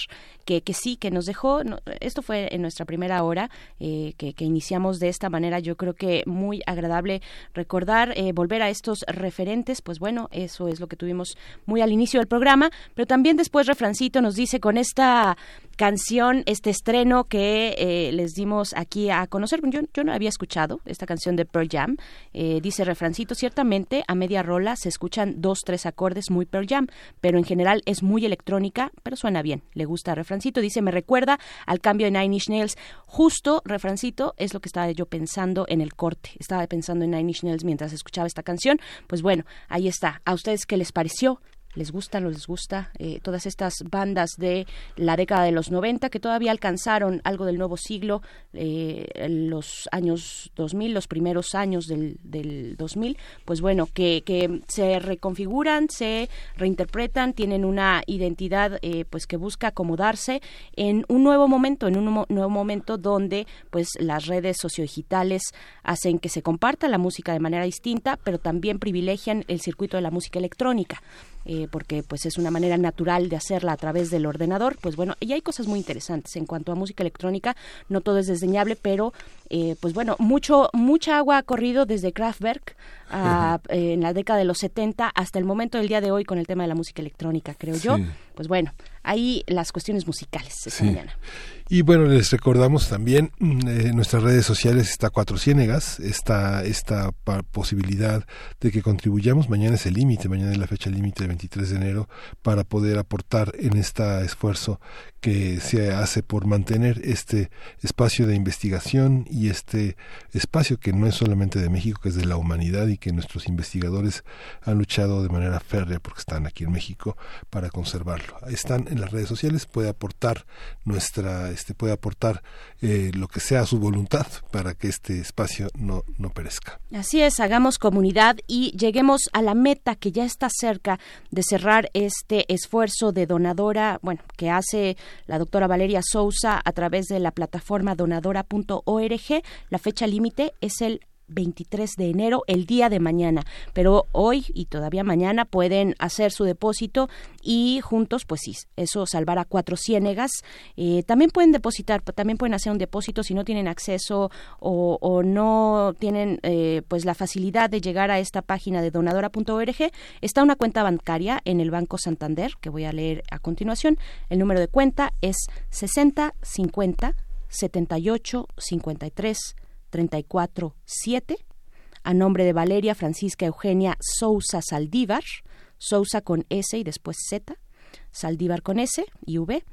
que, que sí, que nos dejó, esto fue en nuestra primera hora, eh, que, que, iniciamos de esta manera, yo creo que muy agradable recordar, eh, volver a estos referentes, pues bueno, eso es lo que tuvimos muy al inicio del programa, pero también después Refrancito nos dice con esta canción, este estreno que eh, les dimos aquí a conocer. Yo, no había escuchado esta canción de Pearl Jam. Eh, dice refrancito, ciertamente a media rola se escuchan dos, tres acordes muy Pearl Jam, pero en general es muy electrónica, pero suena bien. Le gusta refrancito. Dice, me recuerda al cambio de Nine Inch Nails. Justo refrancito es lo que estaba yo pensando en el corte. Estaba pensando en Nine Inch Nails mientras escuchaba esta canción. Pues bueno, ahí está. ¿A ustedes qué les pareció? Les gusta, no les gusta, eh, todas estas bandas de la década de los 90 que todavía alcanzaron algo del nuevo siglo, eh, los años 2000, los primeros años del, del 2000, pues bueno, que, que se reconfiguran, se reinterpretan, tienen una identidad eh, pues que busca acomodarse en un nuevo momento, en un nuevo momento donde pues las redes sociodigitales hacen que se comparta la música de manera distinta, pero también privilegian el circuito de la música electrónica. Eh, porque pues es una manera natural de hacerla a través del ordenador, pues bueno, y hay cosas muy interesantes. En cuanto a música electrónica, no todo es desdeñable, pero eh, pues bueno, mucho mucha agua ha corrido desde Kraftwerk a, eh, en la década de los 70 hasta el momento del día de hoy con el tema de la música electrónica, creo yo. Pues bueno, ahí las cuestiones musicales esta Sí. mañana. Y bueno, les recordamos también mm, eh, en nuestras redes sociales está Cuatro Ciénegas, esta, esta posibilidad de que contribuyamos. Mañana es el límite, mañana es la fecha límite del 23 de enero para poder aportar en este esfuerzo que se hace por mantener este espacio de investigación y este espacio que no es solamente de México, que es de la humanidad y que nuestros investigadores han luchado de manera férrea porque están aquí en México para conservarlo. Están en las redes sociales, puede aportar nuestra, este, puede aportar eh, lo que sea su voluntad para que este espacio no, no perezca. Así es, hagamos comunidad y lleguemos a la meta que ya está cerca de cerrar este esfuerzo de donadora, bueno, que hace la doctora Valeria Sousa a través de la plataforma donadora.org. La fecha límite es el 23 de enero, el día de mañana. Pero hoy y todavía mañana pueden hacer su depósito y juntos, pues sí, eso salvará cuatro ciénegas. Eh, también pueden depositar, también pueden hacer un depósito si no tienen acceso o, no tienen eh, pues la facilidad de llegar a esta página de donadora.org. Está una cuenta bancaria en el Banco Santander, que voy a leer a continuación. El número de cuenta es 60 50 78 53 347 a nombre de Valeria Francisca Eugenia Sousa Saldívar, Sousa con S y después Z, Saldívar con S y V.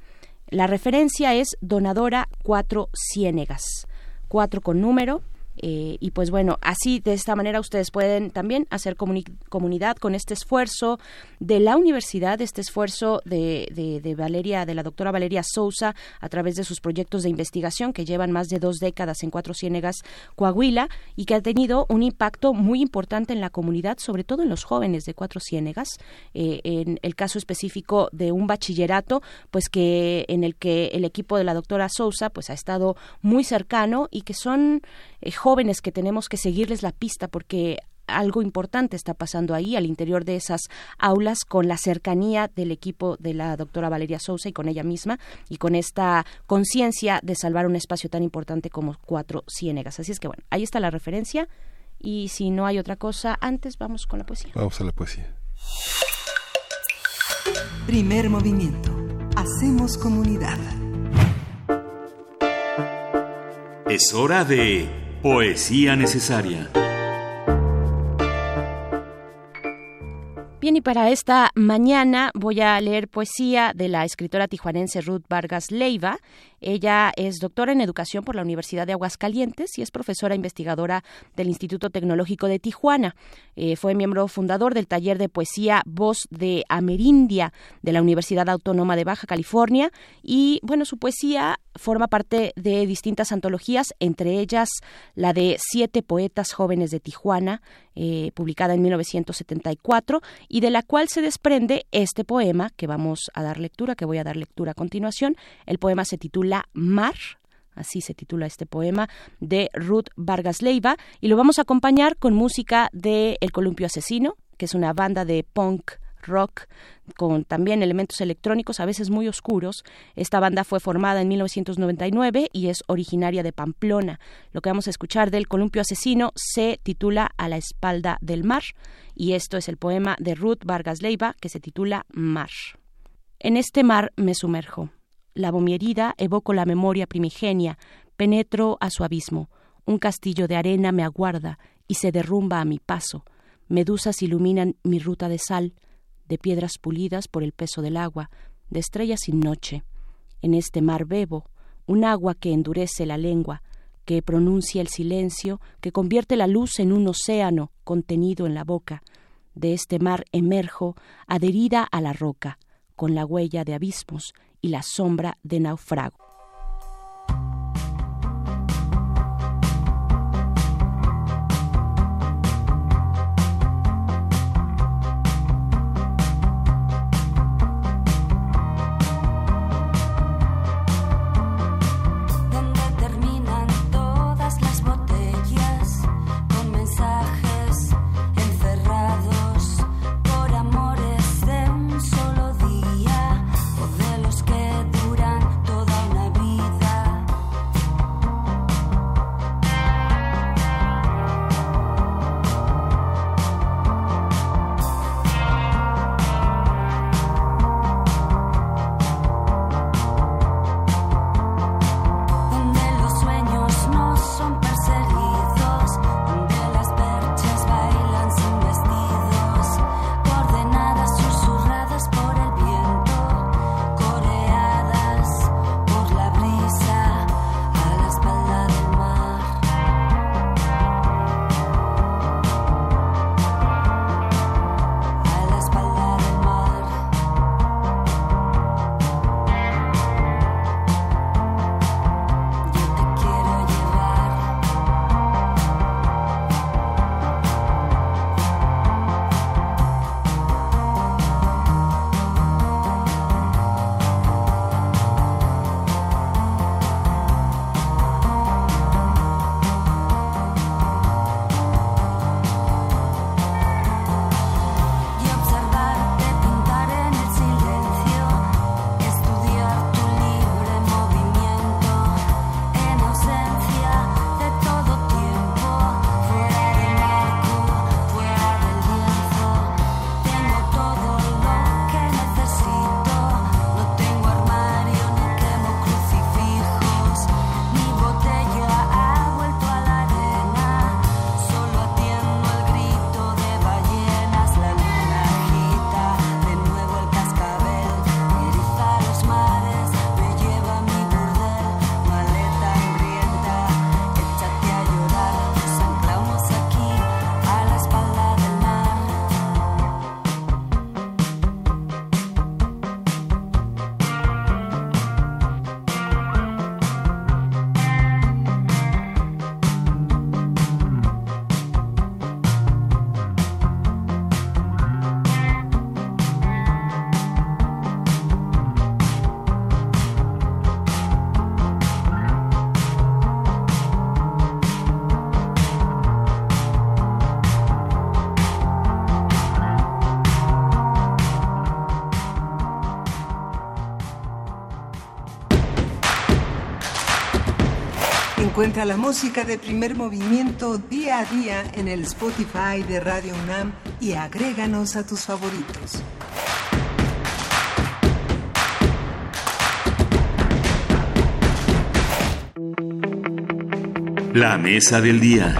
La referencia es donadora 4 Ciénegas, 4 con número. Eh, y pues bueno, así de esta manera ustedes pueden también hacer comuni- comunidad con este esfuerzo de la universidad, este esfuerzo de, de, de Valeria, de la doctora Valeria Sousa, a través de sus proyectos de investigación que llevan más de dos décadas en Cuatro Ciénegas, Coahuila, y que ha tenido un impacto muy importante en la comunidad, sobre todo en los jóvenes de Cuatro Ciénegas. Eh, en el caso específico de un bachillerato, pues que en el que el equipo de la doctora Sousa pues ha estado muy cercano y que son eh, jóvenes que tenemos que seguirles la pista porque algo importante está pasando ahí al interior de esas aulas con la cercanía del equipo de la doctora Valeria Sousa y con ella misma y con esta conciencia de salvar un espacio tan importante como Cuatro Ciénegas. Así es que bueno, ahí está la referencia y si no hay otra cosa antes vamos con la poesía. Vamos a la poesía. Primer movimiento. Hacemos comunidad. Es hora de Poesía Necesaria. Bien, y para esta mañana voy a leer poesía de la escritora tijuanense Ruth Vargas Leiva. Ella es doctora en educación por la Universidad de Aguascalientes y es profesora investigadora del Instituto Tecnológico de Tijuana. Eh, fue miembro fundador del taller de poesía Voz de Amerindia de la Universidad Autónoma de Baja California y, bueno, su poesía forma parte de distintas antologías, entre ellas la de Siete Poetas Jóvenes de Tijuana, eh, publicada en 1974, y de la cual se desprende este poema que vamos a dar lectura, que voy a dar lectura a continuación. El poema se titula Mar. Así se titula este poema de Ruth Vargas Leiva y lo vamos a acompañar con música de El Columpio Asesino, que es una banda de punk rock con también elementos electrónicos a veces muy oscuros. Esta banda fue formada en 1999 y es originaria de Pamplona. Lo que vamos a escuchar del Columpio Asesino se titula A la espalda del mar y esto es el poema de Ruth Vargas Leiva que se titula Mar. En este mar me sumerjo. Lavo mi herida, evoco la memoria primigenia, penetro a su abismo. Un castillo de arena me aguarda y se derrumba a mi paso. Medusas iluminan mi ruta de sal, de piedras pulidas por el peso del agua, de estrellas sin noche. En este mar bebo, un agua que endurece la lengua, que pronuncia el silencio, que convierte la luz en un océano contenido en la boca. de este mar emerjo, adherida a la roca, con la huella de abismos y la sombra de naufrago. Encuentra la música de primer movimiento día a día en el Spotify de Radio UNAM y agréganos a tus favoritos. La mesa del día.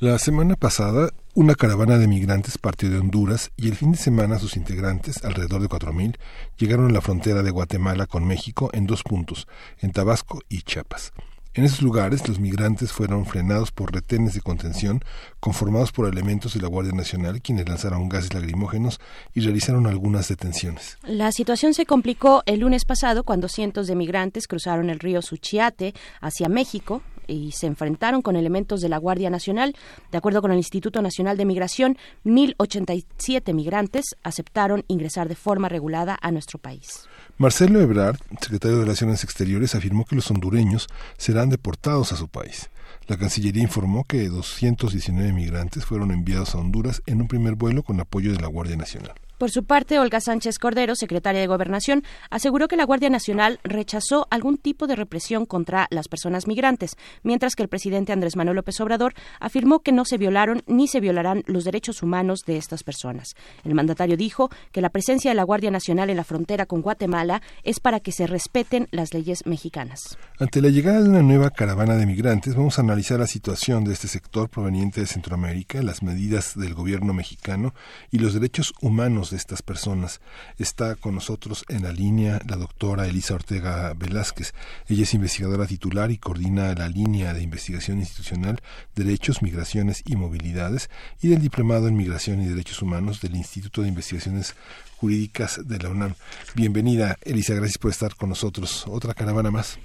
La semana pasada, una caravana de migrantes partió de Honduras y el fin de semana sus integrantes, alrededor de 4.000, llegaron a la frontera de Guatemala con México en dos puntos, en Tabasco y Chiapas. En esos lugares, los migrantes fueron frenados por retenes de contención conformados por elementos de la Guardia Nacional, quienes lanzaron gases lacrimógenos y realizaron algunas detenciones. La situación se complicó el lunes pasado cuando cientos de migrantes cruzaron el río Suchiate hacia México y se enfrentaron con elementos de la Guardia Nacional. De acuerdo con el Instituto Nacional de Migración, 1.087 migrantes aceptaron ingresar de forma regulada a nuestro país. Marcelo Ebrard, secretario de Relaciones Exteriores, afirmó que los hondureños serán deportados a su país. La Cancillería informó que 219 migrantes fueron enviados a Honduras en un primer vuelo con apoyo de la Guardia Nacional. Por su parte, Olga Sánchez Cordero, secretaria de Gobernación, aseguró que la Guardia Nacional rechazó algún tipo de represión contra las personas migrantes, mientras que el presidente Andrés Manuel López Obrador afirmó que no se violaron ni se violarán los derechos humanos de estas personas. El mandatario dijo que la presencia de la Guardia Nacional en la frontera con Guatemala es para que se respeten las leyes mexicanas. Ante la llegada de una nueva caravana de migrantes, vamos a analizar la situación de este sector proveniente de Centroamérica, las medidas del gobierno mexicano y los derechos humanos de estas personas. Está con nosotros en la línea la doctora Elisa Ortega Velázquez. Ella es investigadora titular y coordina la línea de investigación institucional Derechos, Migraciones y Movilidades y del Diplomado en Migración y Derechos Humanos del Instituto de Investigaciones Jurídicas de la UNAM. Bienvenida, Elisa, gracias por estar con nosotros. Otra caravana más.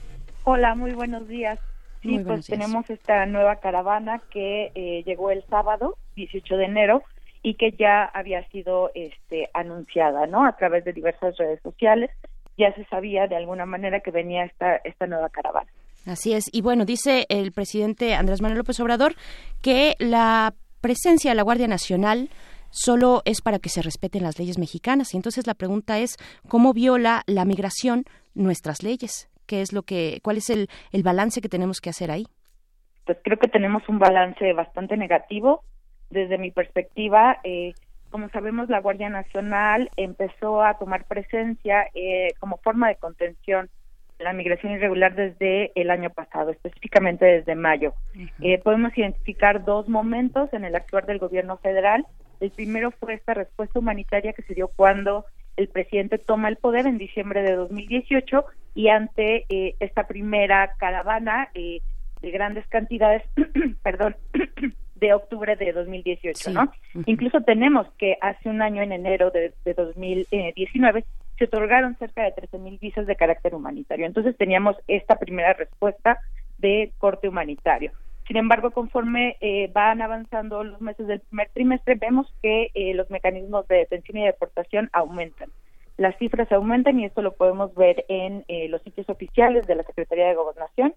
Hola, muy buenos días. Sí, Muy pues tenemos esta nueva caravana que eh, llegó el sábado, 18 de enero, y que ya había sido este, anunciada, ¿no? A través de diversas redes sociales. Ya se sabía de alguna manera que venía esta, esta nueva caravana. Así es. Y bueno, dice el presidente Andrés Manuel López Obrador que la presencia de la Guardia Nacional solo es para que se respeten las leyes mexicanas. Y entonces la pregunta es, ¿cómo viola la migración nuestras leyes? ¿Qué es lo que, cuál es el, el balance que tenemos que hacer ahí? pues creo que tenemos un balance bastante negativo. Desde mi perspectiva, eh, como sabemos, la Guardia Nacional empezó a tomar presencia eh, como forma de contención de la migración irregular desde el año pasado, específicamente desde mayo. Eh, podemos identificar dos momentos en el actuar del gobierno federal. El primero fue esta respuesta humanitaria que se dio cuando el presidente toma el poder en diciembre de 2018 y ante eh, esta primera caravana eh, de grandes cantidades, perdón, de octubre de 2018, ¿no? Incluso tenemos que hace un año, en enero de, de 2019, se otorgaron cerca de 13 mil visas de carácter humanitario. Entonces teníamos esta primera respuesta de corte humanitario. Sin embargo, conforme eh, van avanzando los meses del primer trimestre, vemos que eh, los mecanismos de detención y deportación aumentan. Las cifras aumentan y esto lo podemos ver en eh, los sitios oficiales de la Secretaría de Gobernación.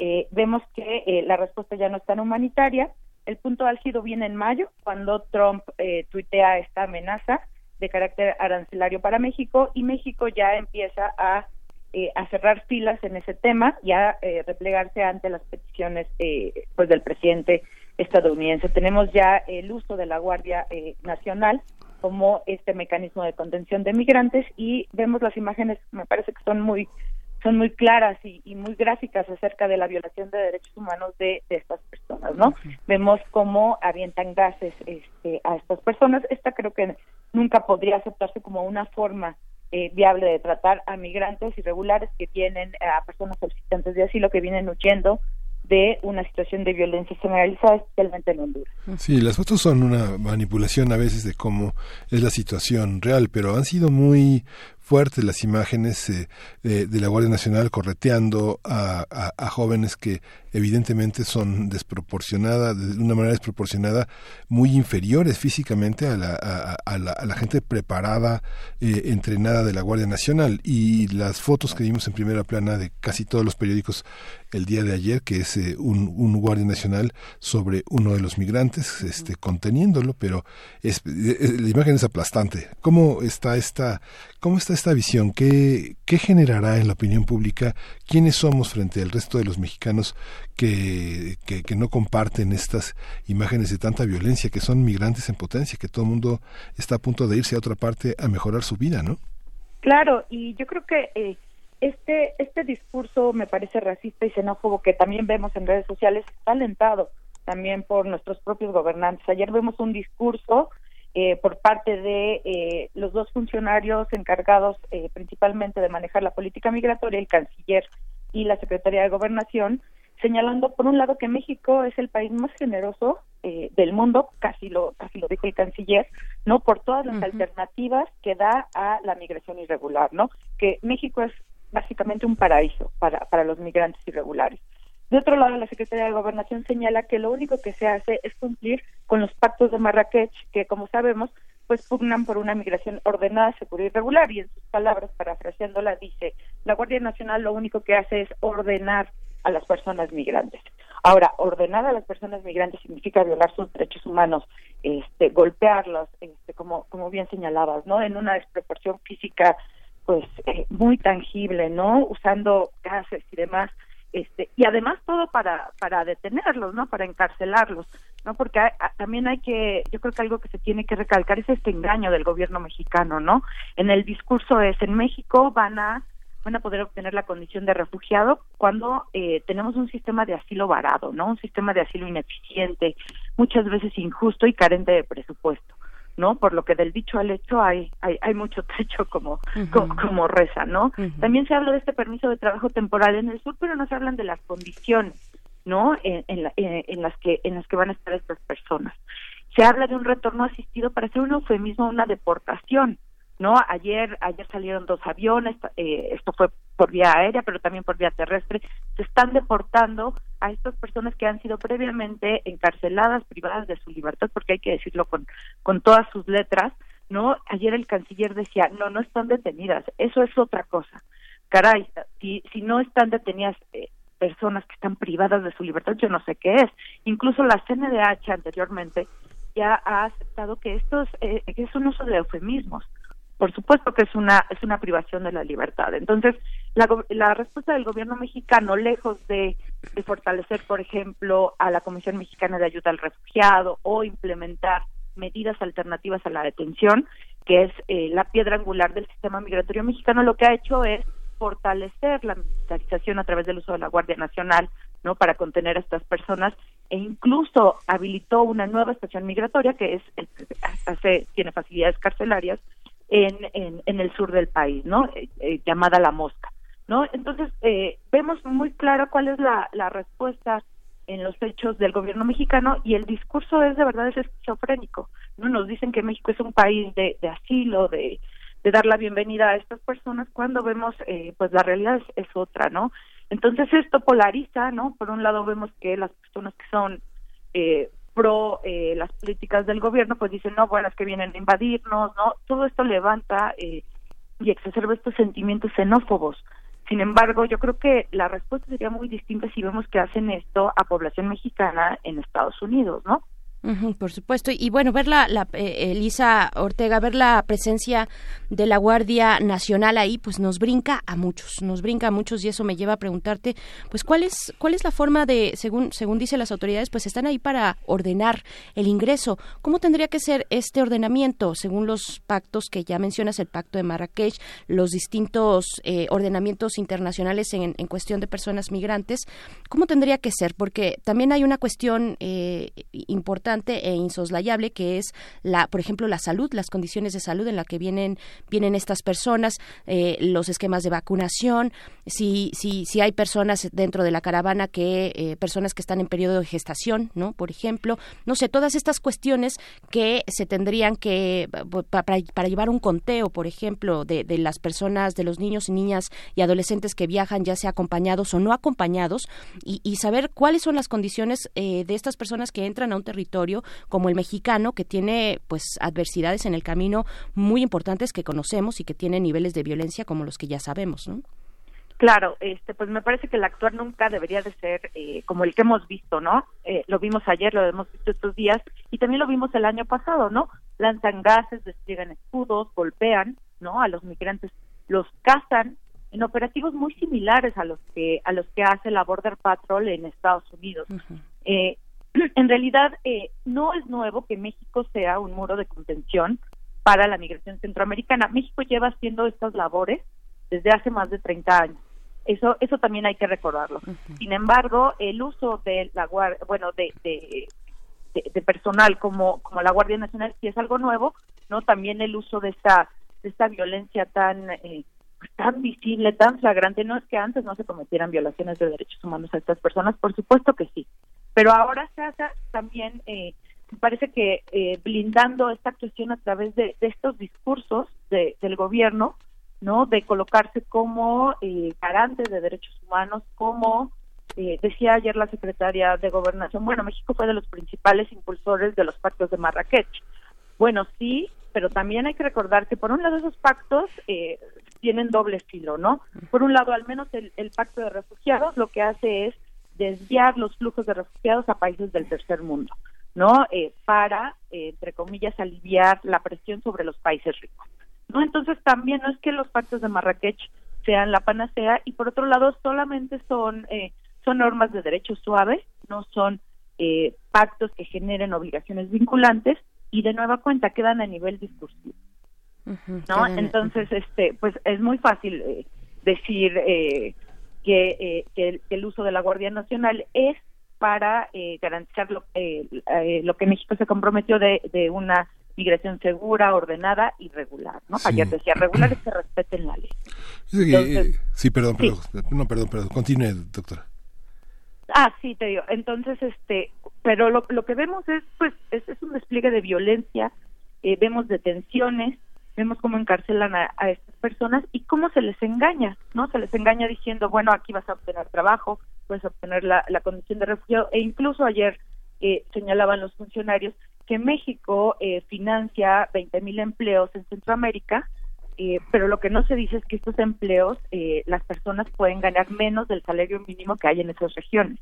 Eh, vemos que eh, la respuesta ya no es tan humanitaria. El punto álgido viene en mayo, cuando Trump eh, tuitea esta amenaza de carácter arancelario para México y México ya empieza a, eh, a cerrar filas en ese tema y a eh, replegarse ante las peticiones eh, pues del presidente estadounidense. Tenemos ya el uso de la Guardia eh, Nacional como este mecanismo de contención de migrantes y vemos las imágenes, me parece que son muy son muy claras y, y muy gráficas acerca de la violación de derechos humanos de, de estas personas, ¿no? Vemos cómo avientan gases este, a estas personas. Esta creo que nunca podría aceptarse como una forma eh, viable de tratar a migrantes irregulares que vienen, a personas solicitantes de asilo que vienen huyendo de una situación de violencia generalizada, especialmente en Honduras. Sí, las fotos son una manipulación a veces de cómo es la situación real, pero han sido muy fuertes las imágenes eh, de, la Guardia Nacional correteando a, jóvenes que evidentemente son desproporcionadas, de una manera desproporcionada, muy inferiores físicamente a la gente preparada, eh, entrenada de la Guardia Nacional. Y las fotos que vimos en primera plana de casi todos los periódicos el día de ayer, que es eh, un, un Guardia Nacional sobre uno de los migrantes, este, conteniéndolo, pero es, eh, la imagen es aplastante. ¿Cómo está esta, cómo está esta visión? ¿Qué, ¿Qué generará en la opinión pública? ¿Quiénes somos frente al resto de los mexicanos que, que, no comparten estas imágenes de tanta violencia, que son migrantes en potencia, que todo el mundo está a punto de irse a otra parte a mejorar su vida, ¿no? Claro, y yo creo que eh, este este discurso me parece racista y xenófobo que también vemos en redes sociales está alentado también por nuestros propios gobernantes. Ayer vemos un discurso eh, por parte de eh, los dos funcionarios encargados eh, principalmente de manejar la política migratoria, el canciller y la secretaria de gobernación, señalando por un lado que México es el país más generoso eh, del mundo, casi lo casi lo dijo el canciller, no por todas las alternativas que da a la migración irregular, no que México es básicamente un paraíso para para los migrantes irregulares. De otro lado, la Secretaría de Gobernación señala que lo único que se hace es cumplir con los pactos de Marrakech, que como sabemos, pues pugnan por una migración ordenada, segura y regular. Y en sus palabras, parafraseándola, dice, la Guardia Nacional lo único que hace es ordenar a las personas migrantes. Ahora, ordenar a las personas migrantes significa violar sus derechos humanos, este, golpearlos, este, como, como bien señalabas, ¿no? En una desproporción física, pues, eh, muy tangible, ¿no? Usando gases y demás este y además todo para para detenerlos no para encarcelarlos no porque hay- también hay que yo creo que algo que se tiene que recalcar es este engaño del gobierno mexicano no en el discurso es en México van a van a poder obtener la condición de refugiado cuando eh, tenemos un sistema de asilo varado no un sistema de asilo ineficiente muchas veces injusto y carente de presupuesto ¿no? Por lo que del dicho al hecho hay hay, hay mucho trecho como, como como reza, ¿no? También se habla de este permiso de trabajo temporal en el sur, pero no se hablan de las condiciones, ¿no? En, en, la- en- en las que en las que van a estar estas personas. Se habla de un retorno asistido para hacer un eufemismo, una deportación, ¿no? Ayer ayer salieron dos aviones, eh, esto fue por vía aérea, pero también por vía terrestre. Se están deportando a estas personas que han sido previamente encarceladas, privadas de su libertad, porque hay que decirlo con con todas sus letras, ¿no? Ayer el canciller decía, no, no están detenidas, eso es otra cosa. Caray, si, si no están detenidas eh, personas que están privadas de su libertad, yo no sé qué es. Incluso la CNDH anteriormente ya ha aceptado que esto es, eh, que es un uso de eufemismos. Por supuesto que es una es una privación de la libertad. Entonces, la, la respuesta del gobierno mexicano, lejos de, fortalecer, por ejemplo, a la Comisión Mexicana de Ayuda al Refugiado o implementar medidas alternativas a la detención, que es eh, la piedra angular del sistema migratorio mexicano, lo que ha hecho es fortalecer la militarización a través del uso de la Guardia Nacional, ¿no? Para contener a estas personas e incluso habilitó una nueva estación migratoria que es hace tiene facilidades carcelarias en, en, el sur del país, ¿no? Eh, eh, llamada La Mosca, ¿no? Entonces, eh, vemos muy claro cuál es la, la respuesta en los hechos del gobierno mexicano y el discurso es de verdad es esquizofrénico, ¿no? Nos dicen que México es un país de, de asilo, de, de dar la bienvenida a estas personas cuando vemos, eh, pues la realidad es, es otra, ¿no? Entonces esto polariza, ¿no? Por un lado vemos que las personas que son eh, eh, las políticas del gobierno, pues dicen, no, bueno, es que vienen a invadirnos, ¿no? Todo esto levanta eh, y exacerba estos sentimientos xenófobos. Sin embargo, yo creo que la respuesta sería muy distinta si vemos que hacen esto a población mexicana en Estados Unidos, ¿no? Por supuesto. Y bueno, ver la, la eh, Elisa Ortega, ver la presencia de la Guardia Nacional ahí, pues nos brinca a muchos, nos brinca a muchos y eso me lleva a preguntarte, pues cuál es, cuál es la forma de, según, según dicen las autoridades, pues están ahí para ordenar el ingreso. ¿Cómo tendría que ser este ordenamiento según los pactos que ya mencionas, el pacto de Marrakech, los distintos eh, ordenamientos internacionales en, en cuestión de personas migrantes? ¿Cómo tendría que ser? Porque también hay una cuestión eh, importante e insoslayable que es la, por ejemplo, la salud, las condiciones de salud en la que vienen vienen estas personas, eh, los esquemas de vacunación, si si si hay personas dentro de la caravana que eh, personas que están en periodo de gestación, ¿no? Por ejemplo, no sé, todas estas cuestiones que se tendrían que pa- para, llevar un conteo, por ejemplo, de, de las personas, de los niños y niñas y adolescentes que viajan, ya sea acompañados o no acompañados, y, saber cuáles son las condiciones eh, de estas personas que entran a un territorio como el mexicano, que tiene pues adversidades en el camino muy importantes que conocemos y que tiene niveles de violencia como los que ya sabemos, ¿no? Claro, este, pues me parece que el actuar nunca debería de ser eh, como el que hemos visto, ¿no? Eh, lo vimos ayer, lo hemos visto estos días y también lo vimos el año pasado, ¿no? Lanzan gases, despliegan escudos, golpean, ¿no? A los migrantes, los cazan en operativos muy similares a los que a los que hace la Border Patrol en Estados Unidos. Eh, en realidad eh, no es nuevo que México sea un muro de contención para la migración centroamericana. México lleva haciendo estas labores desde hace más de 30 años. Eso eso también hay que recordarlo. Sin embargo, el uso de la bueno de, de, de- de personal como como la Guardia Nacional sí es algo nuevo, no también el uso de esta de esta violencia tan eh, pues, tan visible, tan flagrante. No es que antes no se cometieran violaciones de derechos humanos a estas personas, por supuesto que sí, pero ahora se hace también, eh, parece que eh, blindando esta actuación a través de, estos discursos de- del gobierno, ¿no? De colocarse como eh, garante de derechos humanos, como eh, decía ayer la secretaria de Gobernación, bueno, México fue de los principales impulsores de los pactos de Marrakech. Bueno, sí, pero también hay que recordar que por un lado esos pactos eh, tienen doble estilo, ¿no? Por un lado, al menos el, el pacto de refugiados lo que hace es desviar los flujos de refugiados a países del tercer mundo, ¿no? Eh, para, eh, entre comillas, aliviar la presión sobre los países ricos, ¿no? Entonces también no es que los pactos de Marrakech sean la panacea y por otro lado solamente son eh, son normas de derecho suave, no son eh, pactos que generen obligaciones vinculantes y de nueva cuenta quedan a nivel discursivo. ¿no? Entonces, este, pues es muy fácil eh, decir eh, que, eh, que el, que el uso de la Guardia Nacional es para eh, garantizar lo, eh, eh, lo que México se comprometió de, de una migración segura, ordenada y regular, ¿no? Sí. Ayer decía, regular es que respeten la ley. Entonces- eh, sí, perdón, Sí. perdón. No, perdón, perdón. Continúe, doctora. Ah, sí, te digo. Entonces, este, pero lo, lo que vemos es, pues, es, es un despliegue de violencia, eh, vemos detenciones, vemos cómo encarcelan a, a estas personas y cómo se les engaña, ¿no? Se les engaña diciendo, bueno, aquí vas a obtener trabajo, puedes obtener la, la condición de refugiado e incluso ayer eh, señalaban los funcionarios que México eh, financia 20 mil empleos en Centroamérica, eh, pero lo que no se dice es que estos empleos eh, las personas pueden ganar menos del salario mínimo que hay en esas regiones,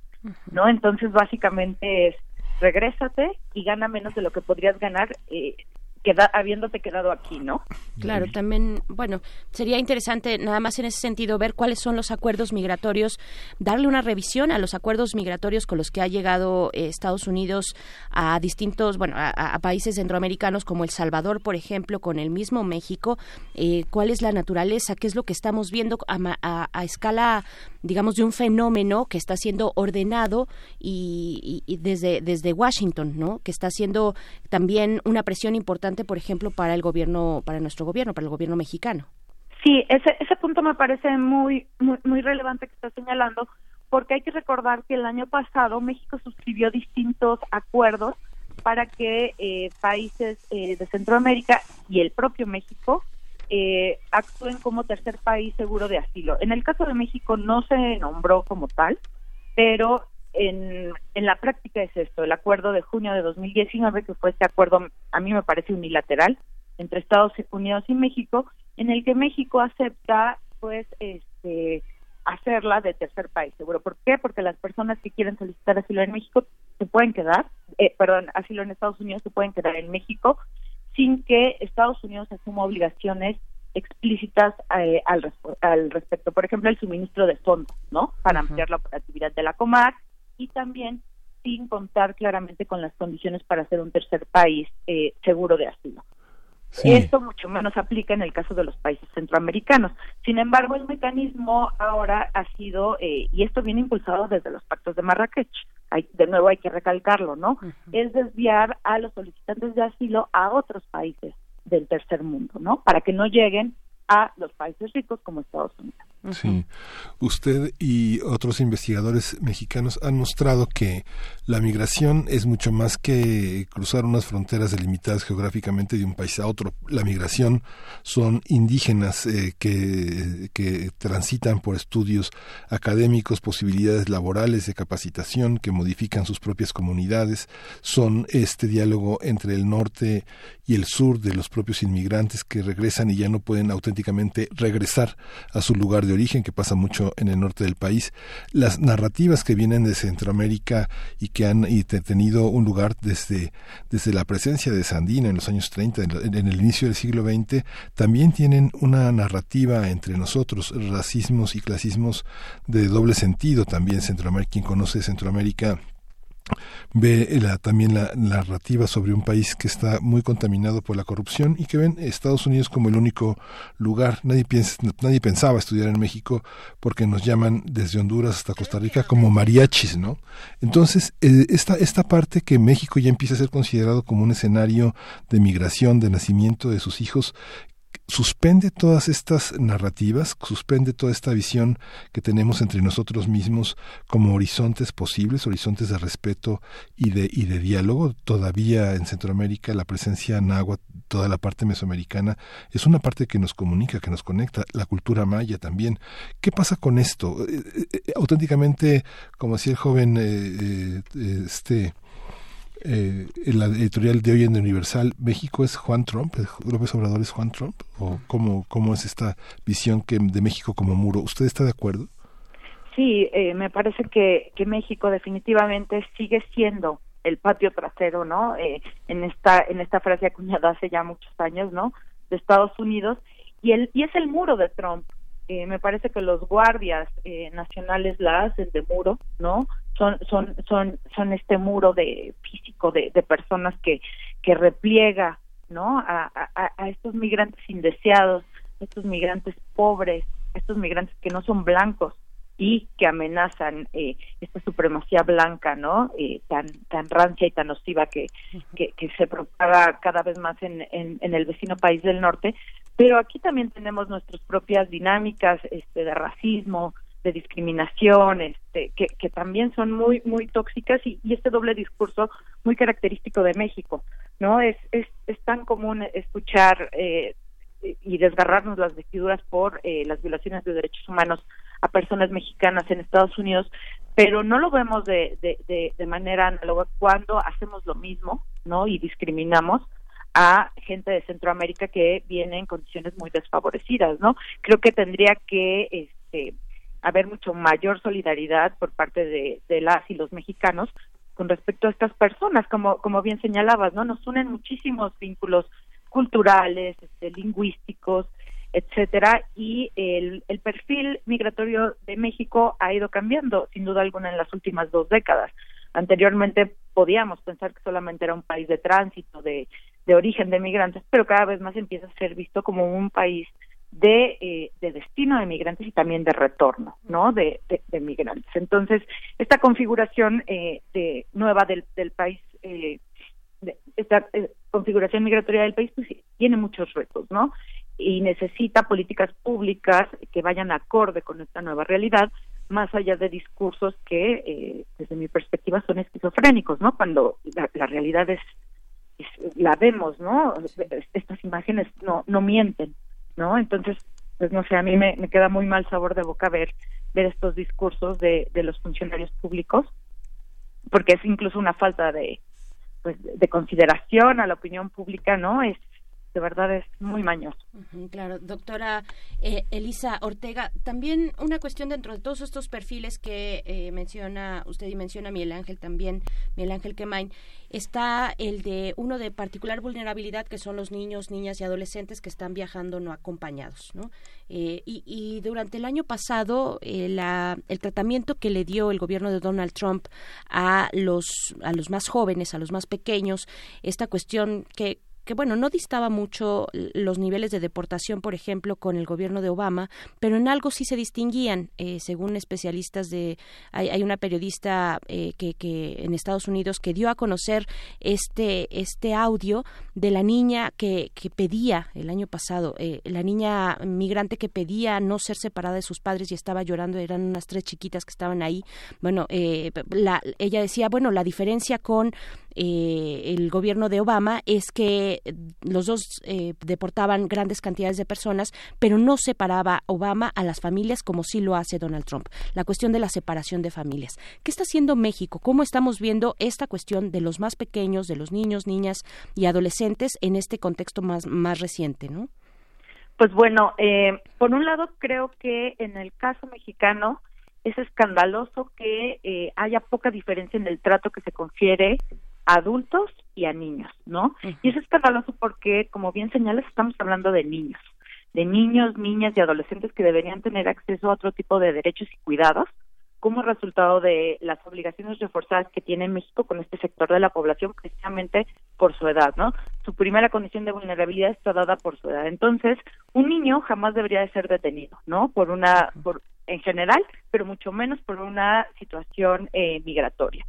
¿no? Entonces básicamente es regrésate y gana menos de lo que podrías ganar eh, queda, habiéndote quedado aquí, ¿no? Claro, también, bueno, sería interesante nada más en ese sentido ver cuáles son los acuerdos migratorios, darle una revisión a los acuerdos migratorios con los que ha llegado eh, Estados Unidos a distintos, bueno, a, a países centroamericanos como El Salvador, por ejemplo, con el mismo México, eh, cuál es la naturaleza, qué es lo que estamos viendo a, ma- a- a escala, digamos, de un fenómeno que está siendo ordenado y, y- y desde, desde Washington, ¿no? Que está siendo también una presión importante, por ejemplo, para el gobierno, para nuestro gobierno, para el gobierno mexicano. Sí, ese, ese punto me parece muy, muy, muy relevante que está señalando, porque hay que recordar que el año pasado México suscribió distintos acuerdos para que eh, países eh, de Centroamérica y el propio México eh, actúen como tercer país seguro de asilo. En el caso de México no se nombró como tal, pero en, en la práctica es esto, el acuerdo de junio de 2019, que fue este acuerdo, a mí me parece unilateral, entre Estados Unidos y México, en el que México acepta, pues, este, hacerla de tercer país seguro. ¿Por qué? Porque las personas que quieren solicitar asilo en México se pueden quedar, eh, perdón, asilo en Estados Unidos se pueden quedar en México sin que Estados Unidos asuma obligaciones explícitas eh, al, al respecto. Por ejemplo, el suministro de fondos, ¿no? Para ampliar la operatividad de la Comar y también sin contar claramente con las condiciones para ser un tercer país eh, seguro de asilo. Sí. Esto mucho menos aplica en el caso de los países centroamericanos. Sin embargo, el mecanismo ahora ha sido, eh, y esto viene impulsado desde los pactos de Marrakech, hay, de nuevo hay que recalcarlo, ¿no? Es desviar a los solicitantes de asilo a otros países del tercer mundo, ¿no? Para que no lleguen a los países ricos como Estados Unidos. Sí. Usted y otros investigadores mexicanos han mostrado que la migración es mucho más que cruzar unas fronteras delimitadas geográficamente de un país a otro. La migración son indígenas eh, que, que transitan por estudios académicos, posibilidades laborales de capacitación, que modifican sus propias comunidades. Son este diálogo entre el norte y el sur de los propios inmigrantes que regresan y ya no pueden auténticamente regresar a su lugar de origen, que pasa mucho en el norte del país. Las narrativas que vienen de Centroamérica y que han y te- tenido un lugar desde, desde la presencia de Sandina en los años 30, en, en- en el inicio del siglo XX, también tienen una narrativa entre nosotros, racismos y clasismos de doble sentido también Centroamérica. Quien conoce Centroamérica ve la, también la narrativa sobre un país que está muy contaminado por la corrupción y que ven Estados Unidos como el único lugar. Nadie, nadie pensaba estudiar en México porque nos llaman desde Honduras hasta Costa Rica como mariachis, ¿no? Entonces, eh, esta, esta parte que México ya empieza a ser considerado como un escenario de migración, de nacimiento de sus hijos, suspende todas estas narrativas, suspende toda esta visión que tenemos entre nosotros mismos como horizontes posibles, horizontes de respeto y de, y de diálogo. Todavía en Centroamérica la presencia náhuatl, toda la parte mesoamericana, es una parte que nos comunica, que nos conecta, la cultura maya también. ¿Qué pasa con esto? Eh, eh, eh, auténticamente, como decía el joven, este eh, en la editorial de hoy en Universal, México es Juan Trump, López Obrador es Juan Trump, o cómo, cómo es esta visión que de México como muro. ¿Usted está de acuerdo? Sí, eh, me parece que, que México definitivamente sigue siendo el patio trasero, ¿no? Eh, en esta en esta frase acuñada hace ya muchos años, ¿no? De Estados Unidos y el y es el muro de Trump. Eh, me parece que los guardias eh, nacionales la hacen de muro, ¿no? Son son son son este muro de físico de, de personas que que repliega, ¿no? A, a, a estos migrantes indeseados, estos migrantes pobres, estos migrantes que no son blancos, y que amenazan eh, esta supremacía blanca, ¿no? Eh, tan tan rancia y tan nociva que, que, que se propaga cada vez más en, en, en el vecino país del norte. Pero aquí también tenemos nuestras propias dinámicas este, de racismo, de discriminación, este, que, que también son muy muy tóxicas y, y este doble discurso muy característico de México, ¿no? Es es, es tan común escuchar eh, y desgarrarnos las vestiduras por eh, las violaciones de derechos humanos a personas mexicanas en Estados Unidos, pero no lo vemos de, de, de, de manera análoga cuando hacemos lo mismo, ¿no? Y discriminamos a gente de Centroamérica que viene en condiciones muy desfavorecidas, ¿no? Creo que tendría que este, haber mucho mayor solidaridad por parte de, de las y los mexicanos con respecto a estas personas, como como bien señalabas, ¿no? Nos unen muchísimos vínculos culturales, este, lingüísticos, etcétera, y el, el perfil migratorio de México ha ido cambiando, sin duda alguna, en las últimas dos décadas. Anteriormente podíamos pensar que solamente era un país de tránsito, de, de origen de migrantes, pero cada vez más empieza a ser visto como un país de, eh, de destino de migrantes y también de retorno, ¿no? De, de, de migrantes. Entonces, esta configuración eh, de, nueva del, del país, eh, de, esta eh, configuración migratoria del país, pues tiene muchos retos, ¿no? Y necesita políticas públicas que vayan acorde con esta nueva realidad, más allá de discursos que, eh, desde mi perspectiva, son esquizofrénicos, ¿no? Cuando la, la realidad es, es- la vemos, ¿no? Estas imágenes no, no mienten. ¿No? Entonces, pues no sé, a mí me, queda muy mal sabor de boca ver, ver estos discursos de, de los funcionarios públicos, porque es incluso una falta de, pues, de consideración a la opinión pública, ¿no? De verdad es muy mañoso. Claro, doctora eh, Elisa Ortega, también una cuestión dentro de todos estos perfiles que eh, menciona usted y menciona Miguel Ángel también, Miguel Ángel Quemain, está el de uno de particular vulnerabilidad que son los niños, niñas y adolescentes que están viajando no acompañados, ¿no? Eh, y, y durante el año pasado la, el tratamiento que le dio el gobierno de Donald Trump a los a los más jóvenes, a los más pequeños, esta cuestión que que bueno, no distaba mucho los niveles de deportación, por ejemplo, con el gobierno de Obama, pero en algo sí se distinguían, eh, según especialistas de, hay, hay una periodista eh, que, que en Estados Unidos que dio a conocer este, este audio de la niña que, que pedía el año pasado, eh, la niña migrante que pedía no ser separada de sus padres y estaba llorando, eran unas tres chiquitas que estaban ahí. Bueno, eh, la, ella decía, bueno, la diferencia con eh, el gobierno de Obama es que los dos eh, deportaban grandes cantidades de personas, pero no separaba Obama a las familias como sí lo hace Donald Trump. La cuestión de la separación de familias. ¿Qué está haciendo México? ¿Cómo estamos viendo esta cuestión de los más pequeños, de los niños, niñas y adolescentes en este contexto más, más reciente, no? Pues bueno, eh, por un lado creo que en el caso mexicano es escandaloso que eh, haya poca diferencia en el trato que se confiere adultos y a niños, ¿no? Y es escandaloso porque, como bien señalas, estamos hablando de niños, de niños, niñas y adolescentes que deberían tener acceso a otro tipo de derechos y cuidados como resultado de las obligaciones reforzadas que tiene México con este sector de la población precisamente por su edad, ¿no? Su primera condición de vulnerabilidad está dada por su edad. Entonces, un niño jamás debería de ser detenido, ¿no? Por una, por, en general, pero mucho menos por una situación eh, migratoria.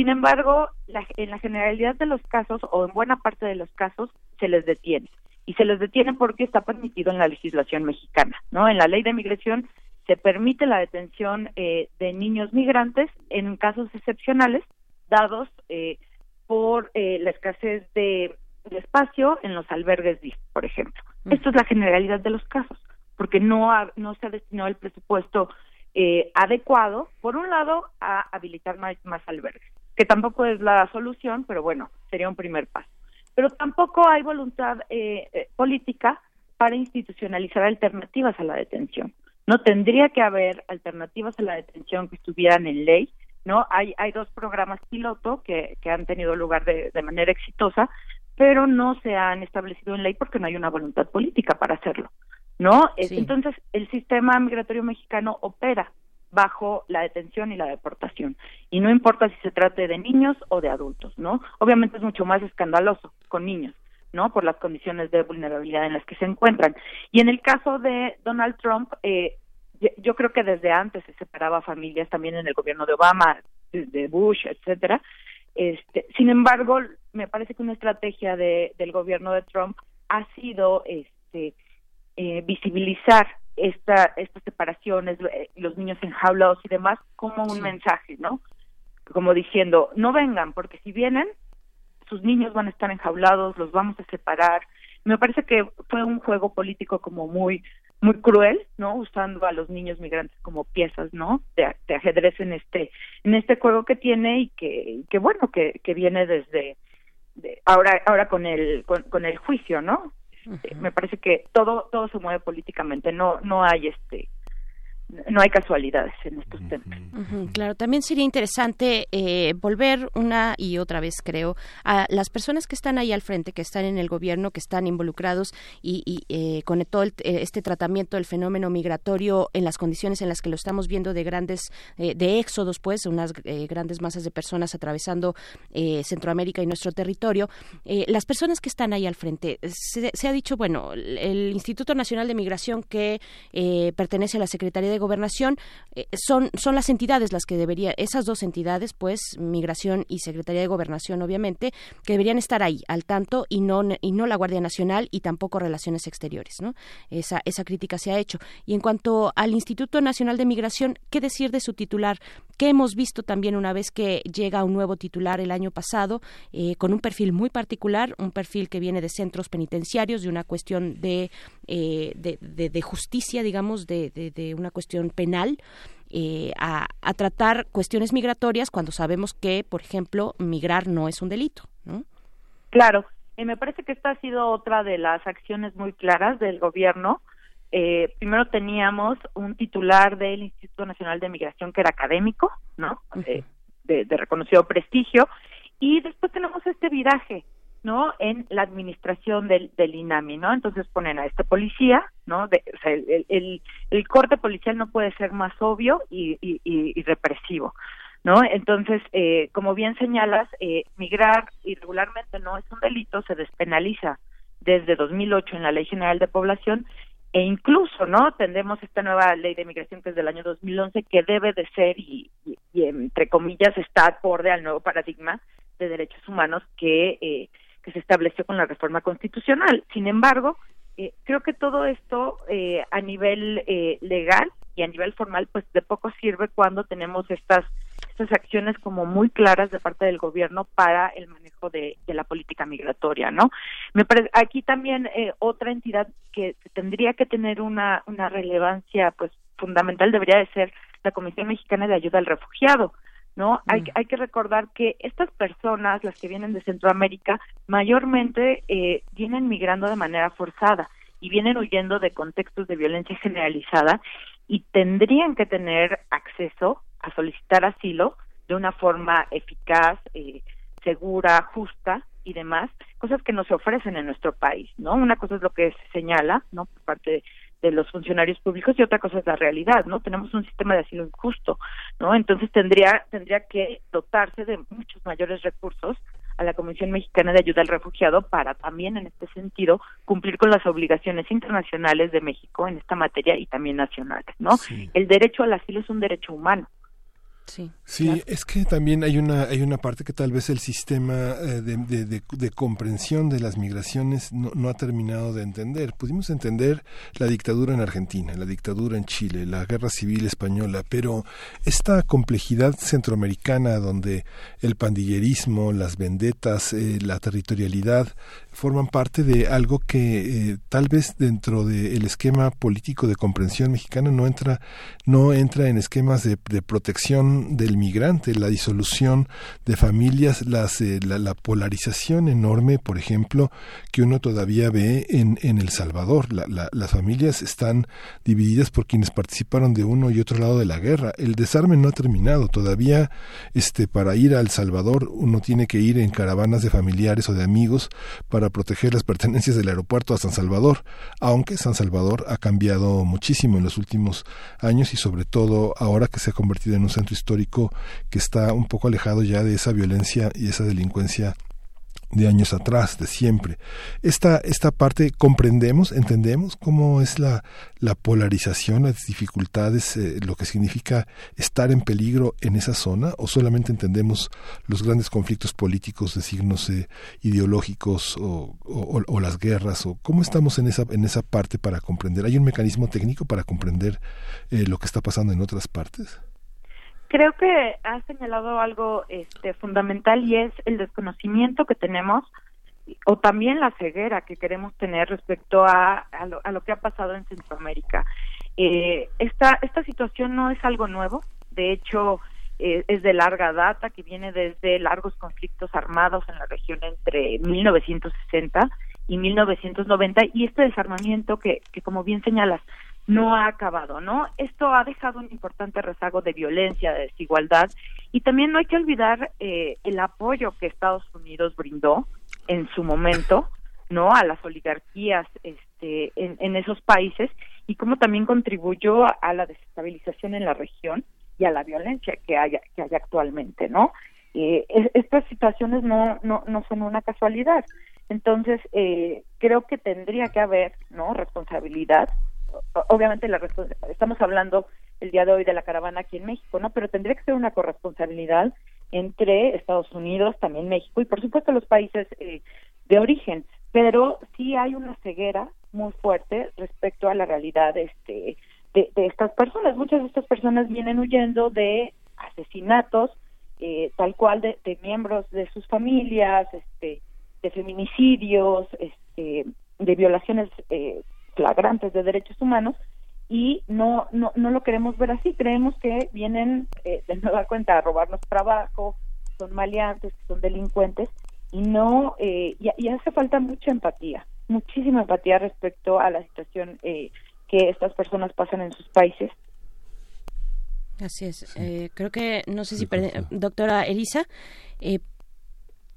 Sin embargo, la- en la generalidad de los casos, o en buena parte de los casos, se les detiene. Y se les detiene porque está permitido en la legislación mexicana, ¿no? En la ley de migración se permite la detención eh, de niños migrantes en casos excepcionales dados eh, por eh, la escasez de, de espacio en los albergues DIF, por ejemplo. Esto es la generalidad de los casos, porque no, ha- no se ha destinado el presupuesto eh, adecuado, por un lado, a habilitar más, albergues, que tampoco es la solución, pero bueno, sería un primer paso. Pero tampoco hay voluntad eh, eh, política para institucionalizar alternativas a la detención. No tendría que haber alternativas a la detención que estuvieran en ley, ¿no? Hay, hay dos programas piloto que, que han tenido lugar de manera exitosa, pero no se han establecido en ley porque no hay una voluntad política para hacerlo, ¿no? Sí. Entonces, el sistema migratorio mexicano opera bajo la detención y la deportación. Y no importa si se trate de niños o de adultos, ¿no? Obviamente es mucho más escandaloso con niños, ¿no? Por las condiciones de vulnerabilidad en las que se encuentran. Y en el caso de Donald Trump, eh, Yo- creo que desde antes se separaba familias también en el gobierno de Obama, de de Bush, etcétera. Este, sin embargo, me parece que una estrategia de, del gobierno de Trump ha sido este, eh, visibilizar esta, estas separaciones, eh, los niños enjaulados y demás, como un mensaje, ¿no? Como diciendo, no vengan, porque si vienen, sus niños van a estar enjaulados, los vamos a separar. Me parece que fue un juego político como muy muy cruel, ¿no? Usando a los niños migrantes como piezas, ¿no? De, de ajedrez en este en este juego que tiene y que, que bueno, que, que viene desde de- ahora ahora con el con, con el juicio, ¿no? Este, Me parece que todo todo se mueve políticamente, no no hay este no hay casualidades en estos temas. Claro, también sería interesante eh, volver una y otra vez, creo, a las personas que están ahí al frente, que están en el gobierno, que están involucrados y, y, eh, con todo el- eh, este tratamiento del fenómeno migratorio en las condiciones en las que lo estamos viendo de grandes, eh, de éxodos, pues, unas eh, grandes masas de personas atravesando eh, Centroamérica y nuestro territorio. Eh, las personas que están ahí al frente, se, se ha dicho, bueno, el, el Instituto Nacional de Migración que eh, pertenece a la Secretaría de Gobernación, eh, son, son las entidades las que debería, esas dos entidades, pues, Migración y Secretaría de Gobernación, obviamente, que deberían estar ahí al tanto y no, y no la Guardia Nacional y tampoco Relaciones Exteriores, ¿no? Esa, esa crítica se ha hecho. Y en cuanto al Instituto Nacional de Migración, ¿qué decir de su titular? Que hemos visto también una vez que llega un nuevo titular el año pasado, eh, con un perfil muy particular, un perfil que viene de centros penitenciarios, de una cuestión de, eh, de, de- justicia, digamos, de- de una cuestión penal. eh, a, a tratar cuestiones migratorias cuando sabemos que, por ejemplo, migrar no es un delito, ¿no? Claro, eh, me parece que esta ha sido otra de las acciones muy claras del gobierno. Eh, primero teníamos un titular del Instituto Nacional de Migración que era académico, ¿no? Eh, de, de reconocido prestigio, y después tenemos este viraje, ¿no? En la administración del, del INAMI, ¿no? Entonces ponen a este policía, ¿no? De- o sea, el, el, corte policial no puede ser más obvio y, y, represivo. ¿no? Entonces, eh, como bien señalas, eh, migrar irregularmente no es un delito, se despenaliza desde 2008 en la Ley General de Población e incluso, ¿no? Tendremos esta nueva ley de migración que es del año 2011 que debe de ser y, entre comillas está acorde al nuevo paradigma de derechos humanos que eh, que se estableció con la reforma constitucional. Sin embargo, eh, creo que todo esto eh, a nivel eh, legal y a nivel formal, pues de poco sirve cuando tenemos estas estas acciones como muy claras de parte del gobierno para el manejo de, la política migratoria, ¿no? Me parece, aquí también eh, otra entidad que tendría que tener una una relevancia, pues fundamental debería de ser la Comisión Mexicana de Ayuda al Refugiado. ¿No? Hay, hay que recordar que estas personas, las que vienen de Centroamérica, mayormente eh, vienen migrando de manera forzada y vienen huyendo de contextos de violencia generalizada y tendrían que tener acceso a solicitar asilo de una forma eficaz, eh, segura, justa y demás, cosas que no se ofrecen en nuestro país, ¿no? Una cosa es lo que se señala, ¿no? Por parte de, los funcionarios públicos y otra cosa es la realidad, ¿no? Tenemos un sistema de asilo injusto, ¿no? Entonces tendría tendría que dotarse de muchos mayores recursos a la Comisión Mexicana de Ayuda al Refugiado para también en este sentido cumplir con las obligaciones internacionales de México en esta materia y también nacionales, ¿no? El derecho al asilo es un derecho humano. Sí. Sí, es que también hay una hay una parte que tal vez el sistema eh, de, de- de- de comprensión de las migraciones no, no ha terminado de entender. Pudimos entender la dictadura en Argentina, la dictadura en Chile, la guerra civil española, pero esta complejidad centroamericana donde el pandillerismo, las vendetas, eh, la territorialidad forman parte de algo que eh, tal vez dentro del esquema político de comprensión mexicana no entra no entra en esquemas de, de protección del migrante, la disolución de familias, las, eh, la, la polarización enorme, por ejemplo, que uno todavía ve en, en El Salvador. La- la- las familias están divididas por quienes participaron de uno y otro lado de la guerra. El desarme no ha terminado. Todavía este, para ir a El Salvador uno tiene que ir en caravanas de familiares o de amigos para proteger las pertenencias del aeropuerto a San Salvador, aunque San Salvador ha cambiado muchísimo en los últimos años y sobre todo ahora que se ha convertido en un centro histórico que está un poco alejado ya de esa violencia y esa delincuencia de años atrás, de siempre. Esta, esta parte comprendemos, entendemos cómo es la, la polarización, las dificultades, eh, lo que significa estar en peligro en esa zona, o solamente entendemos los grandes conflictos políticos de signos eh, ideológicos o, o- las guerras, o cómo estamos en esa, en esa parte para comprender. ¿Hay un mecanismo técnico para comprender eh, lo que está pasando en otras partes? Creo que has señalado algo este, fundamental y es el desconocimiento que tenemos o también la ceguera que queremos tener respecto a, a, lo, a lo que ha pasado en Centroamérica. Eh, esta, esta situación no es algo nuevo, de hecho eh, es de larga data, que viene desde largos conflictos armados en la región entre 1960 y 1990 y este desarmamiento que, que como bien señalas, no ha acabado, ¿no? Esto ha dejado un importante rezago de violencia, de desigualdad y también no hay que olvidar eh, el apoyo que Estados Unidos brindó en su momento, ¿no? A las oligarquías este, en, en esos países y cómo también contribuyó a, la desestabilización en la región y a la violencia que hay, que hay actualmente, ¿no? Eh, es- estas situaciones no, no, no son una casualidad. Entonces, eh, creo que tendría que haber, ¿no? Responsabilidad. Obviamente, la estamos hablando el día de hoy de la caravana aquí en México, ¿no? Pero tendría que ser una corresponsabilidad entre Estados Unidos, también México y, por supuesto, los países eh, de origen. Pero sí hay una ceguera muy fuerte respecto a la realidad este, de, de estas personas. Muchas de estas personas vienen huyendo de asesinatos, eh, tal cual de, de miembros de sus familias, este, de feminicidios, este, de violaciones eh, flagrantes de derechos humanos y no, no, no lo queremos ver así. Creemos que vienen eh, de nueva cuenta a robarnos trabajo, son maleantes, son delincuentes y no eh, y, y hace falta mucha empatía, muchísima empatía respecto a la situación eh, que estas personas pasan en sus países. Así es. Eh, creo que, no sé si, perde- doctora Elisa, eh,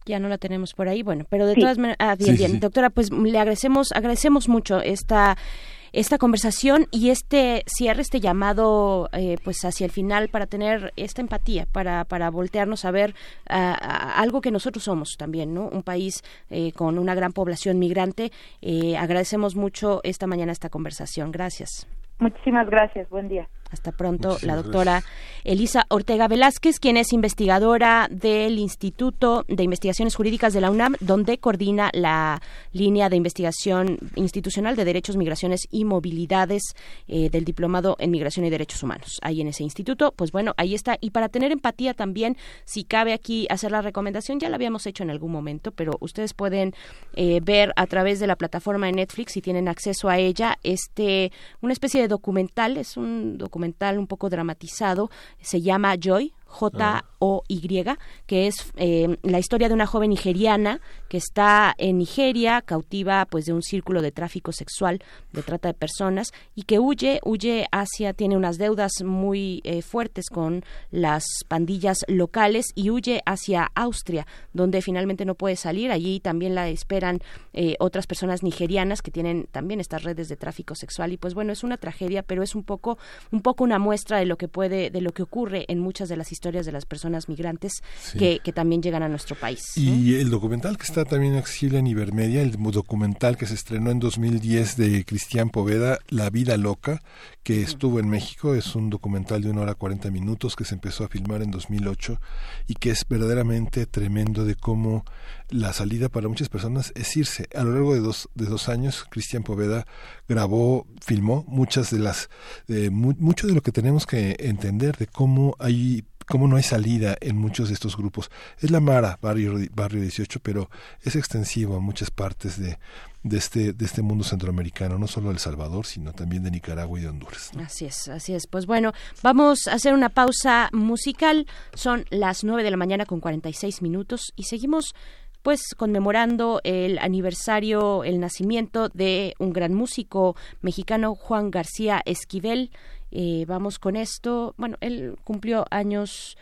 ya no la tenemos por ahí, bueno, pero de Sí. todas maneras, ah, bien, Sí, bien, sí. doctora, pues le agradecemos, agradecemos mucho esta esta conversación y este cierre, este llamado eh, pues hacia el final para tener esta empatía, para, para voltearnos a ver ah, algo que nosotros somos también, ¿no? Un país eh, con una gran población migrante. Eh, agradecemos mucho esta mañana esta conversación. Gracias. Muchísimas gracias, buen día. Hasta pronto, la doctora Elisa Ortega Velázquez, quien es investigadora del Instituto de Investigaciones Jurídicas de la UNAM, donde coordina la línea de investigación institucional de derechos, migraciones y movilidades eh, del Diplomado en Migración y Derechos Humanos. Ahí en ese instituto, pues bueno, ahí está. Y para tener empatía también, si cabe aquí hacer la recomendación, ya la habíamos hecho en algún momento, pero ustedes pueden eh, ver a través de la plataforma de Netflix, si tienen acceso a ella, este una especie de documental, es un documental un poco dramatizado, se llama Joy, J-O-Y, que es eh, la historia de una joven nigeriana que está en Nigeria, cautiva pues de un círculo de tráfico sexual, de trata de personas, y que huye, huye hacia, tiene unas deudas muy eh, fuertes con las pandillas locales y huye hacia Austria, donde finalmente no puede salir. Allí también la esperan eh, otras personas nigerianas que tienen también estas redes de tráfico sexual. Y pues bueno, es una tragedia, pero es un poco, un poco una muestra de lo que puede, de lo que ocurre en muchas de las historias de las personas migrantes Sí. que, que también llegan a nuestro país. Y el documental que está también accesible en Ibermedia, el documental que se estrenó en 2010 de Cristian Poveda, La vida loca, que estuvo en México, es un documental de una hora 40 minutos que se empezó a filmar en 2008 y que es verdaderamente tremendo de cómo la salida para muchas personas es irse. A lo largo de dos, de dos años, Cristian Poveda grabó, filmó muchas de las, de mu- mucho de lo que tenemos que entender de cómo hay cómo no hay salida en muchos de estos grupos. Es la Mara, barrio, barrio 18, pero es extensivo a muchas partes de, de, este, este mundo centroamericano, no solo de El Salvador, sino también de Nicaragua y de Honduras. Así es, así es. Pues bueno, vamos a hacer una pausa musical. Son las 9 de la mañana con 46 minutos y seguimos pues conmemorando el aniversario, el nacimiento de un gran músico mexicano, Juan García Esquivel. Eh, vamos con esto. Bueno, él cumplió años,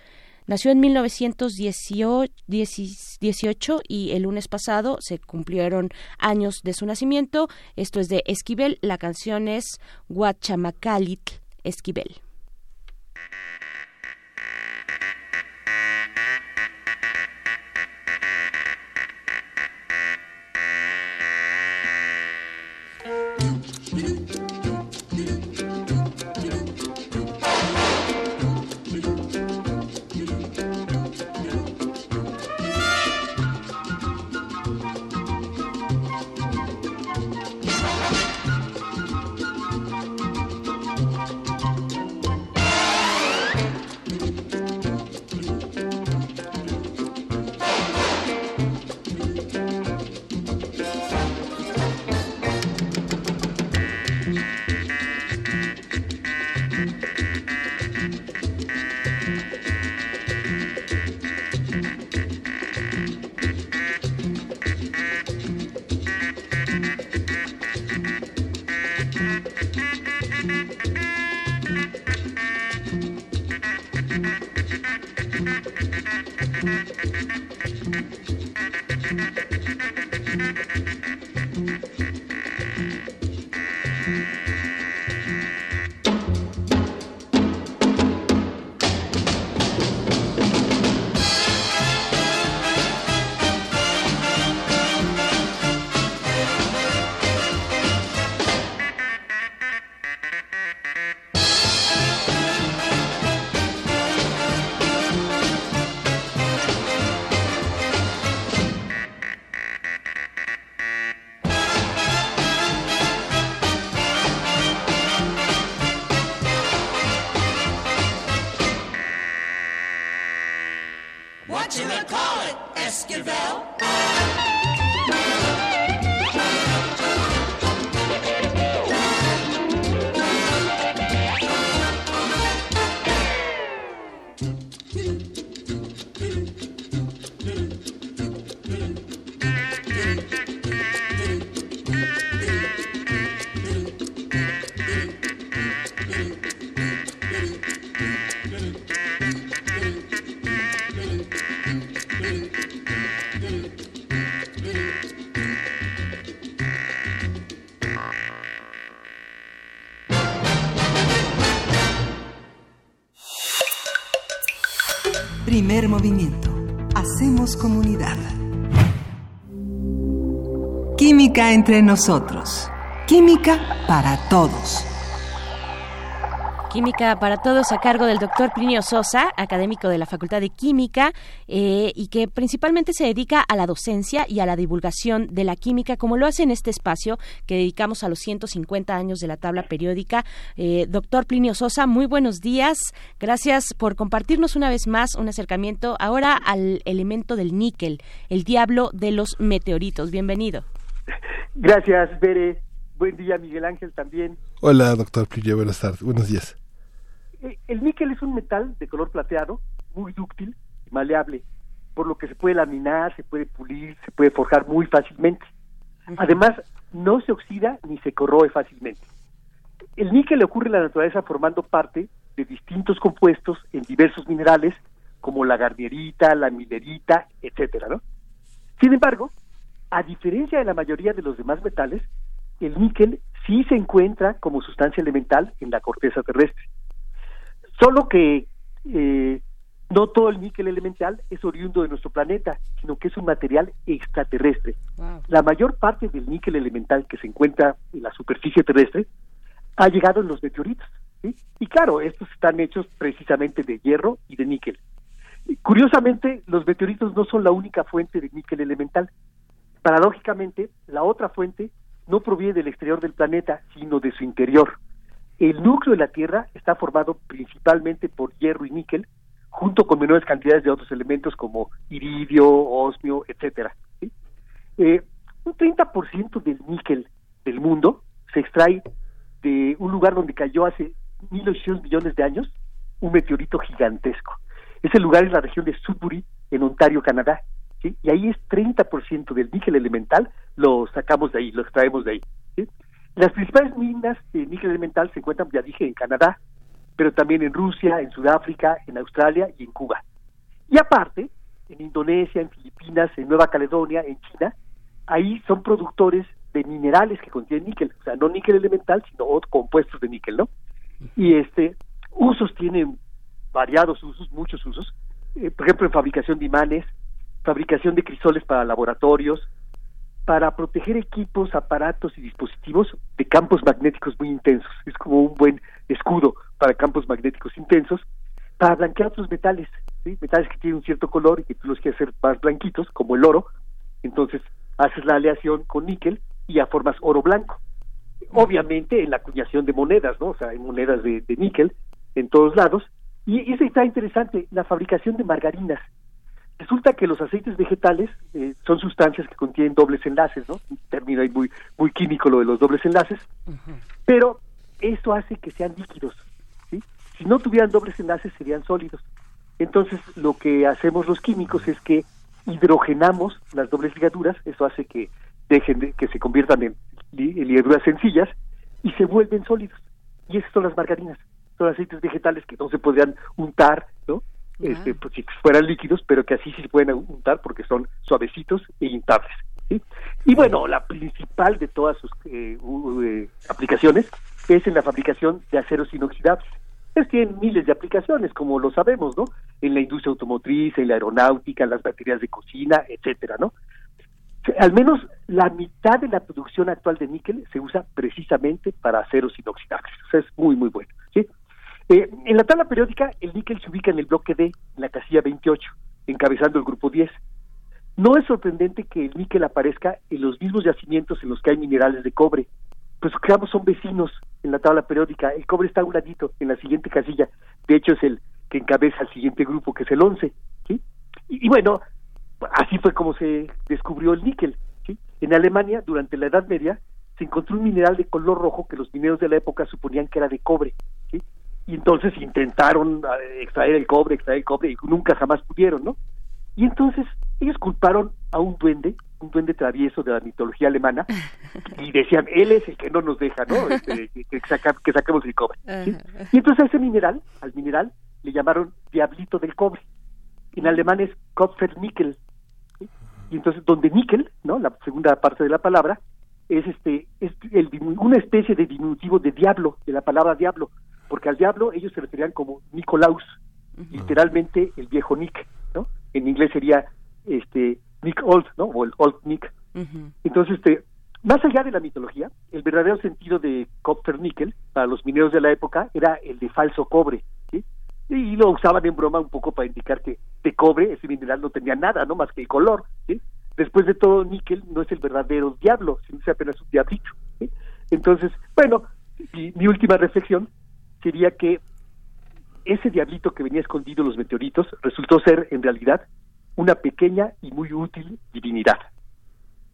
nació en 1918 y el lunes pasado se cumplieron años de su nacimiento. Esto es de Esquivel. La canción es Guachamacalit Esquivel. Química entre nosotros. Química para todos. Química para Todos a cargo del doctor Plinio Sosa, académico de la Facultad de Química, eh, y que principalmente se dedica a la docencia y a la divulgación de la química, como lo hace en este espacio que dedicamos a los 150 años de la tabla periódica. Eh, doctor Plinio Sosa, muy buenos días. Gracias por compartirnos una vez más un acercamiento ahora al elemento del níquel, el diablo de los meteoritos. Bienvenido. Gracias, Bere. Buen día, Miguel Ángel, también. Hola, doctor Plinio, buenas tardes, buenos días. Eh, El níquel es un metal de color plateado, muy dúctil y maleable, por lo que se puede laminar, se puede pulir, se puede forjar muy fácilmente. Además, no se oxida ni se corroe fácilmente. El níquel le ocurre en la naturaleza formando parte de distintos compuestos en diversos minerales, como la gardierita, la milerita, etcétera, ¿no? Sin embargo, a diferencia de la mayoría de los demás metales, el níquel sí se encuentra como sustancia elemental en la corteza terrestre. Solo que eh, no todo el níquel elemental es oriundo de nuestro planeta, sino que es un material extraterrestre. La mayor parte del níquel elemental que se encuentra en la superficie terrestre ha llegado en los meteoritos. ¿sí? Y claro, estos están hechos precisamente de hierro y de níquel. Curiosamente, los meteoritos no son la única fuente de níquel elemental. Paradójicamente, la otra fuente no proviene del exterior del planeta, sino de su interior. El núcleo de la Tierra está formado principalmente por hierro y níquel, junto con menores cantidades de otros elementos como iridio, osmio, etcétera. ¿sí? Eh, un 30% del níquel del mundo se extrae de un lugar donde cayó hace 1.800 millones de años un meteorito gigantesco. Ese lugar es la región de Sudbury, en Ontario, Canadá. ¿Sí? Y ahí es 30% del níquel elemental, lo sacamos de ahí, lo extraemos de ahí. Las principales minas de níquel elemental se encuentran, ya dije, en Canadá, pero también en Rusia, en Sudáfrica, en Australia y en Cuba. Y aparte, en Indonesia, en Filipinas, en Nueva Caledonia, en China, ahí son productores de minerales que contienen níquel, o sea, no níquel elemental, sino otros compuestos de níquel, ¿no? Y este, usos tienen variados usos, muchos usos, eh, por ejemplo, en fabricación de imanes, fabricación de crisoles para laboratorios, para proteger equipos, aparatos y dispositivos de campos magnéticos muy intensos. Es como un buen escudo para campos magnéticos intensos, para blanquear otros metales, ¿sí? metales que tienen un cierto color y que tú los quieres hacer más blanquitos, como el oro. Entonces haces la aleación con níquel y ya formas oro blanco. Obviamente en la acuñación de monedas, ¿no? O sea, hay monedas de, de níquel en todos lados. Y, eso está interesante, la fabricación de margarinas. Resulta que los aceites vegetales eh, son sustancias que contienen dobles enlaces, ¿no? Un término ahí muy, muy químico lo de los dobles enlaces, pero eso hace que sean líquidos, ¿sí? Si no tuvieran dobles enlaces serían sólidos. Entonces lo que hacemos los químicos es que hidrogenamos las dobles ligaduras, eso hace que dejen de, que se conviertan en, li- en ligaduras sencillas y se vuelven sólidos. Y esas son las margarinas, son aceites vegetales que no se podrían untar, este, pues, si fueran líquidos, pero que así sí se pueden untar porque son suavecitos e intables. ¿sí? Y bueno, la principal de todas sus eh, u- eh, aplicaciones es en la fabricación de aceros inoxidables. Es que tienen miles de aplicaciones, como lo sabemos, ¿no? En la industria automotriz, en la aeronáutica, en las baterías de cocina, etcétera, ¿no? Al menos la mitad de la producción actual de níquel se usa precisamente para aceros inoxidables. O sea, es muy, muy bueno. Eh, en la tabla periódica, el níquel se ubica en el bloque D, en la casilla 28, encabezando el grupo 10. No es sorprendente que el níquel aparezca en los mismos yacimientos en los que hay minerales de cobre, pues ambos son vecinos en la tabla periódica. El cobre está a un ladito, en la siguiente casilla. De hecho, es el que encabeza el siguiente grupo, que es el 11. ¿sí? Y, y bueno, así fue como se descubrió el níquel. ¿sí? En Alemania, durante la Edad Media, se encontró un mineral de color rojo que los mineros de la época suponían que era de cobre. ¿sí? Y entonces intentaron eh, extraer el cobre, extraer el cobre, y nunca jamás pudieron, ¿no? Y entonces ellos culparon a un duende, un duende travieso de la mitología alemana, y decían, él es el que no nos deja, ¿no? Este, que, saca- que saquemos el cobre. ¿sí? Y entonces a ese mineral, al mineral, le llamaron diablito del cobre. En alemán es Kupfernickel. ¿sí? Y entonces donde níquel, ¿no? La segunda parte de la palabra es este es el una especie de diminutivo de diablo, de la palabra diablo, porque al diablo ellos se referían como Nicolaus, literalmente el viejo Nick, ¿no? En inglés sería este Nick Old, ¿no? O el Old Nick. Entonces, este, más allá de la mitología, el verdadero sentido de Kupfernickel para los mineros de la época era el de falso cobre, ¿sí? Y lo usaban en broma un poco para indicar que de cobre ese mineral no tenía nada, no más que el color, ¿sí? Después de todo, níquel no es el verdadero diablo, sino es apenas un diablito, ¿sí? Entonces, bueno, mi última reflexión sería que ese diablito que venía escondido en los meteoritos resultó ser, en realidad, una pequeña y muy útil divinidad.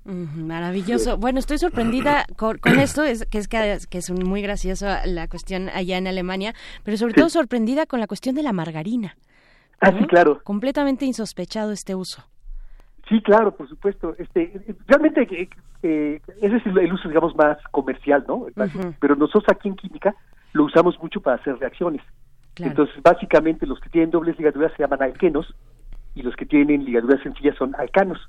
Maravilloso. Bueno, estoy sorprendida con, con esto, es, que es que, es muy gracioso la cuestión allá en Alemania, pero sobre todo sorprendida con la cuestión de la margarina. Ah, sí, claro. Completamente insospechado este uso. Sí, claro, por supuesto. Este, realmente eh, eh, ese es el, uso, digamos, más comercial, ¿no? Básico. Ujú. Pero nosotros aquí en química usamos mucho para hacer reacciones. Claro. Entonces, básicamente, los que tienen dobles ligaduras se llaman alquenos y los que tienen ligaduras sencillas son alcanos.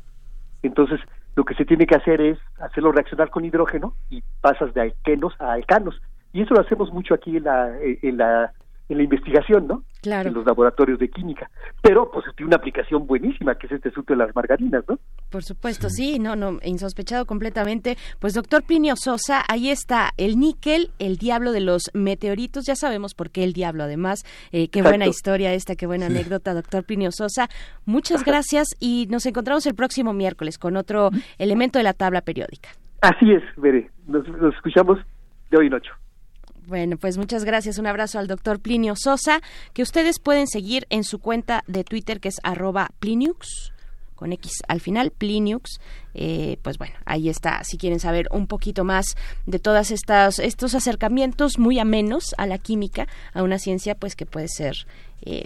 Entonces, lo que se tiene que hacer es hacerlo reaccionar con hidrógeno y pasas de alquenos a alcanos. Y eso lo hacemos mucho aquí en la, en la, en la investigación, ¿no? Claro. En los laboratorios de química. Pero, pues, tiene una aplicación buenísima, que es este asunto de las margarinas, ¿no? Por supuesto, sí, no, no, insospechado completamente. Pues doctor Plinio Sosa, ahí está el níquel, el diablo de los meteoritos. Ya sabemos por qué el diablo, además. Eh, qué buena historia esta, qué buena Sí. anécdota, doctor Plinio Sosa. Muchas gracias y nos encontramos el próximo miércoles con otro elemento de la tabla periódica. Así es, Bere. Nos, nos escuchamos de hoy en ocho. Bueno, pues muchas gracias. Un abrazo al doctor Plinio Sosa, que ustedes pueden seguir en su cuenta de Twitter, que es arroba Pliniux, con X al final, Pliniux. Eh, pues bueno, ahí está, si quieren saber un poquito más de estas estos acercamientos muy amenos a la química, a una ciencia pues que puede ser eh,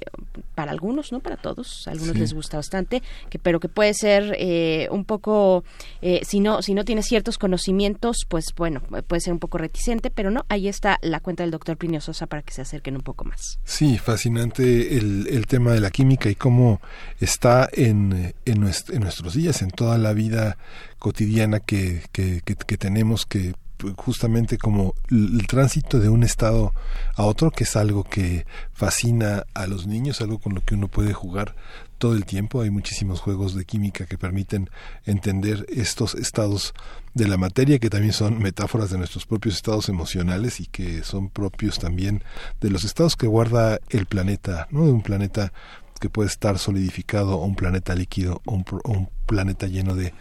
para algunos, no para todos, a algunos Sí. les gusta bastante, que, pero que puede ser eh, un poco, eh, si no si no tiene ciertos conocimientos, pues bueno, puede ser un poco reticente, pero no, ahí está la cuenta del doctor Plinio Sosa para que se acerquen un poco más. Sí, fascinante el, el tema de la química y cómo está en, en, en nuestros días, en toda la vida cotidiana que, que, que- que tenemos, que justamente como el, tránsito de un estado a otro, que es algo que fascina a los niños, algo con lo que uno puede jugar todo el tiempo. Hay muchísimos juegos de química que permiten entender estos estados de la materia que también son metáforas de nuestros propios estados emocionales y que son propios también de los estados que guarda el planeta, ¿no? De un planeta que puede estar solidificado o un planeta líquido o un, planeta lleno de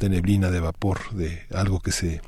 neblina, de vapor, de algo que se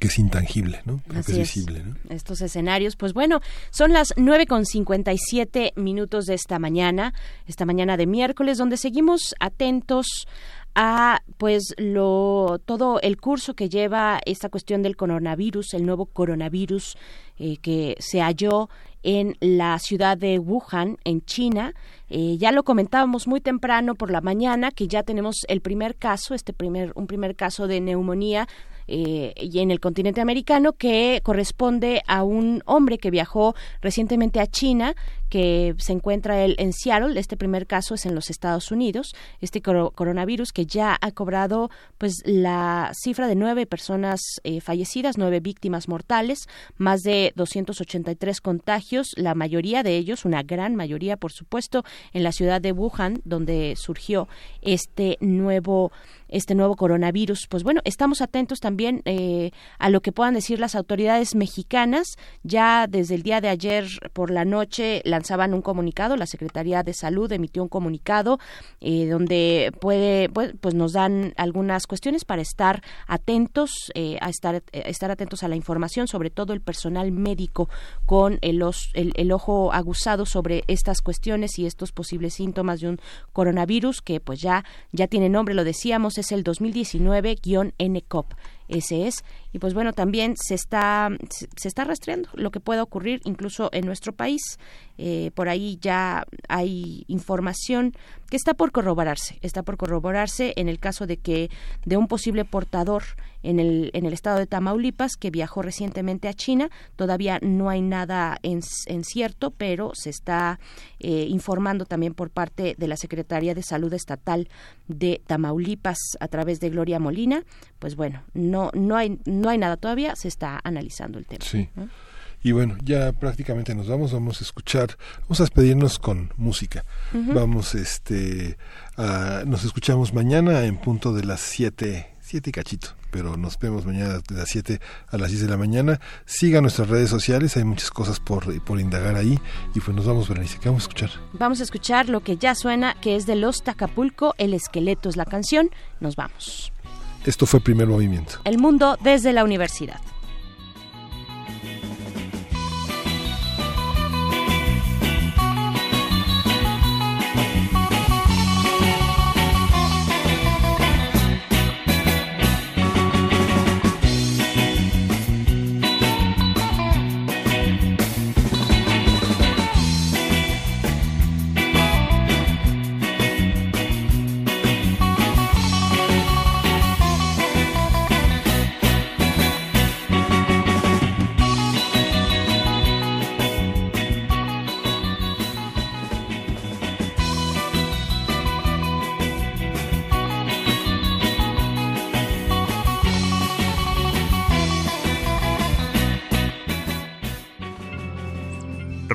que es intangible, ¿no? Pero que Así es es. visible, ¿no? Estos escenarios, pues bueno, son las nueve con 57 minutos de esta mañana, esta mañana de miércoles, donde seguimos atentos a pues lo todo el curso que lleva esta cuestión del coronavirus, el nuevo coronavirus eh, que se halló en la ciudad de Wuhan, en China. Eh, ya lo comentábamos muy temprano por la mañana que ya tenemos el primer caso, este primer un primer caso de neumonía eh, y en el continente americano que corresponde a un hombre que viajó recientemente a China que se encuentra él en Seattle. Este primer caso es en los Estados Unidos. Este coro- coronavirus que ya ha cobrado pues la cifra de nueve personas eh, fallecidas, nueve víctimas mortales, más de 283 contagios, la mayoría de ellos, una gran mayoría por supuesto, en la ciudad de Wuhan, donde surgió este nuevo este nuevo coronavirus. Pues bueno, estamos atentos también eh, a lo que puedan decir las autoridades mexicanas. Ya desde el día de ayer por la noche lanzaban un comunicado, la Secretaría de Salud emitió un comunicado eh, donde puede, pues, pues nos dan algunas cuestiones para estar atentos, eh, a estar, eh, estar atentos a la información, sobre todo el personal médico con el, el ojo aguzado sobre estas cuestiones y estos posibles síntomas de un coronavirus que pues ya, ya tiene nombre, lo decíamos, es el 2019-NCOP. Ese es. Y pues bueno, también se está, se, está rastreando lo que pueda ocurrir incluso en nuestro país. Eh, por ahí ya hay información que está por corroborarse. Está por corroborarse en el caso de que de un posible portador en el, en el estado de Tamaulipas que viajó recientemente a China. Todavía no hay nada en, en cierto, pero se está eh, informando también por parte de la Secretaría de Salud Estatal de Tamaulipas a través de Gloria Molina. Pues bueno, no, no, hay, no hay nada todavía, se está analizando el tema. Sí. ¿no? Y bueno, ya prácticamente nos vamos, vamos a escuchar, vamos a despedirnos con música. Vamos, este, a- nos escuchamos mañana en punto de las 7, 7 y cachito, pero nos vemos mañana de las 7 a las 10 de la mañana. Sigan nuestras redes sociales, hay muchas cosas por, por indagar ahí. Y pues nos vamos, Berenice, ¿qué vamos a escuchar? Vamos a escuchar lo que ya suena, que es de Los Tacapulco, El Esqueleto es la canción. Nos vamos. Esto fue Primer Movimiento. El mundo desde la universidad.